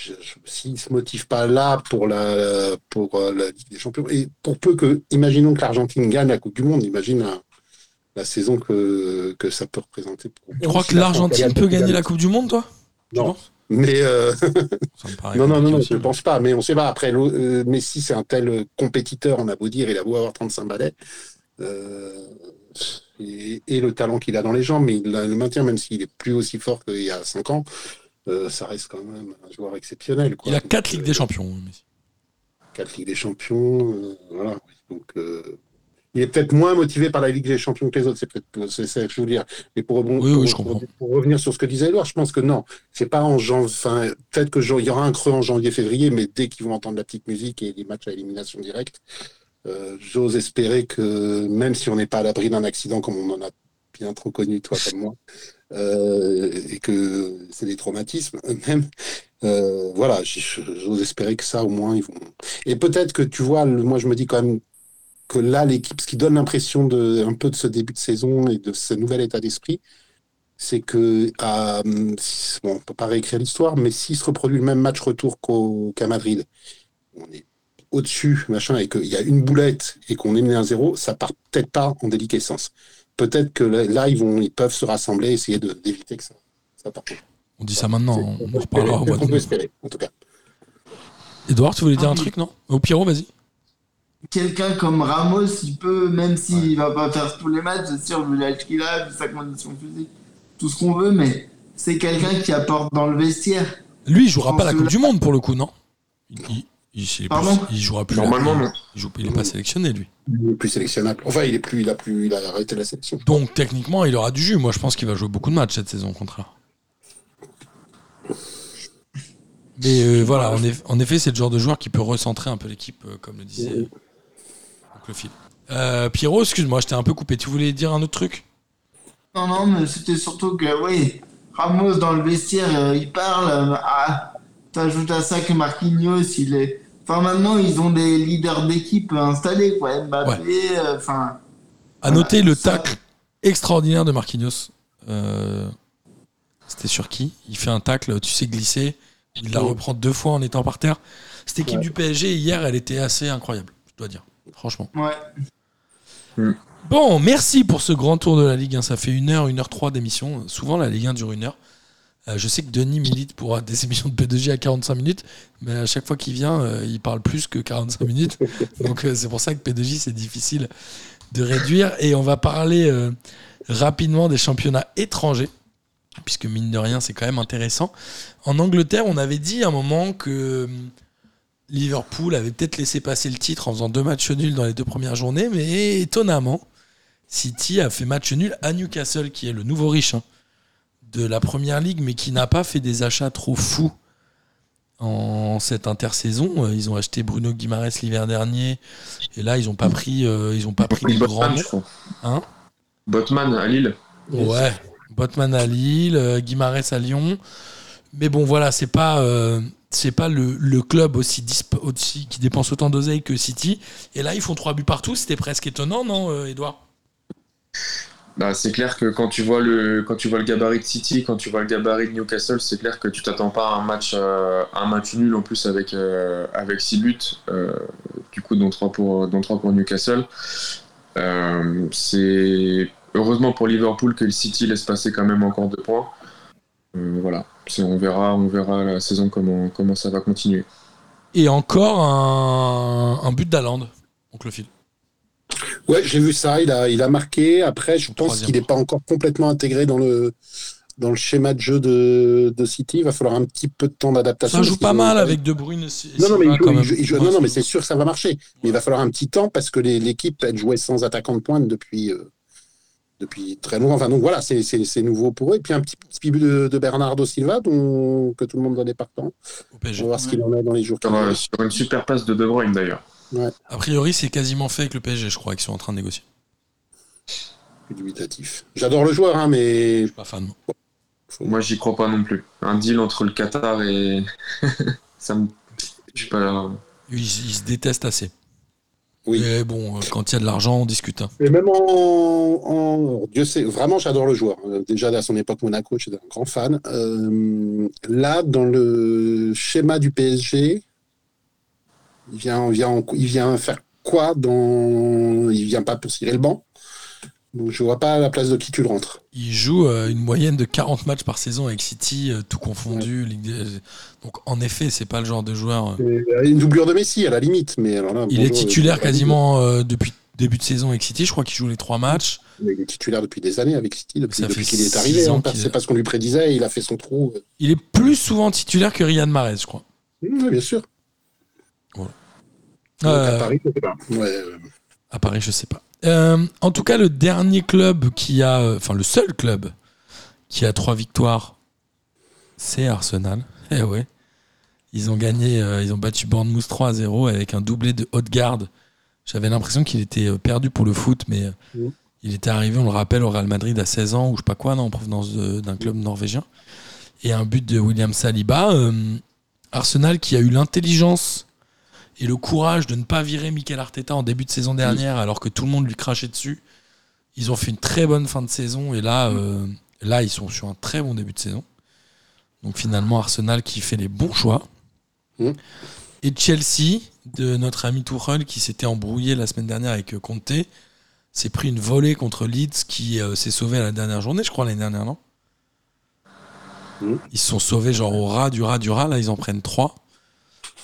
s'ils ne se motivent pas là pour la, pour euh, la Ligue des Champions, et pour peu que, imaginons que l'Argentine gagne la Coupe du Monde, imagine la, la saison que, que ça peut représenter. Pour, Tu crois que l'Argentine peut gagner la Coupe du Monde, toi? Non. Mais euh, non, non, non, je ne pense pas. Mais on sait pas. Après, euh, Messi, c'est un tel compétiteur, on a beau dire, il a beau avoir 35 balais. euh, et, et le talent qu'il a dans les jambes, mais il a- le maintient, même s'il est plus aussi fort qu'il y a 5 ans, euh, ça reste quand même un joueur exceptionnel. Quoi. Il a Donc, 4 euh, Ligues des Champions. Messi. quatre Ligues des Champions. euh, voilà. Donc, euh, il est peut-être moins motivé par la Ligue des Champions que les autres. C'est peut-être c'est ça que je veux dire. Mais pour, Oui, oui, revenir sur ce que disait Edouard, je pense que non. C'est pas en janvier. Enfin, peut-être que jan- il y aura un creux en janvier-février, mais dès qu'ils vont entendre la petite musique et les matchs à élimination directe, euh, j'ose espérer que même si on n'est pas à l'abri d'un accident comme on en a bien trop connu, toi comme moi, euh, et que c'est des traumatismes même, euh, voilà, j'ose espérer que ça au moins ils vont. Et peut-être que tu vois, le- moi je me dis quand même que là l'équipe, ce qui donne l'impression de un peu de ce début de saison et de ce nouvel état d'esprit, c'est que à, si- bon, on peut pas réécrire l'histoire, mais s'il se reproduit le même match retour qu'au- qu'à Madrid, on est au-dessus, machin, et qu'il y a une boulette et qu'on est mené à zéro, ça part peut-être pas en déliquescence. Peut-être que là, ils vont, ils peuvent se rassembler, et essayer de- d'éviter que ça, ça parte. On dit ça maintenant, on, on en reparlera de peut espérer, en tout cas. Edouard, tu voulais dire Ah un oui. truc, non? Au Pierrot, vas-y. Quelqu'un comme Ramos, il peut, même s'il va pas faire tous les matchs, c'est sûr, vu l'âge qu'il a, vu sa condition physique, tout ce qu'on veut, mais c'est quelqu'un qui apporte dans le vestiaire. Lui, il jouera pas la Coupe du Monde pour le coup, non? Il, il- il- il est Pardon? plus- il jouera plus. Normalement, non. Il, joue, il est pas sélectionné, lui. Il est plus sélectionnable. Enfin, il est plus, il a plus, il a arrêté la sélection. Donc, techniquement, il aura du jus. Moi, je pense qu'il va jouer beaucoup de matchs cette saison, au contraire. Mais euh, voilà, en effet, c'est le genre de joueur qui peut recentrer un peu l'équipe, euh, comme le disait euh. Euh, Pierrot, excuse-moi, je t'ai un peu coupé. Tu voulais dire un autre truc? Non, non, mais c'était surtout que, oui, Ramos dans le vestiaire, euh, il parle. euh, ah, T'ajoutes à ça que Marquinhos, il est. Enfin, maintenant, ils ont des leaders d'équipe installés, quoi. Mbappé, enfin. À noter le ça- tacle extraordinaire de Marquinhos. C'était sur qui? Il fait un tacle, tu sais, glisser. Il la reprend deux fois en étant par terre. Cette équipe Ouais. du PSG, hier, elle était assez incroyable, je dois dire. Franchement. ouais. Bon, merci pour ce grand tour de la Ligue 1. Ça fait une heure, une heure trois d'émission. Souvent, la Ligue 1 dure une heure. Euh, je sais que Denis milite pour des émissions de P2J à 45 minutes, mais à chaque fois qu'il vient, euh, il parle plus que 45 minutes. Donc, euh, c'est pour ça que P2J, c'est difficile de réduire. Et on va parler euh, rapidement des championnats étrangers, puisque mine de rien, c'est quand même intéressant. En Angleterre, on avait dit à un moment que Liverpool avait peut-être laissé passer le titre en faisant deux matchs nuls dans les deux premières journées, mais étonnamment, City a fait match nul à Newcastle, qui est le nouveau riche hein, de la première ligue, mais qui n'a pas fait des achats trop fous en cette intersaison. Euh, Ils ont acheté Bruno Guimaraes l'hiver dernier, et là ils n'ont pas pris, euh, ils ont pas pris Oui, de grands. Hein? Botman à Lille. Ouais, Botman à Lille, euh, Guimarães à Lyon. Mais bon, voilà, c'est pas, euh, c'est pas le, club aussi, qui dépense autant d'oseille que City. Et là, ils font trois buts partout. C'était presque étonnant, non, euh, Edouard? Bah, c'est clair que quand tu vois le quand tu vois le gabarit de City, quand tu vois le gabarit de Newcastle, c'est clair que tu t'attends pas à un match euh, un match nul en plus avec euh, avec six buts, euh, du coup dont trois pour dont trois pour Newcastle. C'est heureusement pour Liverpool que le City laisse passer quand même encore deux points. Euh, voilà, on verra, on verra la saison comment, comment ça va continuer. Et encore un, un but d'Aland, oncle Phil. Ouais, j'ai vu ça. Il a, il a marqué. Après, je pense qu'il n'est pas encore complètement intégré dans le, dans le schéma de jeu de, de City. Il va falloir un petit peu de temps d'adaptation. Ça joue pas mal avec De Bruyne. et Non, non, mais, Silva, il joue- quand il même. joue- il joue- Ouais, non, non, mais c'est- sûr que ça va marcher. Mais il va falloir un petit temps parce que l'équipe, elle jouait sans attaquant de pointe depuis, euh, depuis très longtemps. Enfin, donc voilà, c'est- nouveau pour eux. Et puis un petit, petit but de, de Bernardo Silva, dont, que tout le monde donnait partant. On va voir ce qu'il en est dans les jours qui Sur, viennent. sur une super passe de De Bruyne d'ailleurs. A priori, c'est quasiment fait avec le PSG, je crois, qu'ils sont en train de négocier. Dubitatif. J'adore le joueur, hein, mais Je suis pas fan. moi. Moi, j'y crois pas non plus. Un deal entre le Qatar et. ça me. Je suis pas là. Ils, ils se détestent assez. Oui. Mais bon, euh, quand il y a de l'argent, on discute. hein. Et même en, en- Dieu sait, vraiment, j'adore le joueur. Euh, Déjà à son époque Monaco, j'étais un grand fan. Euh, là, dans le schéma du PSG, il vient, il vient, il vient faire quoi dans Il vient pas pour cirer le banc? Donc je vois pas à la place de qui tu le rentres. Il joue euh, une moyenne de 40 matchs par saison avec City, euh, tout confondu. Ligue des- Donc, en effet, c'est pas le genre de joueur. euh, Une doublure de Messi à la limite, mais alors là, Il bonjour, est titulaire quasiment depuis début de saison avec City. Je crois qu'il joue les trois matchs. Il est titulaire depuis des années avec City, depuis, qu'il est arrivé. hein, c'est est- pas ce qu'on lui prédisait. Il a fait son trou. Il est plus souvent titulaire que Riyad Mahrez, je crois. Oui, bien sûr. Donc, à Paris, je sais pas. Ouais, À Paris, je sais pas. Euh, en tout cas, le dernier club qui a, euh, enfin le seul club qui a trois victoires, c'est Arsenal. Eh ouais. Ils ont gagné, euh, ils ont battu Bournemouth 3 à 0 avec un doublé de Haute-Garde. J'avais l'impression qu'il était perdu pour le foot, mais il était arrivé, on le rappelle, au Real Madrid à 16 ans ou je sais pas quoi, non, en provenance d'un club norvégien. Et un but de William Saliba. Euh, Arsenal qui a eu l'intelligence et le courage de ne pas virer Mikel Arteta en début de saison dernière alors que tout le monde lui crachait dessus. Ils ont fait une très bonne fin de saison et là, euh, là ils sont sur un très bon début de saison. Donc finalement Arsenal qui fait les bons choix. Mm. Et Chelsea, de notre ami Tuchel qui s'était embrouillé la semaine dernière avec euh, Conte, s'est pris une volée contre Leeds qui euh, s'est sauvé à la dernière journée, je crois l'année dernière, non? Mm. Ils se sont sauvés genre au ras du ras du ras, là ils en prennent 3.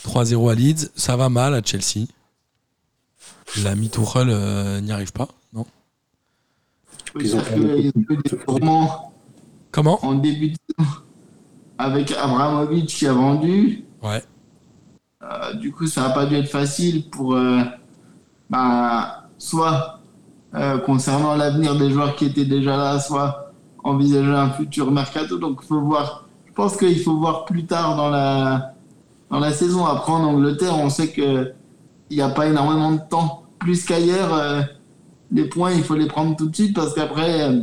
3-0 à Leeds, ça va mal à Chelsea. L'ami Tuchel euh, n'y arrive pas, non Ils ont Parce qu'il y a eu des tourments Comment en début de saison avec Abramovic qui a vendu. Ouais. Euh, du coup, ça n'a pas dû être facile pour, euh, bah, soit euh, concernant l'avenir des joueurs qui étaient déjà là, soit envisager un futur mercato. Donc, faut voir. Je pense qu'il faut voir plus tard dans la dans la saison. Après, en Angleterre, on sait que il n'y a pas énormément de temps. Plus qu'ailleurs, euh, les points, il faut les prendre tout de suite parce qu'après, euh,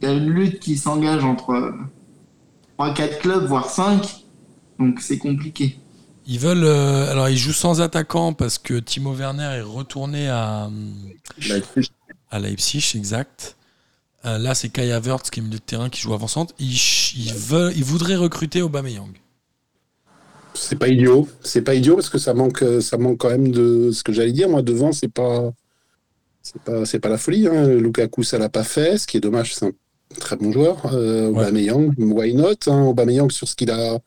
il y a une lutte qui s'engage entre 3-4 clubs, voire 5. Donc, c'est compliqué. Ils veulent. euh, alors, ils jouent sans attaquant parce que Timo Werner est retourné à, Leipzig. à Leipzig, exact. Euh, là, c'est Kai Havertz qui est milieu de terrain qui joue avant-centre. Ils, ils, veulent, ils voudraient recruter Aubameyang. C'est pas idiot. C'est pas idiot parce que ça manque, euh, ça manque quand même de ce que j'allais dire. Moi, devant, c'est pas, c'est pas, c'est pas la folie. Hein. Lukaku, ça l'a pas fait. Ce qui est dommage, c'est un très bon joueur. Euh, Ouais. Aubameyang, why not hein? Aubameyang, sur ce qu'il a,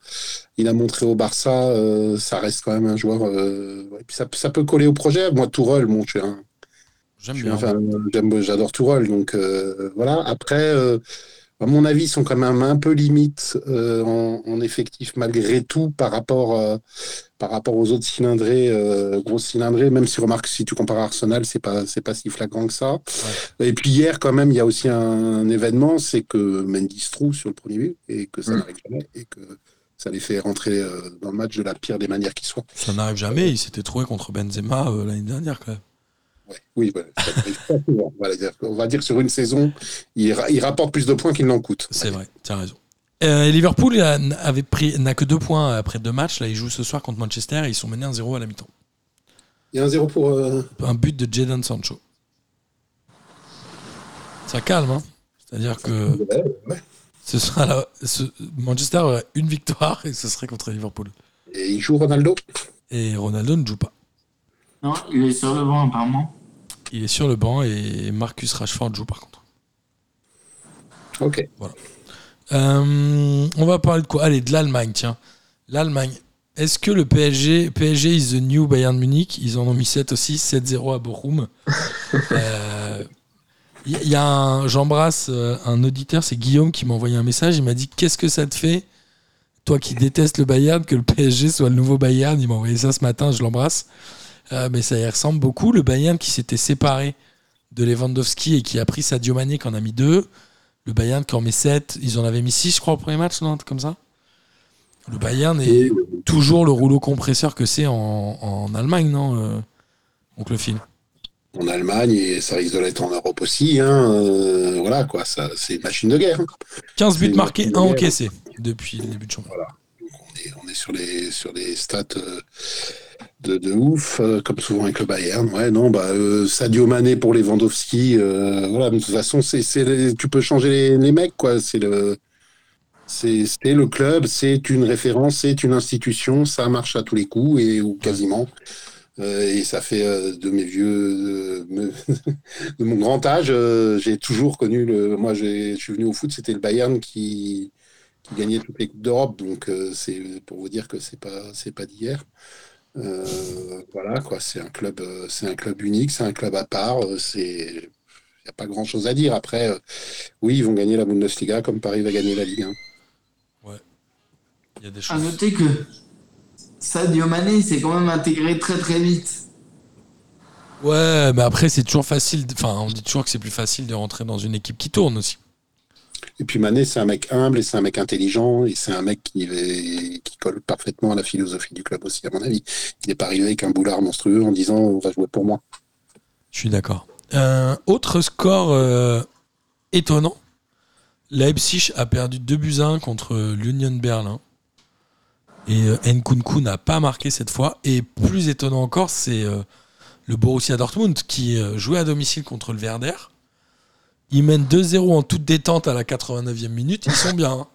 il a montré au Barça, euh, ça reste quand même un joueur. euh, ouais. Puis ça, ça peut coller au projet. Moi, Tourelle, bon, je suis un, J'aime bien. j'adore Tourelle. Donc euh, voilà. Après. À mon avis, ils sont quand même un peu limite euh, en, en effectif malgré tout par rapport, euh, par rapport aux autres cylindrés, euh, gros cylindrés. Même si remarque si tu compares à Arsenal, c'est pas c'est pas si flagrant que ça. Et puis hier, quand même, il y a aussi un, événement, c'est que Mendy se trouve sur le premier but et que ça Mm. n'arrive jamais et que ça les fait rentrer dans le match de la pire des manières qui soit. Ça n'arrive jamais. Il s'était trouvé contre Benzema l'année dernière, quand même. Ouais. Oui, souvent. Voilà, dire- on va dire que sur une saison, il, ra- il rapporte plus de points qu'il n'en coûte. C'est vrai, tu as raison. Euh, Liverpool a- avait pris n'a que deux points après deux matchs. Là, ils jouent ce soir contre Manchester et ils sont menés 1-0 à la mi-temps. Il y a un zéro pour. euh, Un but de Jadon Sancho. Ça calme, hein C'est-à-dire que ouais, ouais. ce sera la- ce- Manchester aurait une victoire et ce serait contre Liverpool. Et il joue Ronaldo? Et Ronaldo ne joue pas. Non, il est sur le banc, apparemment. Il est sur le banc et Marcus Rashford joue par contre. Ok. Euh, on va parler de quoi? Allez, de l'Allemagne, tiens. L'Allemagne. Est-ce que le PSG, PSG is the new Bayern Munich? Ils en ont mis 7 aussi, 7-0 à Bochum. Euh, Il y, y a un, j'embrasse euh, un auditeur, c'est Guillaume qui m'a envoyé un message. Il m'a dit Qu'est-ce que ça te fait, toi qui détestes le Bayern, que le PSG soit le nouveau Bayern? Il m'a envoyé ça ce matin, je l'embrasse. Euh, mais ça y ressemble beaucoup. Le Bayern qui s'était séparé de Lewandowski et qui a pris Sadio Mané, qui en a mis deux. Le Bayern qui en met 7. Ils en avaient mis 6, je crois, au premier match, non comme ça. Le Bayern est toujours le rouleau compresseur que c'est en, en Allemagne, non euh, Oncle Phil? En Allemagne, et ça risque de l'être en Europe aussi. Hein, euh, voilà, quoi, ça, c'est une machine de guerre. hein. 15 buts C'est marqués, une 1 guerre. encaissé depuis le début de championnat. Donc, on, est, on est sur les, sur les stats euh, de, de ouf, euh, comme souvent avec le Bayern. Ouais, non, bah, euh, Sadio Mané pour Lewandowski. euh, voilà, de toute façon, c'est, c'est tu peux changer les, les mecs, quoi. C'est le. C'est c'est le club, c'est une référence, c'est une institution, ça marche à tous les coups et ou quasiment. Euh, et ça fait euh, de mes vieux, euh, de mon grand âge, j'ai toujours connu le. Moi, j'ai- je suis venu au foot, c'était le Bayern qui, qui gagnait toutes les coupes d'Europe, donc euh, c'est pour vous dire que c'est pas c'est pas d'hier. Euh, voilà quoi, c'est un club, euh, c'est un club unique, c'est un club à part. euh, c'est il n'y a pas grand chose à dire. Après, euh, oui, ils vont gagner la Bundesliga comme Paris va gagner la Ligue 1. Il y a des À choses. noter que Sadio Mané s'est quand même intégré très très vite. Ouais, mais après, c'est toujours facile. Enfin, on dit toujours que c'est plus facile de rentrer dans une équipe qui tourne aussi. Et puis Mané, c'est un mec humble et c'est un mec intelligent et c'est un mec qui, colle parfaitement à la philosophie du club aussi, à mon avis. Il n'est pas arrivé avec un boulard monstrueux en disant on va jouer pour moi. Je suis d'accord. Euh, autre score euh, étonnant. Leipzig a perdu 2 buts à 1 contre l'Union Berlin. Et euh, Nkunku n'a pas marqué cette fois. Et plus étonnant encore, c'est le Borussia Dortmund qui jouait à domicile contre le Werder. Ils mènent 2-0 en toute détente à la 89e minute. Ils sont bien. hein.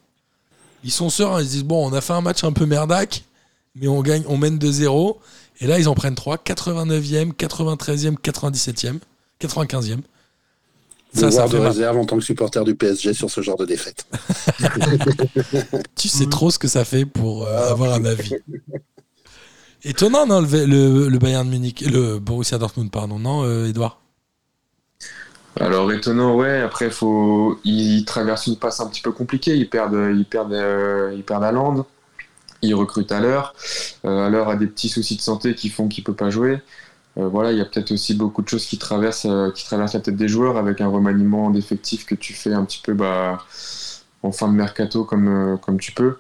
Ils sont sereins. Ils se disent bon, on a fait un match un peu merdac, mais on gagne, on mène 2-0. Et là, ils en prennent 3. 89e, 93e, 97e, 95e. Ça, ça Devoir de fait mal. réserve en tant que supporter du PSG sur ce genre de défaite. Tu sais trop ce que ça fait pour euh, avoir un avis. Étonnant, non, le, le, le Bayern Munich, le Borussia Dortmund, pardon, non, euh, Edouard? Alors étonnant, ouais. Après, faut, ils traversent une passe un petit peu compliquée. Ils perdent, ils perdent, euh, ils perdent à. Ils recrutent à l'heure. À l'heure a des petits soucis de santé qui font qu'il peut pas jouer. Euh, voilà, il y a peut-être aussi beaucoup de choses qui traversent, euh, qui traversent la tête des joueurs avec un remaniement d'effectifs que tu fais un petit peu bah, en fin de mercato comme, euh, comme tu peux.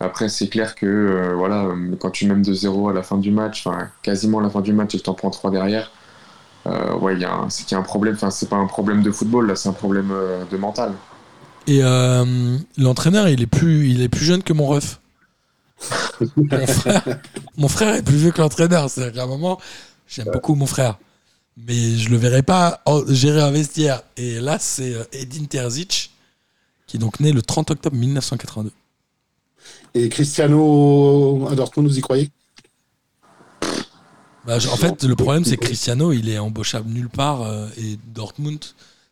Après, c'est clair que voilà, quand tu mènes 2-0 à la fin du match, enfin quasiment à la fin du match et que tu en prends 3 derrière, ouais, a un- c'est qu'il y a un problème. Enfin, c'est pas un problème de football, là, c'est un problème euh, de mental. Et euh, l'entraîneur, il est plus, il est plus jeune que mon ref. mon, frère, mon frère est plus vieux que l'entraîneur. C'est-à-dire qu'à un moment, j'aime beaucoup mon frère, mais je le verrai pas gérer un vestiaire. Et là, c'est euh, Edin Terzic, qui est donc né le 30 octobre 1982. Et Cristiano à Dortmund, vous y croyez? Bah, en fait, le problème, c'est que Cristiano, il est embauchable nulle part. euh, et Dortmund,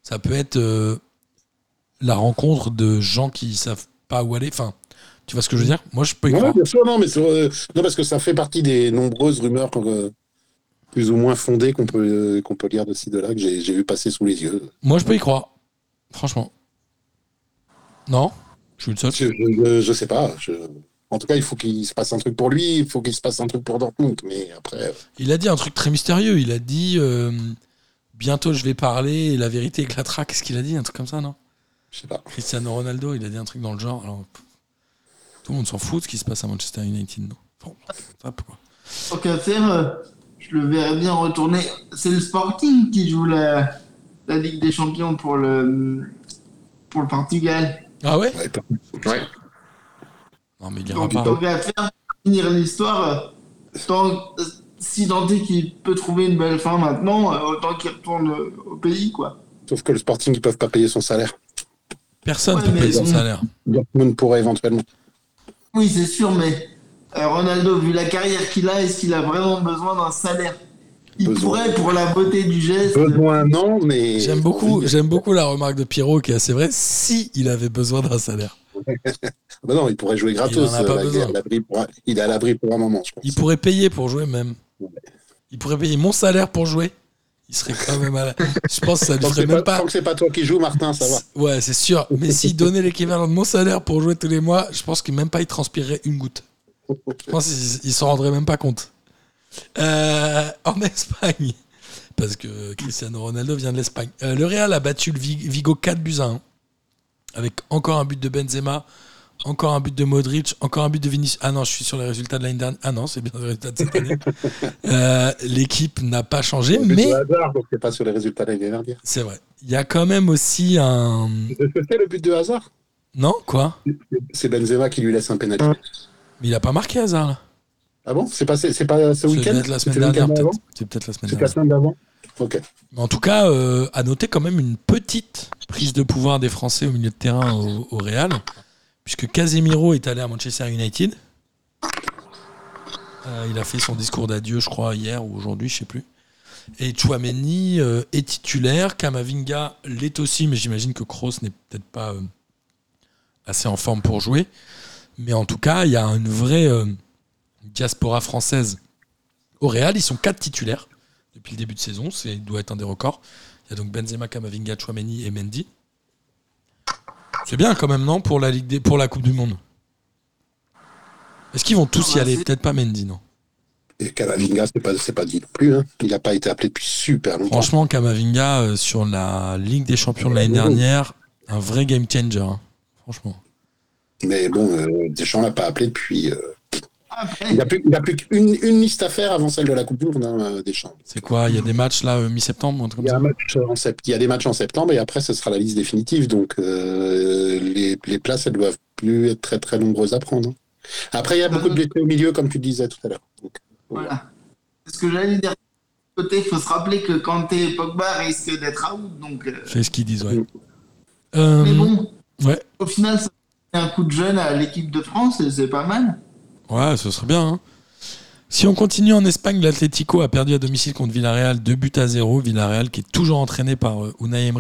ça peut être euh, la rencontre de gens qui savent pas où aller. Enfin, tu vois ce que je veux dire? Moi, je peux y croire. bien sûr, non, mais c'est, euh, non, parce que ça fait partie des nombreuses rumeurs euh, plus ou moins fondées qu'on peut, euh, qu'on peut lire de ci, de là, que j'ai, j'ai vu passer sous les yeux. Moi, je peux y croire. Franchement. Non? Je suis le seul. Je, je, je sais pas. je- En tout cas, il faut qu'il se passe un truc pour lui, il faut qu'il se passe un truc pour Dortmund, mais après, euh, Il a dit un truc très mystérieux. Il a dit euh, bientôt je vais parler et la vérité éclatera. Qu'est-ce qu'il a dit Un truc comme ça, non? Je sais pas. Cristiano Ronaldo, il a dit un truc dans le genre. Alors, pff, tout le monde s'en fout de ce qui se passe à Manchester United, non? Bon, ça, pourquoi? Tant qu'à faire, euh, je le verrais bien retourner. C'est le Sporting qui joue la, la Ligue des Champions pour le, pour le Portugal. Ah ouais? Ouais. Non, mais il ira Donc, pas. tant qu'à faire, finir l'histoire, tant- si tant est qu'il peut trouver une belle fin maintenant, euh, autant qu'il retourne euh, au pays, quoi. Sauf que le Sporting, ils peuvent pas payer son salaire. Personne Ouais, peut payer son salaire. Dortmund pourrait éventuellement. Oui, c'est sûr, mais euh, Ronaldo, vu la carrière qu'il a, est-ce qu'il a vraiment besoin d'un salaire? Il Besoin. pourrait, pour la beauté du geste. Besoin, non, mais. J'aime beaucoup, Oui, j'aime beaucoup la remarque de Pierrot qui est assez vraie. Si il avait besoin d'un salaire. Bah non, il pourrait jouer gratos. Il en a pas euh, besoin. il est à l'abri pour un moment, je pense. Il pourrait payer pour jouer même. Ouais. Il pourrait payer mon salaire pour jouer. Il serait quand même à la... Je pense que ça que ferait même pas, tant que c'est pas toi qui joues, Martin, ça va. Ouais, c'est sûr. Mais s'il donnait l'équivalent de mon salaire pour jouer tous les mois, je pense qu'il même pas il transpirerait une goutte. Je pense qu'il il s'en rendrait même pas compte. Euh, en Espagne, parce que Cristiano Ronaldo vient de l'Espagne. Euh, le Real a battu le Vi- Vigo 4 buts à 1. Avec encore un but de Benzema, encore un but de Modric, encore un but de Vinicius. Ah non, je suis sur les résultats de l'année dernière. Ah non, c'est bien les résultats de cette année. Euh, L'équipe n'a pas changé, But mais de hasard, donc c'est pas sur les résultats de l'année dernière. c'est vrai. Il y a quand même aussi un. C'est le but de hasard? Non, quoi? C'est Benzema qui lui laisse un penalty. Mais il a pas marqué hasard là. Ah bon? C'est pas, c'est c'est pas ce C'est week-end? peut-être la semaine C'est dernière, C'est peut-être la semaine C'est la dernière. semaine d'avant? En tout cas, euh, à noter quand même une petite prise de pouvoir des Français au milieu de terrain au, Real, puisque Casemiro est allé à Manchester United. Euh, il a fait son discours d'adieu, je crois, hier ou aujourd'hui, je sais plus. Et Chouameni euh, est titulaire, Kamavinga l'est aussi, mais j'imagine que Kroos n'est peut-être pas assez en forme pour jouer. Mais en tout cas, il y a une vraie diaspora française au Real. Ils sont quatre titulaires depuis le début de saison. C'est doit être un des records. Il y a donc Benzema, Kamavinga, Chouameni et Mendy. C'est bien quand même, non, pour la, Ligue des, pour la Coupe du Monde? Est-ce qu'ils vont tous y aller? Peut-être pas Mendy, non. Et Cavavinga, c'est pas, c'est pas dit non plus. Hein. Il n'a pas été appelé depuis super longtemps. Franchement, Kamavinga, euh, sur la Ligue des Champions de l'année dernière, un vrai game changer. hein. Franchement. Mais bon, euh, Deschamps l'a pas appelé depuis. euh, Il n'a plus, plus qu'une une liste à faire avant celle de la Coupe du Monde, hein, euh, Deschamps. C'est quoi Il y a des matchs là, euh, mi-septembre, truc Il y, a des matchs en septembre et après, ce sera la liste définitive. Donc, euh, les, les places, elles doivent plus être très très nombreuses à prendre. hein. Après, il y a beaucoup de blessés au milieu, comme tu disais tout à l'heure. Donc, voilà. C'est ce que j'allais dire. Côté, il faut se rappeler que Kanté et Pogba risquent d'être out. Donc, euh, C'est ce qu'ils disent, ouais. Mm. Euh, Mais bon, ouais. au final, ça fait un coup de jeune à l'équipe de France et c'est pas mal. Ouais, ce serait bien. hein. Si on continue en Espagne, l'Atlético a perdu à domicile contre Villarreal 2 buts à 0. Villarreal qui est toujours entraîné par euh, Unai.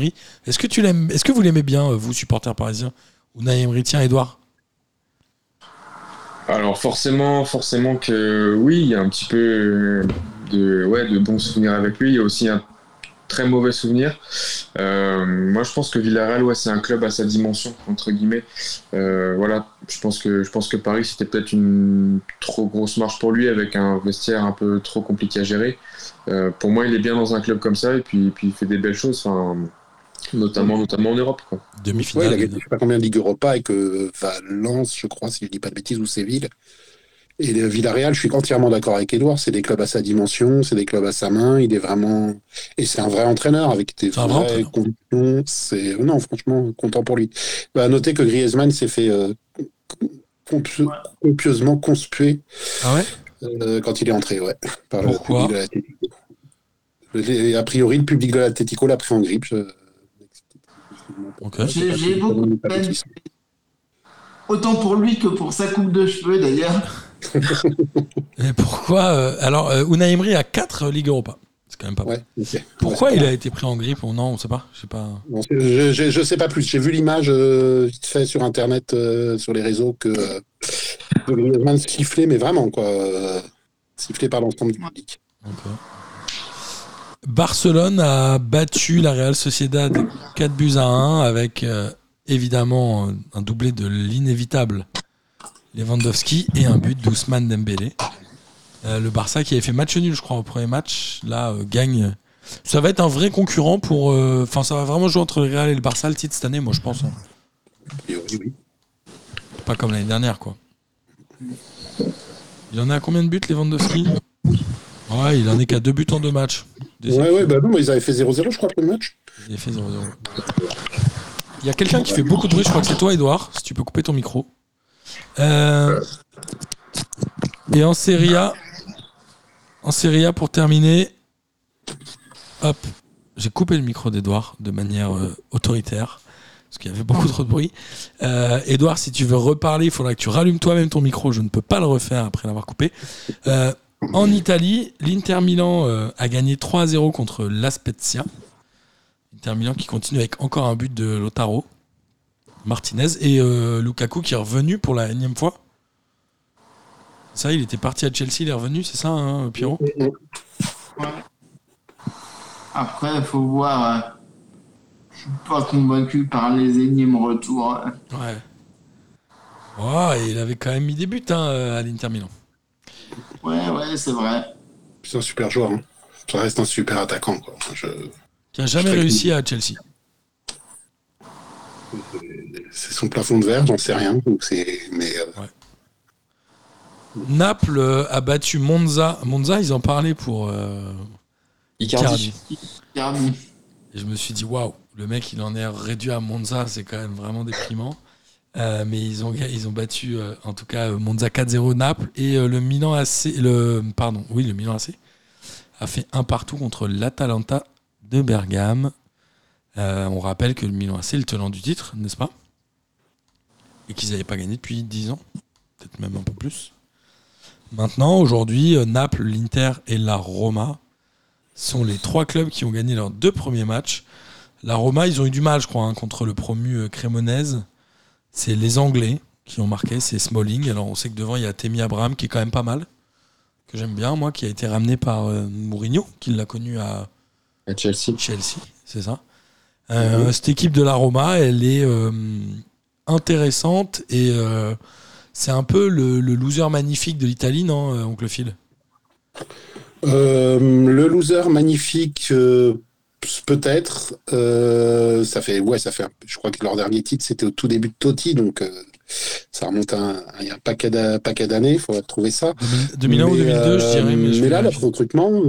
Est-ce que, tu l'aimes, est-ce que vous l'aimez bien, euh, vous, supporters parisiens? Unai Emery, tiens, Edouard. Alors forcément, forcément que oui, il y a un petit peu de, ouais, de bons souvenirs avec lui. Il y a aussi un très mauvais souvenir. Euh, moi, je pense que Villarreal, ouais, c'est un club à sa dimension entre guillemets. Euh, voilà, je pense que je pense que Paris c'était peut-être une trop grosse marche pour lui avec un vestiaire un peu trop compliqué à gérer. Euh, pour moi, il est bien dans un club comme ça et puis, puis il fait des belles choses, enfin, notamment notamment en Europe. Quoi. ouais, Demi-finale. il a gagné je sais pas combien de Ligue Europa avec euh, Valence, je crois, si je dis pas de bêtises, ou Séville. Et le Villarreal, je suis entièrement d'accord avec Edouard. C'est des clubs à sa dimension, c'est des clubs à sa main. Il est vraiment. Et c'est un vrai entraîneur avec des C'est un vrai vraies convictions. C'est... Non, franchement, content pour lui. Bah, à noter que Griezmann s'est fait euh, compi- copieusement conspuer Ah ouais? euh, quand il est entré, ouais. Par Pourquoi? le public de A priori, le public de l'Atlético l'a pris en grippe. Je- j'ai beaucoup de peine. Autant pour lui que pour sa coupe de cheveux d'ailleurs. Et pourquoi euh, Alors, euh, Unai Emery a 4 Ligue Europa. C'est quand même pas. Ouais. Pourquoi Ouais, il a été pris en grippe ou non On sait pas. Je sais pas. Non, je, je, je sais pas plus. J'ai vu l'image euh, vite fait sur internet, euh, sur les réseaux, que euh, Griezmann sifflait, mais vraiment quoi, euh, sifflé par l'ensemble du public. Barcelone a battu la Real Sociedad 4 buts à 1 avec euh, évidemment un doublé de l'inévitable Lewandowski et un but d'Ousmane Dembélé. Euh, le Barça qui avait fait match nul je crois au premier match là euh, gagne. Ça va être un vrai concurrent pour. euh, Enfin ça va vraiment jouer entre le Real et le Barça le titre cette année moi je pense. hein. Et oui, oui. Pas comme l'année dernière quoi. Il en a à combien de buts Lewandowski? Ouais il en est qu'à deux buts en deux matchs. Ouais, ouais, bah non, mais ils avaient fait 0-0, je crois, pour le match. Il a fait 0-0. Il y a quelqu'un qui fait beaucoup de bruit, je crois que c'est toi, Edouard, si tu peux couper ton micro. Euh, Et en Serie A, en Serie A, pour terminer, hop, j'ai coupé le micro d'Edouard de manière euh, autoritaire, parce qu'il y avait beaucoup trop de bruit. Euh, Edouard, si tu veux reparler, il faudra que tu rallumes toi-même ton micro, je ne peux pas le refaire après l'avoir coupé. En Italie, l'Inter Milan a gagné 3-0 contre l'Aspezia. Inter Milan qui continue avec encore un but de Lotaro. Martinez et euh, Lukaku qui est revenu pour la énième fois. Ça, il était parti à Chelsea, il est revenu, c'est ça, hein, Pierrot? Ouais. Après, il faut voir. euh, Je suis pas convaincu par les énièmes retours. euh. Ouais. Oh, et il avait quand même mis des buts hein, euh, à l'Inter Milan. Ouais, ouais, c'est vrai. C'est un super joueur. hein. Ça reste un super attaquant. Quoi. Je- Qui a jamais réussi à Chelsea. C'est son plafond de verre, j'en sais rien. Donc c'est... Mais euh, Naples a battu Monza. Monza, ils en parlaient pour euh, Icardi. Icardi. Et je me suis dit, waouh, le mec, il en est réduit à Monza, c'est quand même vraiment déprimant. Euh, mais ils ont, ils ont battu, euh, en tout cas, Monza 4-0 Naples. Et euh, le Milan AC, le, pardon, oui, le Milan AC a fait un partout contre l'Atalanta de Bergame. Euh, on rappelle que le Milan AC est le tenant du titre, n'est-ce pas? Et qu'ils n'avaient pas gagné depuis 10 ans, peut-être même un peu plus. Maintenant, aujourd'hui, euh, Naples, l'Inter et la Roma sont les trois clubs qui ont gagné leurs deux premiers matchs. La Roma, ils ont eu du mal, je crois, hein, contre le promu euh, Cremonese. C'est les Anglais qui ont marqué, c'est Smalling. Alors on sait que devant, il y a Temi Abraham qui est quand même pas mal, que j'aime bien, moi, qui a été ramené par euh, Mourinho, qui l'a connu à À Chelsea. Chelsea, c'est ça. Euh, Cette équipe de la Roma, elle est euh, intéressante et euh, c'est un peu le, le loser magnifique de l'Italie, non, euh, oncle Phil? Euh, le loser magnifique, euh, peut-être. Ça fait, ouais, ça fait. Je crois que leur dernier titre c'était au tout début de Totti, donc ça remonte à un, à un paquet d'a- paquet d'années. Il faudrait trouver ça. 2001 ou Mais, 2002, je dirais. Mais, je là, le vérifie. recrutement,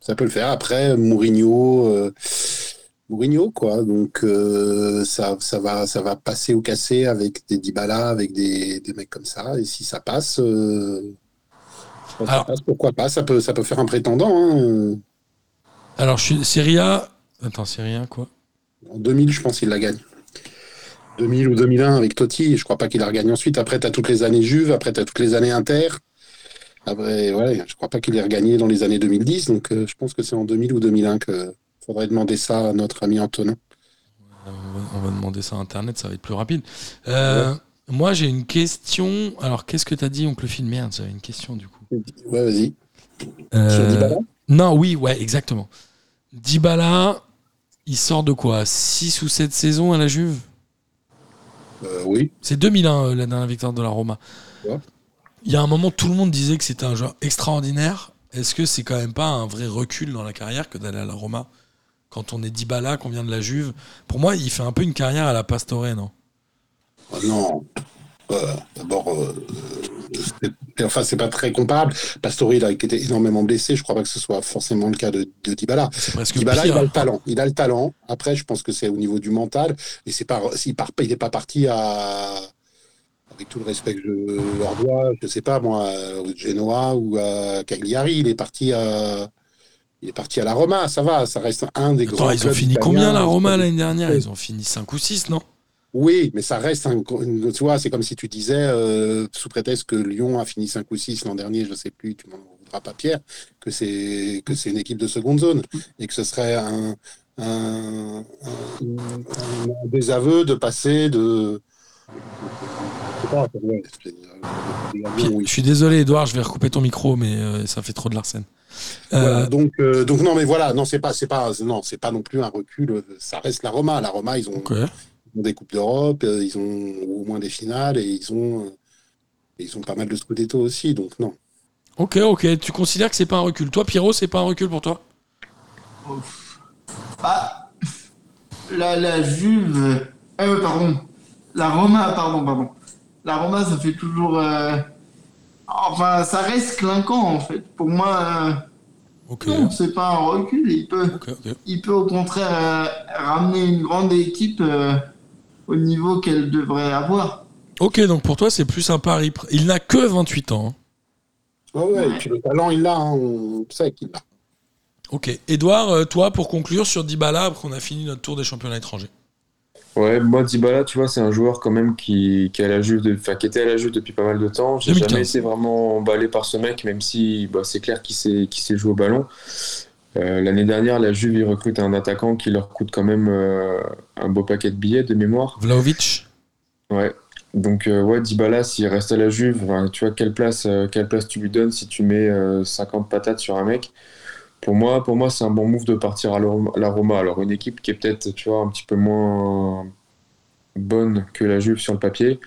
ça peut le faire. Après, Mourinho, Mourinho, quoi. Donc euh, ça, ça va, ça va passer ou casser avec des Dybala, avec des, des mecs comme ça. Et si ça passe. euh, ça Alors- passe, pourquoi pas? Ça peut, ça peut faire un prétendant. hein. Alors, je suis Serie A. Attends, Serie A, quoi? En 2000, je pense qu'il la gagne. 2000 ou 2001 avec Totti, je crois pas qu'il la regagne ensuite. Après, tu as toutes les années Juve, après, tu as toutes les années Inter. Après, ouais, je crois pas qu'il ait regagné dans les années 2010. Donc, euh, je pense que c'est en 2000 ou 2001 que faudrait demander ça à notre ami Antonin. On va, on va demander ça à Internet, ça va être plus rapide. Euh, Moi, j'ai une question. Alors, qu'est-ce que t'as dit, oncle Phil? Merde, j'avais une question, du coup. Ouais, vas-y. Euh, Non, oui, ouais, exactement. Dybala, il sort de quoi? 6 ou 7 saisons à la Juve? Euh, Oui. C'est 2001, euh, la dernière victoire de la Roma. Ouais. Il y a un moment, tout le monde disait que c'était un joueur extraordinaire. Est-ce que c'est quand même pas un vrai recul dans la carrière que d'aller à la Roma? Quand on est Dybala, qu'on vient de la Juve Pour moi, il fait un peu une carrière à la Pastore, non? Euh, non. Euh, D'abord, euh, c'est- enfin, c'est pas très comparable. Pastore, il a été énormément blessé. Je crois pas que ce soit forcément le cas de, de Dybala. Dybala, il pire. a le talent. Il a le talent. Après, je pense que c'est au niveau du mental. Et c'est pas, part, il n'est pas parti à, avec tout le respect que je leur dois, je sais pas moi, au Genoa ou à Cagliari. Il est parti à, il est parti à la Roma. Ça va, ça reste un des Attends, grands. ils ont fini italiens. combien la Roma l'année dernière Ils ont fini 5 ou 6, non? Oui, mais ça reste un. Tu vois, c'est comme si tu disais, euh, sous prétexte que Lyon a fini 5 ou 6 l'an dernier, je sais plus, tu m'en voudras pas, Pierre, que c'est une équipe de seconde zone et que ce serait un, un, un- un désaveu de passer de. Je suis désolé, Edouard, je vais recouper ton micro, mais euh, ça fait trop de l'arsène. Euh, Voilà, donc, euh, donc non, mais voilà, non, c'est pas, c'est pas, non, c'est pas non plus un recul. euh, Ça reste la Roma. La Roma, ils ont, ok. ils ont des coupes d'Europe, ils ont au moins des finales et ils ont, ils ont pas mal de scudetto aussi. Donc non. Ok, ok. Tu considères que c'est pas un recul Toi, Pierrot, c'est pas un recul pour toi? Ah, la, la Juve. Euh, pardon. La Roma, pardon, pardon. La Roma, ça fait toujours. euh, Enfin, ça reste clinquant, en fait. Pour moi, euh, non, c'est pas un recul. Il peut, il au contraire euh, ramener une grande équipe euh, au niveau qu'elle devrait avoir. Ok, donc pour toi, c'est plus un pari. Il n'a que 28 ans. hein. Ah ouais, et puis le talent, il l'a, hein, on sait qu'il l'a. Ok. Edouard, toi, pour conclure sur Dybala, après qu'on a fini notre tour des championnats étrangers. Ouais, moi, Dybala, tu vois, c'est un joueur quand même qui, qui, à la Juve de- qui était à la Juve depuis pas mal de temps. J'ai 2015. jamais été vraiment emballé par ce mec, même si bah, c'est clair qu'il sait, sait jouer au ballon. Euh, L'année dernière, la Juve, ils recrutent un attaquant qui leur coûte quand même euh, un beau paquet de billets de mémoire. Vlaovic Ouais. Donc, euh, ouais, Dybala, s'il reste à la Juve, tu vois, quelle place, quelle place tu lui donnes si tu mets euh, 50 patates sur un mec? Pour moi, pour moi c'est un bon move de partir à la Roma. Alors, une équipe qui est peut-être, tu vois, un petit peu moins bonne que la Juve sur le papier,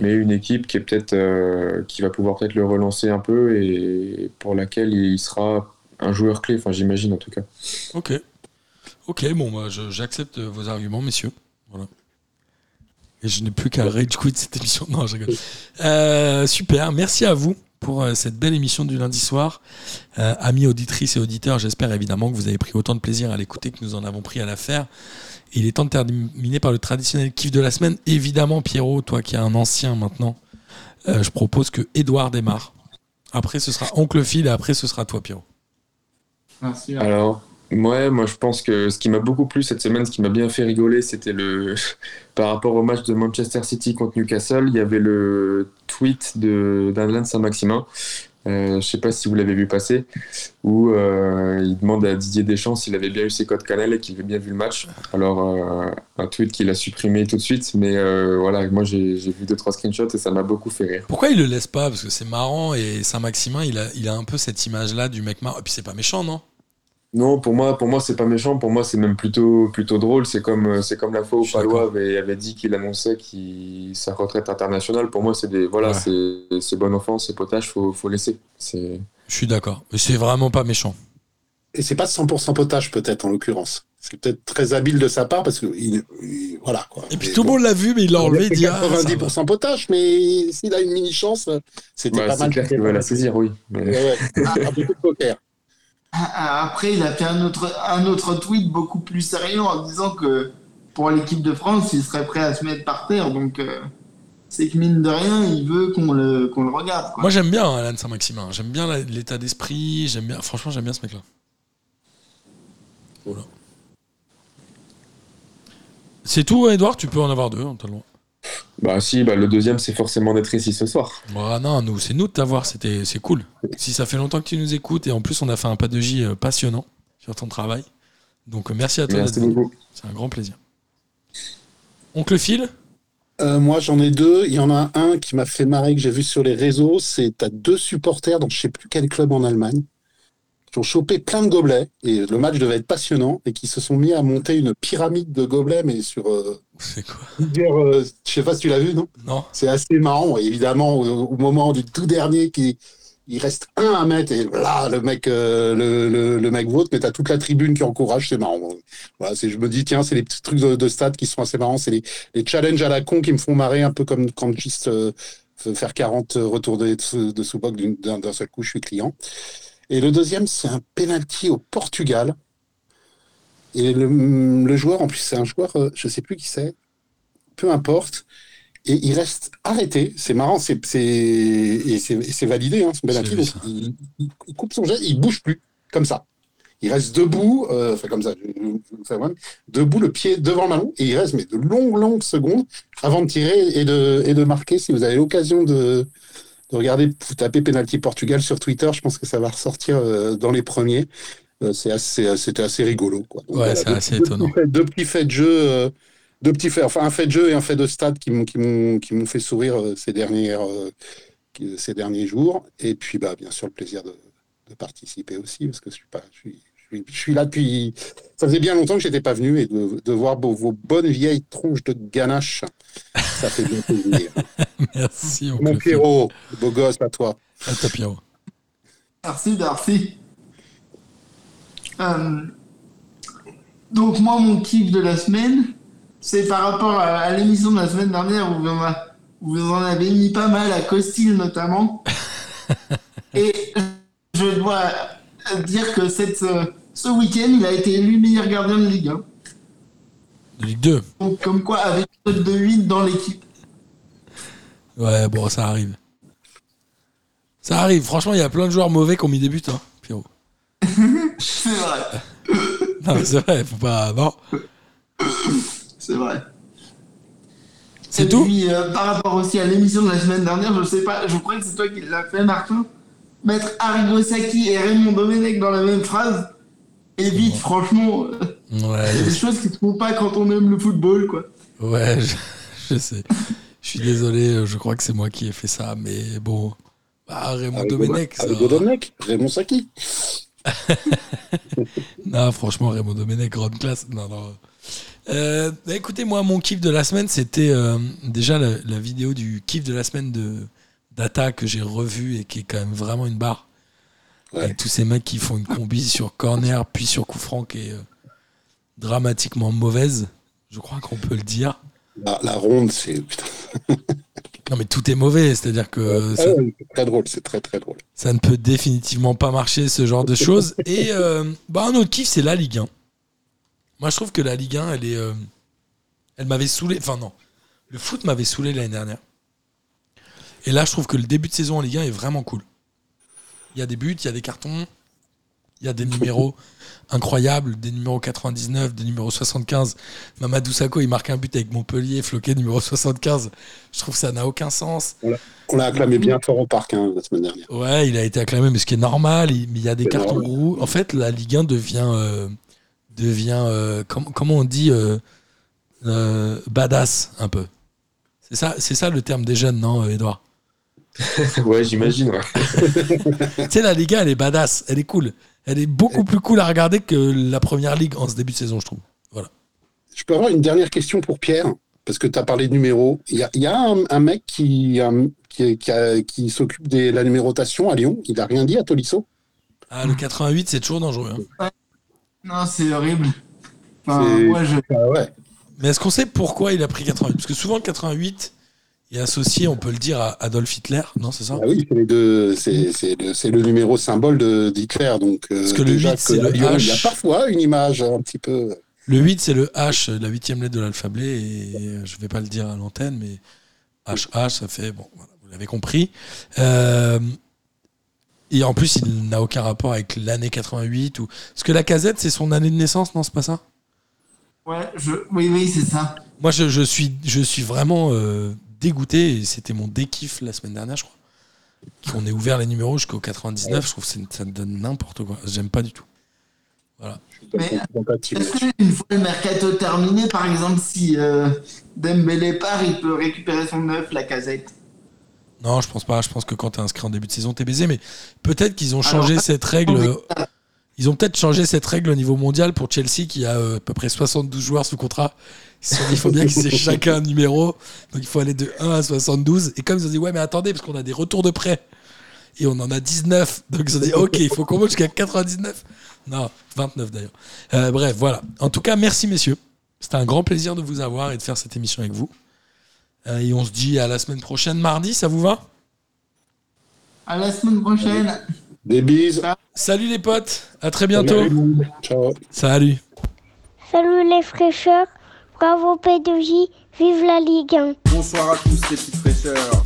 mais une équipe qui est peut-être, euh, qui va pouvoir peut-être le relancer un peu et pour laquelle il sera un joueur clé, enfin, j'imagine en tout cas. Ok. Ok, bon, bah, je- j'accepte vos arguments, messieurs. Voilà. Et je n'ai plus qu'à rage quit cette émission. Non, je rigole. Euh, super, merci à vous pour euh, cette belle émission du lundi soir. Euh, amis auditrices et auditeurs, j'espère évidemment que vous avez pris autant de plaisir à l'écouter que nous en avons pris à la faire. Et il est temps de terminer par le traditionnel kiff de la semaine. Évidemment, Pierrot, toi qui es un ancien maintenant, euh, je propose que Edouard démarre. Après, ce sera Oncle Phil et après, ce sera toi, Pierrot. Merci. Alors, ouais, moi je pense que ce qui m'a beaucoup plu cette semaine, ce qui m'a bien fait rigoler, c'était le. Par rapport au match de Manchester City contre Newcastle, il y avait le tweet de Saint-Maximin. Euh, je sais pas si vous l'avez vu passer, où euh, il demande à Didier Deschamps s'il avait bien eu ses codes canal et qu'il avait bien vu le match. Alors, euh, un tweet qu'il a supprimé tout de suite, mais euh, voilà, moi j'ai vu deux trois screenshots et ça m'a beaucoup fait rire. Pourquoi il le laisse pas? Parce que c'est marrant et Saint-Maximin, il a, il a un peu cette image-là du mec marrant. Et puis c'est pas méchant, non? Non, pour moi, pour moi, c'est pas méchant. Pour moi, c'est même plutôt, plutôt drôle. C'est comme, euh, c'est comme la fois où Palois avait, avait dit qu'il annonçait qu'il, sa retraite internationale. Pour moi, c'est des, voilà, Ouais. c'est, c'est bon enfant, c'est potage, faut, faut laisser. C'est, Je suis d'accord. Mais c'est vraiment pas méchant. Et c'est pas 100% potage, peut-être, en l'occurrence. C'est peut-être très habile de sa part parce que, il, il- voilà, quoi. Et puis Mais tout le bon, monde l'a vu, mais il l'a enlevé. Il c'est dit ah, ça va. 90% potage, mais s'il a une mini chance, c'était bah, pas c'est mal. clair qu'il va la saisir, oui. Mais- Ouais, ouais. Un peu de poker. Après, il a fait un autre, un autre tweet beaucoup plus sérieux en disant que pour l'équipe de France, il serait prêt à se mettre par terre. Donc, euh, c'est que mine de rien, il veut qu'on le, qu'on le regarde. Quoi. Moi j'aime bien Alan Saint-Maximin. J'aime bien l'état d'esprit. J'aime bien. Franchement, j'aime bien ce mec-là. Voilà. C'est tout, Edouard. Tu peux en avoir deux. hein, t'as. Bah, si, bah, le deuxième, c'est forcément d'être ici ce soir. Bon, non, nous, c'est nous de t'avoir. C'était, c'est cool. Si ça fait longtemps que tu nous écoutes et en plus on a fait un pas de J euh, passionnant sur ton travail. Donc euh, merci à toi. Merci beaucoup. C'est un grand plaisir. Oncle Phil. Euh, moi, j'en ai deux. Il y en a un qui m'a fait marrer, que j'ai vu sur les réseaux. C'est t'as deux supporters dans je sais plus quel club en Allemagne qui ont chopé plein de gobelets et le match devait être passionnant et qui se sont mis à monter une pyramide de gobelets, mais sur euh, C'est quoi euh, je sais pas si tu l'as vu, non Non. C'est assez marrant. Évidemment, au, au moment du tout dernier, qui, il reste un à mettre et là, le mec, euh, le, le, le mec vote, mais t'as toute la tribune qui encourage. C'est marrant. Voilà, c'est, je me dis, tiens, c'est les petits trucs de, de stade qui sont assez marrants. C'est les, les challenges à la con qui me font marrer, un peu comme quand juste euh, faire 40 retours de, de sous-boc d'un, d'un seul coup, je suis client. Et le deuxième, c'est un penalty au Portugal. Et le, le joueur, en plus, c'est un joueur, euh, je sais plus qui c'est, peu importe. Et il reste arrêté. C'est marrant, c'est, c'est, et c'est, validé, hein, vu Donc, il, il- coupe son geste, il bouge plus, comme ça. Il reste debout, euh, enfin comme ça, debout, le pied devant le ballon, et il reste mais de longues, longues secondes avant de tirer et de, et de marquer. Si vous avez l'occasion de, de regarder, vous tapez penalty Portugal sur Twitter, je pense que ça va ressortir euh, dans les premiers. Euh, c'est assez, c'était assez rigolo. Quoi. Donc, Ouais, c'est deux- assez deux étonnant. petits faits- Deux petits faits de jeu, euh, deux petits faits, enfin un fait de jeu et un fait de stade qui m'ont, qui m'ont, qui m'ont fait sourire euh, ces dernières, euh, ces derniers jours. Et puis, bah, bien sûr, le plaisir de, de participer aussi, parce que je suis pas, je suis, je suis, je suis là depuis. Ça faisait bien longtemps que j'étais pas venu et de, de voir vos, vos bonnes vieilles tronches de ganache, ça fait bien plaisir. Merci, Mon. Pierrot, beau gosse à toi. À toi, Pierrot. Merci, Darcy. Euh, donc, moi, mon kiff de la semaine, c'est par rapport à, à l'émission de la semaine dernière où vous en, a- où vous en avez mis pas mal à Costil notamment. Et je dois dire que cette, euh, ce week-end, il a été élu meilleur gardien de Ligue 1. De Ligue 2. Donc, comme quoi, avec de 8 dans l'équipe. Ouais, bon, ça arrive. Ça arrive. Franchement, il y a plein de joueurs mauvais qui ont mis des buts, hein. C'est vrai. Non, mais c'est vrai, faut pas. Non. C'est vrai. C'est Et tout puis, euh, par rapport aussi à l'émission de la semaine dernière, je sais pas, je crois que c'est toi qui l'as fait, Martin. Mettre Arrigo Sacchi et Raymond Domenech dans la même phrase, évite, franchement. Ouais, Il y a des choses qui se font pas quand on aime le football, quoi. Ouais, je, je sais. Je suis désolé, je crois que c'est moi qui ai fait ça, mais bon. Bah, Raymond Domenech, ça. Avec Domenech, Raymond Saki. Non, franchement, Raymond Domenech, grande classe. Non, non. Euh, bah, écoutez, moi, mon kiff de la semaine, c'était euh, déjà la, la vidéo du kiff de la semaine de Data que j'ai revu et qui est quand même vraiment une barre. Ouais. Avec tous ces mecs qui font une combi sur corner, puis sur coup franc qui est euh, dramatiquement mauvaise. Je crois qu'on peut le dire. La, la ronde, c'est Non, mais tout est mauvais, c'est-à-dire que ça, c'est très drôle, c'est très très drôle. ça ne peut définitivement pas marcher, ce genre de choses. Et euh, bah, un autre kiff, c'est la Ligue 1. Moi, je trouve que la Ligue 1, elle est. euh, elle m'avait saoulé. Enfin, non. Le foot m'avait saoulé l'année dernière. Et là, je trouve que le début de saison en Ligue 1 est vraiment cool. Il y a des buts, il y a des cartons, il y a des numéros incroyables, des numéros 99, des numéros 75. Mamadou Sakho, il marque un but avec Montpellier, floqué numéro 75. Je trouve que ça n'a aucun sens. On l'a acclamé bien fort au parc hein, la semaine dernière. Ouais, il a été acclamé, mais ce qui est normal, il, mais il y a des cartons rouges. En fait, la Ligue 1 devient, euh, devient euh, com- comment on dit, euh, euh, badass un peu. C'est ça, c'est ça le terme des jeunes, non, Edouard ouais, j'imagine, ouais. Tu sais, la Ligue 1, elle est badass, elle est cool. Elle est beaucoup plus cool à regarder que la première ligue en ce début de saison, je trouve. Je peux avoir une dernière question pour Pierre, parce que tu as parlé de numéros. Il y a, il y a un, un mec qui, un- qui, qui, a- qui s'occupe de la numérotation à Lyon. Il n'a rien dit à Tolisso. Ah, le 88, c'est toujours dangereux. hein. Non, c'est horrible. Enfin, C'est- moi, je. Ah ouais. Mais est-ce qu'on sait pourquoi il a pris 88 Parce que souvent, le 88 est associé, on peut le dire, à Adolf Hitler, non, c'est ça? Ah oui, c'est les deux. C'est c'est le, numéro symbole de d'Hitler. Donc, euh, Parce que le déjà huit, c'est à le Lyon, Il y a H. parfois une image un petit peu. Le 8, c'est le H, la huitième lettre de l'alphabet, et je vais pas le dire à l'antenne, mais HH, ça fait, bon, voilà, vous l'avez compris. Euh, et en plus, il n'a aucun rapport avec l'année 88. Ou... Parce que la casette, c'est son année de naissance, non, c'est pas ça? Ouais, je. Oui, oui, c'est ça. Moi, je, je suis, je suis vraiment euh, dégoûté, et c'était mon dékiff la semaine dernière, je crois. Qu'on ait ouvert les numéros jusqu'au 99, je trouve que c'est- ça donne n'importe quoi. J'aime pas du tout. Mais Compatible. est-ce qu'une fois le mercato terminé, par exemple, si euh, Dembélé part, il peut récupérer son neuf, la casette? Non, je pense pas. Je pense que quand t'es inscrit en début de saison, t'es baisé. Mais peut-être qu'ils ont Alors, changé cette règle. euh, Ils ont peut-être changé cette règle au niveau mondial pour Chelsea qui a euh, à peu près 72 joueurs sous contrat. Ils se sont dit, il faut bien qu'ils aient chacun un numéro. Donc il faut aller de 1 à 72. Et comme ils ont dit, ouais, mais attendez, parce qu'on a des retours de prêt. Et on en a 19. Donc ils ont dit, ok, il faut qu'on monte jusqu'à 99. Non, 29 d'ailleurs. Euh, bref, voilà. En tout cas, merci messieurs. C'était un grand plaisir de vous avoir et de faire cette émission avec vous. Euh, et on se dit à la semaine prochaine, mardi, ça vous va? À la semaine prochaine. Des bises. Salut les potes, à très bientôt. Ciao. Salut. Salut les fraîcheurs, bravo P2J, vive la Ligue 1. Bonsoir à tous les petites fraîcheurs.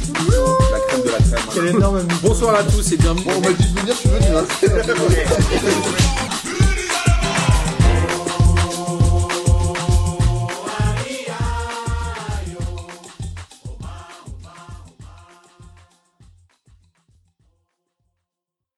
La crème de la crème. Quel énorme Bonsoir à tous et bienvenue. Bon, on m'a dit de venir, je suis venu. Hein.